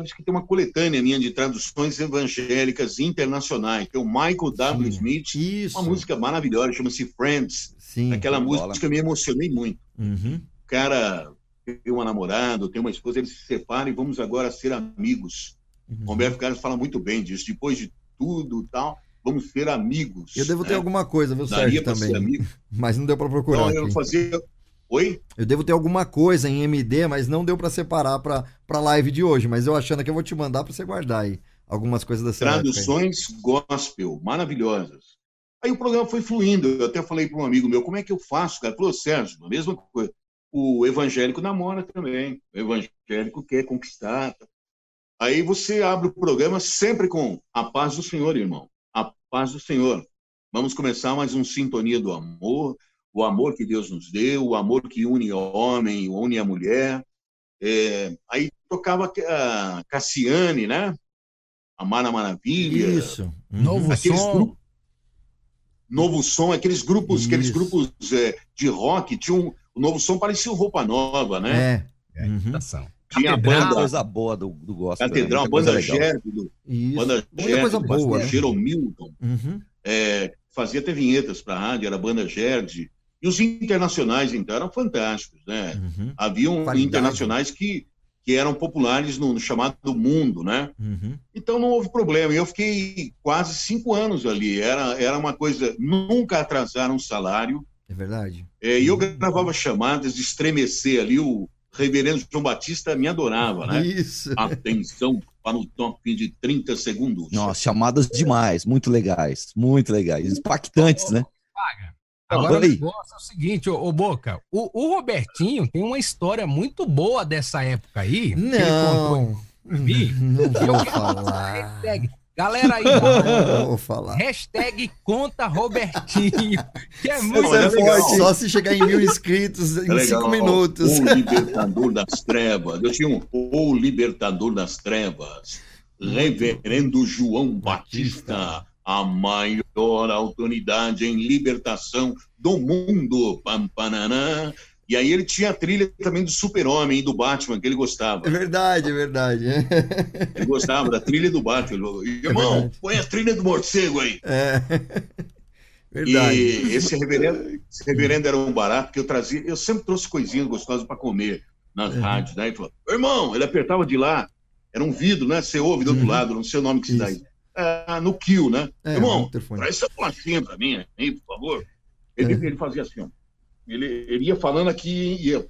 Disse que tem uma coletânea minha de traduções evangélicas internacionais. Tem o Michael W. Sim. Smith, Isso. uma música maravilhosa, chama-se Friends. Sim. Aquela bola. música eu me emocionei muito. Uhum. O cara tem uma namorada, tem uma esposa, eles se separam e vamos agora ser amigos. Uhum. Roberto Carlos fala muito bem disso. Depois de tudo e tal, vamos ser amigos. Eu devo ter né? alguma coisa, viu, Daria Sérgio, para ser também. amigo. [laughs] Mas não deu pra procurar. Eu fazia. Oi? Eu devo ter alguma coisa em MD, mas não deu pra separar pra, pra live de hoje. Mas eu achando que eu vou te mandar pra você guardar aí algumas coisas dessa. Traduções gospel, maravilhosas. Aí o programa foi fluindo. Eu até falei para um amigo meu, como é que eu faço, cara? Ele falou, Sérgio, a mesma coisa. O evangélico namora também. O evangélico quer conquistar. Aí você abre o programa sempre com a paz do Senhor, irmão. A paz do Senhor. Vamos começar mais um Sintonia do Amor. O amor que Deus nos deu, o amor que une o homem, une a mulher. É, aí tocava a Cassiane, né? Amar na Maravilha. Isso. Uhum. Novo Aqueles som. grupos- Novo Som, aqueles grupos, aqueles grupos é, de rock, tinha um, o Novo Som parecia roupa nova, né? É. Uhum. Imitação. Tinha a Catedral. banda coisa boa do, do gospel. né? Catedral, coisa banda Isso. banda Muita coisa boa, né? Uhum. é, fazia até vinhetas para a rádio, era a banda Gerde. E os internacionais, então, eram fantásticos, né? Uhum. Haviam Qualidade. internacionais que, que eram populares no, no chamado mundo, né? Uhum. Então não houve problema. E eu fiquei quase cinco anos ali. Era, era uma coisa. Nunca atrasaram um salário. É verdade. É, e eu gravava chamadas de estremecer ali. O reverendo João Batista me adorava, né? Isso. Atenção para o top de 30 segundos. Nossa, chamadas demais, muito legais, muito legais, impactantes, né? Agora o negócio é o seguinte, ô, ô, Boca, o, o Robertinho tem uma história muito boa dessa época aí. que ele contou Não. Vi? Não Eu vou falar. hashtag. Galera aí, Não vou falar. hashtag conta Robertinho, que é muito Não, é legal. só se chegar em mil inscritos em É cinco minutos. O Libertador das Trevas. Eu tinha um O Libertador das Trevas. Reverendo João Batista, a maior autoridade em libertação do mundo. Pam, pananã. E aí ele tinha a trilha também do Super-Homem e do Batman, que ele gostava. É verdade, é verdade. Ele gostava da trilha do Batman. Ele falou, Irmão, verdade. põe a trilha do morcego aí. É. Verdade. E esse reverendo, esse reverendo era um barato que eu trazia. Eu sempre trouxe coisinhas gostosas para comer nas Uhum. rádios. Né? Ele falou, irmão, ele apertava de lá, era um vidro, né? Você ouve do outro Uhum. lado, não sei o nome que se dá aí. Isso. Ah, no Kill, né? É, irmão, traz essa bolachinha para mim aí, por favor. Ele, É. ele fazia assim, ó. Ele, ele ia falando aqui e ia,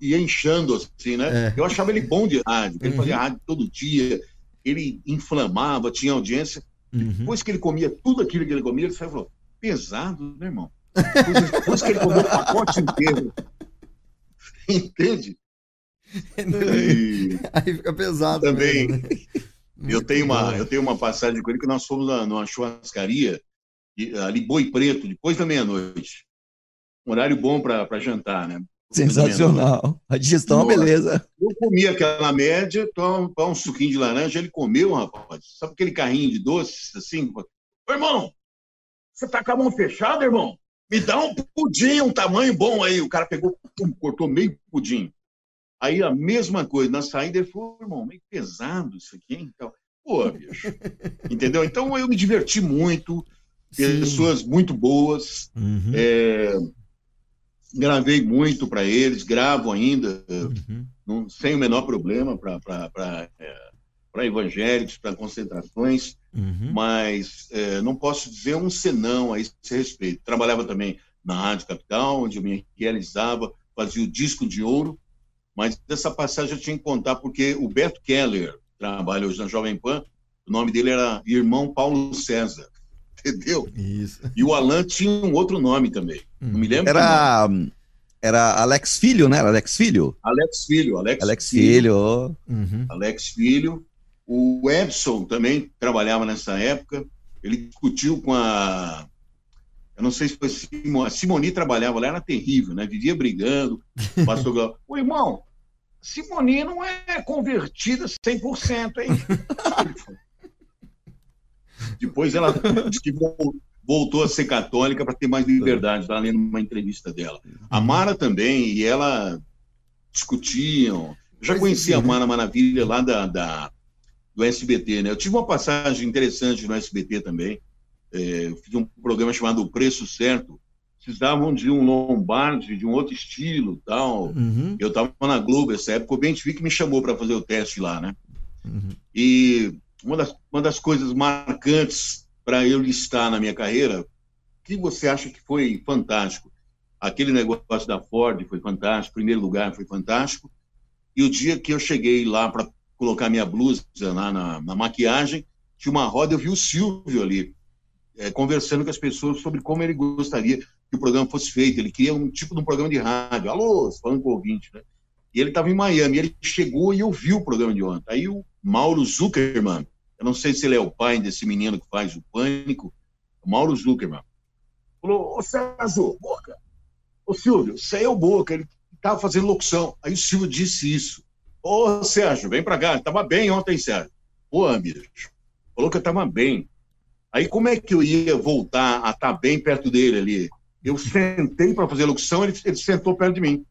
ia inchando, assim, né? É. Eu achava ele bom de rádio, ele Uhum. fazia rádio todo dia, ele inflamava, tinha audiência. Uhum. Depois que ele comia tudo aquilo que ele comia, ele falou, pesado, né, irmão? Depois, depois que ele comeu o pacote inteiro. [laughs] Entende? E [laughs] Aí fica pesado. Também, mesmo, né? Eu, Muito tenho uma, bom. eu tenho uma passagem com ele que nós fomos na- numa churrascaria, ali Boi Preto, depois da meia-noite. Um horário bom para jantar, né? Sensacional. A digestão é uma Nossa. beleza. Eu comi aquela média, toma um suquinho de laranja, ele comeu, rapaz. Sabe aquele carrinho de doces, assim? Ô, irmão, você tá com a mão fechada, irmão? Me dá um pudim, um tamanho bom aí. O cara pegou, pum, cortou meio pudim. Aí a mesma coisa, na saída ele falou, irmão, meio pesado isso aqui, hein? Então, Pô, bicho. [laughs] Entendeu? Então eu me diverti muito, Sim. pessoas muito boas. Uhum. é, gravei muito para eles, gravo ainda, Uhum. não- sem o menor problema para evangélicos, para concentrações, Uhum. mas é, não posso dizer um senão a esse respeito. Trabalhava também na Rádio Capital, onde eu me realizava, fazia o disco de ouro, mas dessa passagem eu tinha que contar porque o Beto Keller trabalha hoje na Jovem Pan, o nome dele era Irmão Paulo César, [laughs] entendeu? Isso. E o Alan tinha um outro nome também, não me lembro. que nome. Era, era Alex Filho, né? Era Alex Filho? Alex Filho, Alex, Alex Filho. ó. Uhum. Alex Filho. O Edson também trabalhava nessa época. Ele discutiu com a Eu não sei se foi Simone. A Simoni trabalhava lá, era terrível, né? Vivia brigando. Pastor O [laughs] irmão, Simoni não é convertida 100%, hein? [laughs] Depois ela voltou a ser católica para ter mais liberdade. Estava lendo uma entrevista dela. A Mara também, e ela discutiam. Eu já conhecia a Mara Maravilha lá da, da, do SBT, né? Eu tive uma passagem interessante no SBT também. É, eu fiz um programa chamado O Preço Certo. Precisavam de um Lombardi, de um outro estilo tal. Uhum. Eu estava na Globo essa época, o que me chamou para fazer o teste lá, né? Uhum. E uma das, uma das coisas marcantes para eu listar na minha carreira, que você acha que foi fantástico? Aquele negócio da Ford foi fantástico, primeiro lugar foi fantástico. E o dia que eu cheguei lá para colocar minha blusa lá na, na, maquiagem, tinha uma roda, eu vi o Silvio ali, é, conversando com as pessoas sobre como ele gostaria que o programa fosse feito. Ele queria um tipo de um programa de rádio, alô, falando com o ouvinte, né? E ele estava em Miami, ele chegou e ouviu o programa de ontem. Aí o Mauro Zuckerman, eu não sei se ele é o pai desse menino que faz o Pânico, o Mauro Zuckerman, falou, ô Sérgio, Boca, ô Silvio, você é o Boca, ele estava fazendo locução. Aí o Silvio disse isso. Ô, Sérgio, vem para cá. Estava bem ontem, Sérgio. Pô, bicho. Falou que eu estava bem. Aí como é que eu ia voltar a estar tá bem perto dele ali? Eu sentei para fazer locução, ele, ele sentou perto de mim.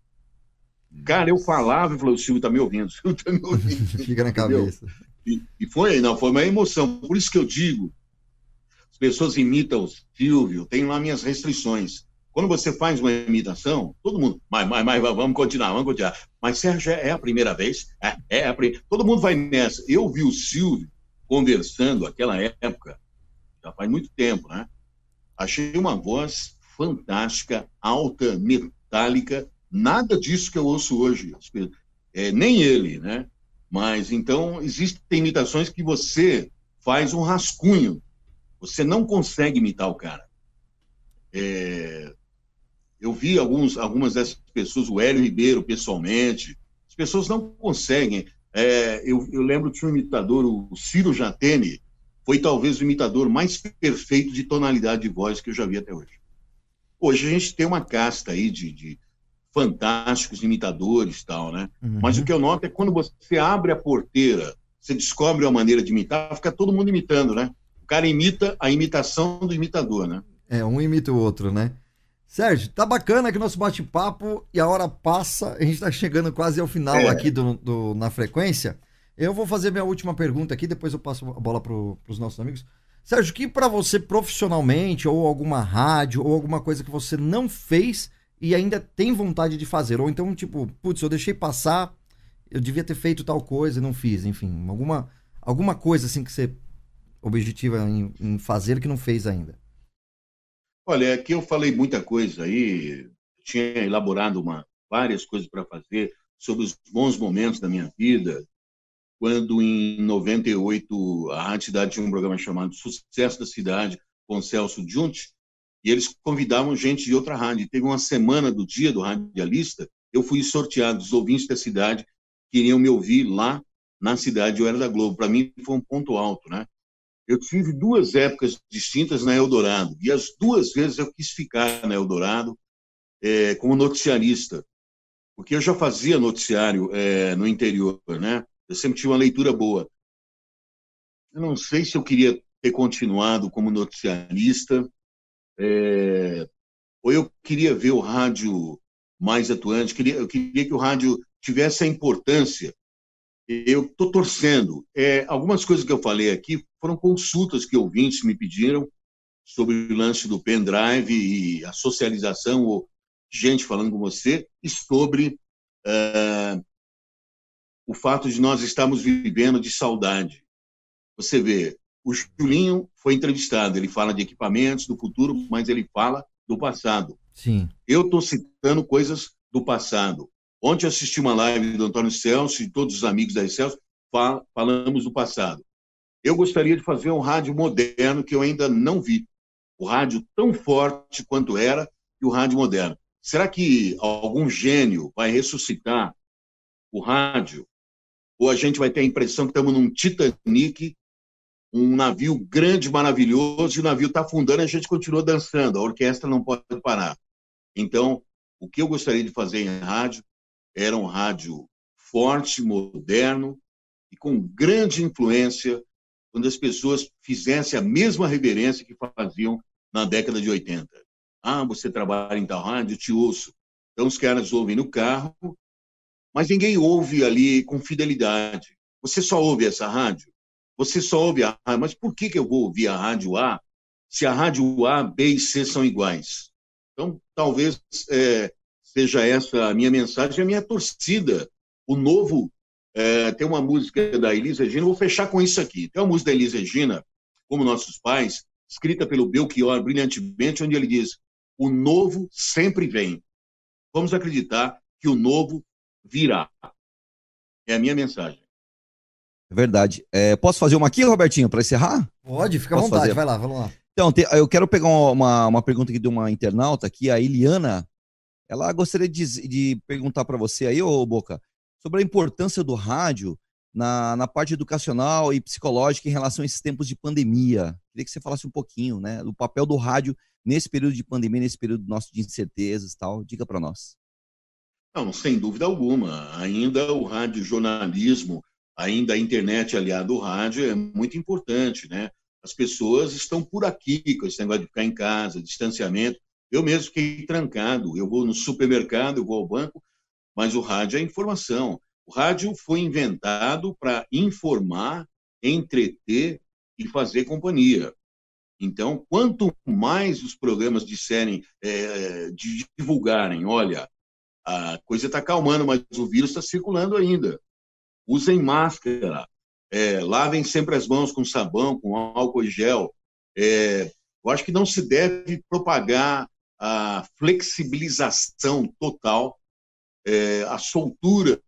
Cara, eu falava e falei, o Silvio está me ouvindo, o Silvio está me ouvindo. [laughs] Fica na cabeça. E, e, foi, não, foi uma emoção. Por isso que eu digo, as pessoas imitam o Silvio, tem lá minhas restrições. Quando você faz uma imitação, todo mundo, mas, mas, mas vamos continuar, vamos continuar. Mas Sérgio, é a primeira vez? É, é a primeira. Todo mundo vai nessa. Eu vi o Silvio conversando aquela época, já faz muito tempo, né? Achei uma voz fantástica, alta, metálica, nada disso que eu ouço hoje. É, nem ele, né? Mas então existem imitações que você faz um rascunho. Você não consegue imitar o cara. É, eu vi alguns, algumas dessas pessoas, o Hélio Ribeiro, pessoalmente. As pessoas não conseguem. É, eu, eu, lembro de um imitador, o Ciro Jatene, foi talvez o imitador mais perfeito de tonalidade de voz que eu já vi até hoje. Hoje a gente tem uma casta aí de, de fantásticos imitadores tal, né? Uhum. Mas o que eu noto é quando você abre a porteira, você descobre uma maneira de imitar, fica todo mundo imitando, né? O cara imita a imitação do imitador, né? É, um imita o outro, né? Sérgio, tá bacana aqui nosso bate-papo e a hora passa, a gente tá chegando quase ao final é. aqui do, do, na frequência. Eu vou fazer minha última pergunta aqui, depois eu passo a bola para os nossos amigos. Sérgio, que para você profissionalmente, ou alguma rádio, ou alguma coisa que você não fez e ainda tem vontade de fazer? Ou então, tipo, putz, eu deixei passar, eu devia ter feito tal coisa e não fiz, enfim, alguma, alguma coisa assim que você objetiva em, em fazer que não fez ainda. Olha, aqui eu falei muita coisa aí, tinha elaborado uma, várias coisas para fazer sobre os bons momentos da minha vida. Quando, em 98, a Rádio Cidade tinha um programa chamado Sucesso da Cidade, com Celso Junte, e eles convidavam gente de outra rádio. Teve uma semana do dia do radialista, eu fui sorteado, os ouvintes da cidade queriam me ouvir lá na cidade, eu era da Globo. Para mim foi um ponto alto, né? Eu tive duas épocas distintas na Eldorado, e as duas vezes eu quis ficar na Eldorado é, como noticiarista, porque eu já fazia noticiário é, no interior, né? Eu sempre tive uma leitura boa. Eu não sei se eu queria ter continuado como noticiarista, é, ou eu queria ver o rádio mais atuante, queria, eu queria que o rádio tivesse a importância eu estou torcendo. É, algumas coisas que eu falei aqui foram consultas que ouvintes me pediram sobre o lance do pendrive e a socialização, ou gente falando com você, e sobre uh, o fato de nós estarmos vivendo de saudade. Você vê, o Julinho foi entrevistado, ele fala de equipamentos do futuro, mas ele fala do passado. Sim. Eu estou citando coisas do passado. Ontem assisti uma live do Antônio Celso e todos os amigos da Celso, falamos do passado. Eu gostaria de fazer um rádio moderno que eu ainda não vi. O rádio tão forte quanto era e o rádio moderno. Será que algum gênio vai ressuscitar o rádio? Ou a gente vai ter a impressão que estamos num Titanic, um navio grande, maravilhoso, e o navio está afundando e a gente continua dançando, a orquestra não pode parar. Então, o que eu gostaria de fazer em rádio era um rádio forte, moderno e com grande influência, quando as pessoas fizessem a mesma reverência que faziam na década de 80. Ah, você trabalha em tal rádio, te ouço. Então, os caras ouvem no carro, mas ninguém ouve ali com fidelidade. Você só ouve essa rádio? Você só ouve a rádio, mas por que, que eu vou ouvir a rádio A se a rádio A, B e C são iguais? Então, talvez é, seja essa a minha mensagem, a minha torcida. O novo. É, tem uma música da Elisa Regina, vou fechar com isso aqui. Tem uma música da Elisa Regina, Como Nossos Pais, escrita pelo Belchior brilhantemente, onde ele diz: O novo sempre vem. Vamos acreditar que o novo virá. É a minha mensagem. É verdade. É, posso fazer uma aqui, Robertinho, para encerrar? Pode, fica à vontade, fazer? vai lá, vamos lá. Então, eu quero pegar uma, uma pergunta aqui de uma internauta aqui, a Eliana. Ela gostaria de, de perguntar para você aí, ô Boca, sobre a importância do rádio na, na parte educacional e psicológica em relação a esses tempos de pandemia. Queria que você falasse um pouquinho, né, do papel do rádio nesse período de pandemia, nesse período nosso de incertezas e tal. Diga para nós. Não, sem dúvida alguma. Ainda o rádio jornalismo, ainda a internet aliado ao rádio é muito importante, né? As pessoas estão por aqui com esse negócio de ficar em casa, distanciamento. Eu mesmo fiquei trancado. Eu vou no supermercado, eu vou ao banco, mas o rádio é informação. O rádio foi inventado para informar, entreter e fazer companhia. Então, quanto mais os programas disserem, é, divulgarem, olha, a coisa está calmando, mas o vírus está circulando ainda. Usem máscara, é, lavem sempre as mãos com sabão, com álcool e gel. É, eu acho que não se deve propagar a flexibilização total, é, a soltura.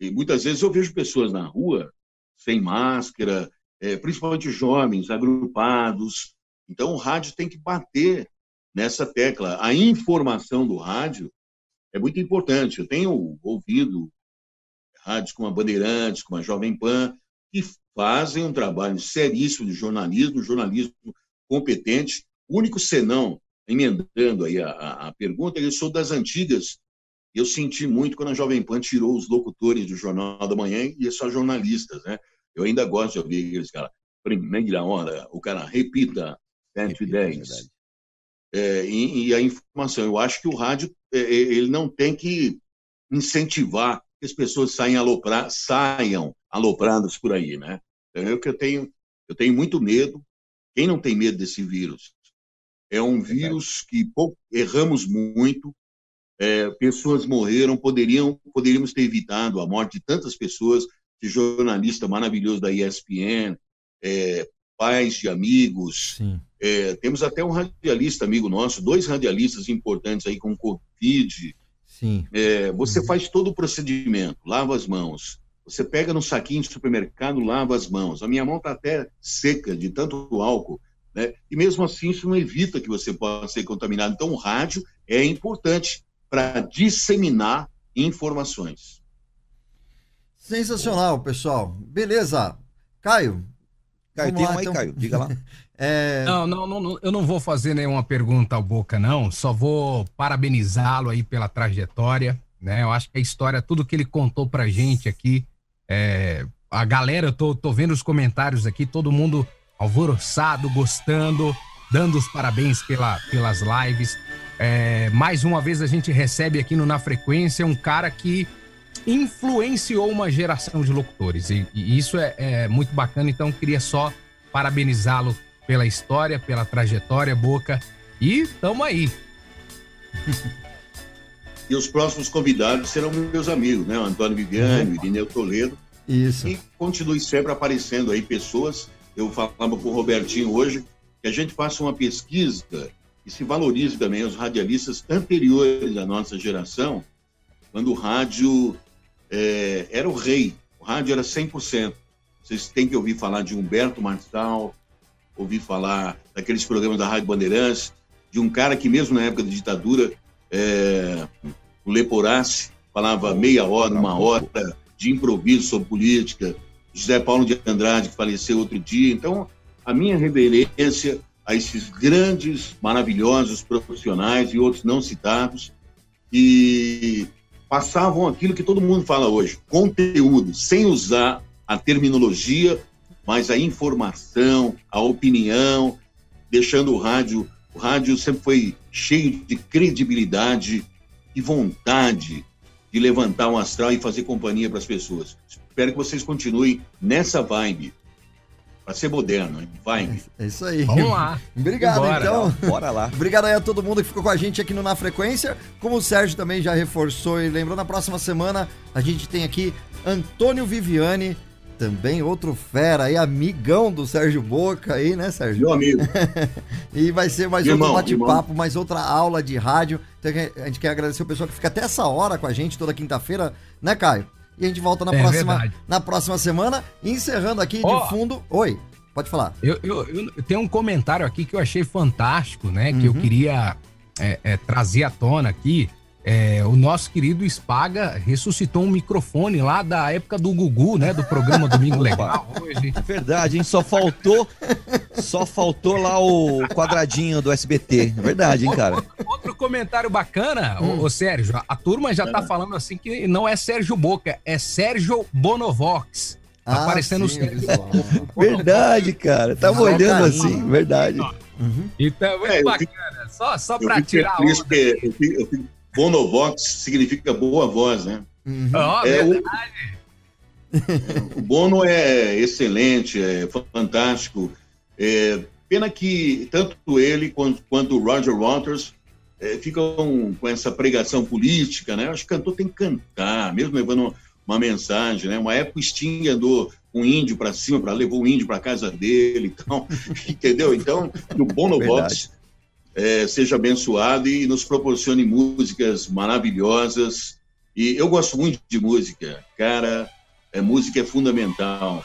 E muitas vezes eu vejo pessoas na rua sem máscara, é, principalmente jovens, agrupados. Então o rádio tem que bater nessa tecla. A informação do rádio é muito importante. Eu tenho ouvido rádios como a Bandeirantes, como a Jovem Pan, que fazem um trabalho seríssimo de jornalismo, jornalismo competente. O único senão, emendando aí a, a, a pergunta, eu sou das antigas. Eu senti muito quando a Jovem Pan tirou os locutores do Jornal da Manhã e só jornalistas, né? Eu ainda gosto de ouvir aqueles caras. Primeira hora, o cara repita 110. É, e, e, a informação. Eu acho que o rádio é, é, ele não tem que incentivar que as pessoas saiam, aloprar, saiam alopradas por aí, né? Então, eu que eu tenho, eu tenho muito medo. Quem não tem medo desse vírus? É um vírus que pô, erramos muito. É, pessoas morreram, poderiam, poderíamos ter evitado a morte de tantas pessoas. De jornalista maravilhoso da ESPN, é, pais de amigos. É, temos até um radialista amigo nosso, dois radialistas importantes aí com Covid. Sim. É, você uhum. faz todo o procedimento, lava as mãos. Você pega no saquinho de supermercado, lava as mãos. A minha mão está até seca de tanto álcool. Né? E mesmo assim, isso não evita que você possa ser contaminado. Então, o rádio é importante para disseminar informações. Sensacional, pessoal. Beleza. Caio, Caio, Vamos tem lá, uma aí, então. Caio, diga lá. [laughs] É... Não, não, não, eu não vou fazer nenhuma pergunta ao Boca, não. Só vou parabenizá-lo aí pela trajetória, né? Eu acho que a história, tudo que ele contou pra gente aqui, é... a galera, eu tô, tô vendo os comentários aqui, todo mundo alvoroçado, gostando, dando os parabéns pela, pelas lives. É... mais uma vez a gente recebe aqui no Na Frequência um cara que influenciou uma geração de locutores. E, e isso é, é, muito bacana, então queria só parabenizá-lo pela história, pela trajetória, Boca. E tamo aí. [laughs] E os próximos convidados serão meus amigos, né? Antônio Viviane, Irineu Toledo. Isso. E continue sempre aparecendo aí pessoas. Eu falava com o Robertinho hoje que a gente faça uma pesquisa e se valorize também os radialistas anteriores à nossa geração, quando o rádio é, era o rei, o rádio era 100%. Vocês têm que ouvir falar de Humberto Marçal, ouvir falar daqueles programas da Rádio Bandeirantes, de um cara que mesmo na época da ditadura, é, o Leporace, falava meia hora, uma hora de improviso sobre política. José Paulo de Andrade, que faleceu outro dia. Então, a minha reverência a esses grandes, maravilhosos profissionais e outros não citados, que passavam aquilo que todo mundo fala hoje, conteúdo, sem usar a terminologia, mas a informação, a opinião, deixando o rádio. O rádio sempre foi cheio de credibilidade e vontade de levantar um astral e fazer companhia para as pessoas. Espero que vocês continuem nessa vibe. Para ser moderno, hein? Vai. É isso aí. Vamos lá. [laughs] Obrigado, Bora, então. Bora lá. [laughs] Obrigado aí a todo mundo que ficou com a gente aqui no Na Frequência. Como o Sérgio também já reforçou e lembrou, na próxima semana a gente tem aqui Antônio Viviane, também outro fera aí, amigão do Sérgio Boca aí, né, Sérgio? Meu amigo. [laughs] E vai ser mais Irmão, outro bate-papo, mais outra aula de rádio. Então a gente quer agradecer o pessoal que fica até essa hora com a gente toda quinta-feira, né, Caio? E a gente volta na, É próxima, verdade. na próxima semana, encerrando aqui Ó. de fundo. Oi, pode falar. Eu, eu, eu- tenho um comentário aqui que eu achei fantástico, né? Que eu Uhum. queria é, é, trazer à tona aqui. É, o nosso querido Spaga ressuscitou um microfone lá da época do Gugu, né? Do programa Domingo [laughs] Legal. Hoje. É verdade, hein? Só faltou. Só faltou lá o quadradinho do SBT. É verdade, hein, cara? Outro comentário bacana, Hum. ô, Sérgio. A turma já tá falando assim que não é Sérgio Boca, é Sérgio Bonovox. Tá aparecendo sim, o o visual. Verdade, cara. Tava Só olhando carinho. assim, verdade. Uhum. Então, é muito É, bacana. Só, só pra fico tirar a feliz onda. porque eu fico, eu fico- Bonovox significa boa voz, né? Uhum. Ó, É, o, verdade. o Bono é excelente, é fantástico. É, pena que tanto ele quanto, quanto o Roger Waters é, ficam com essa pregação política, né? Acho que o cantor tem que cantar, mesmo levando uma mensagem, né? Uma época o Sting andou um índio para cima, para levou o índio para casa dele, então, [laughs] entendeu? Então, o Bono Verdade. É, seja abençoado e nos proporcione músicas maravilhosas. E eu gosto muito de música, cara. É, música é fundamental.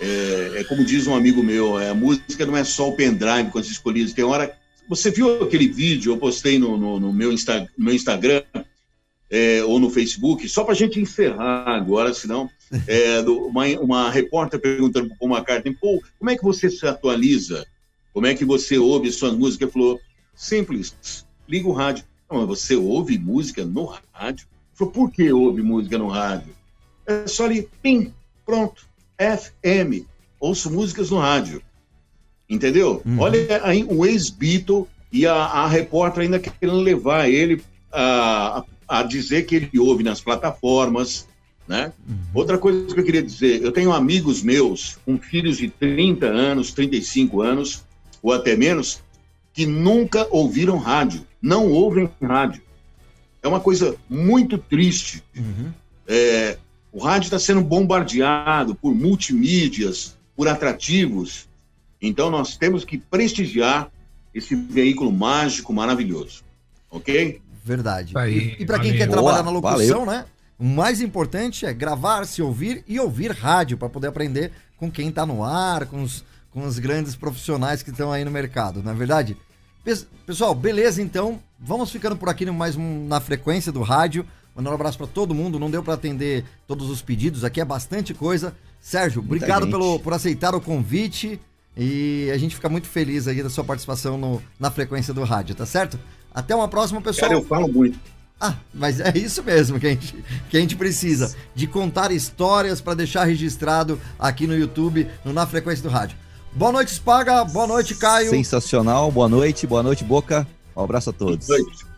É, é como diz um amigo meu, é, a música não é só o pendrive quando se escolhe. Tem hora. Você viu aquele vídeo? Eu postei no, no- no meu, Insta, no meu Instagram é, ou no Facebook, só para a gente encerrar agora, senão. É, do- uma, uma repórter perguntando para McCartney: Pô, como é que você se atualiza? Como é que você ouve suas músicas? Ele falou: simples, liga o rádio. Não, mas você ouve música no rádio? Falou: por que ouve música no rádio? É só ali, pim, pronto, FM. Ouço músicas no rádio. Entendeu? Uhum. Olha aí o ex-Beatle e a, a repórter ainda querendo levar ele a, a dizer que ele ouve nas plataformas, né? Outra coisa que eu queria dizer, eu tenho amigos meus com filhos de 30 anos, 35 anos, ou até menos, que nunca ouviram rádio, não ouvem rádio. É uma coisa muito triste. Uhum. É, o rádio está sendo bombardeado por multimídias, por atrativos. Então nós temos que prestigiar esse veículo mágico, maravilhoso. Ok? Verdade. Aí, e e para quem valeu. quer trabalhar Boa, na locução, né? O mais importante é gravar, se ouvir e ouvir rádio para poder aprender com quem tá no ar, com os, com os grandes profissionais que estão aí no mercado, não é verdade? Pes- Pessoal, beleza então. Vamos ficando por aqui mais um, na frequência do rádio. Mandando um abraço para todo mundo. Não deu para atender todos os pedidos, aqui é bastante coisa. Sérgio, Muita obrigado gente. pelo, por aceitar o convite. E a gente fica muito feliz aí da sua participação no, na frequência do rádio, tá certo? Até uma próxima, pessoal. Cara, eu falo muito. Ah, mas é isso mesmo que a gente, que a gente precisa, de contar histórias para deixar registrado aqui no YouTube, no Na Frequência do Rádio. Boa noite, Spaga. Boa noite, Caio. Sensacional. Boa noite, boa noite, Boca. Um abraço a todos.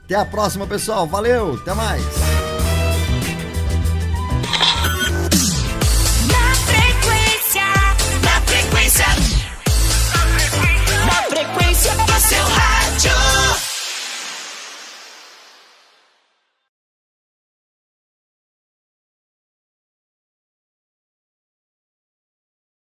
Até a próxima, pessoal. Valeu, até mais.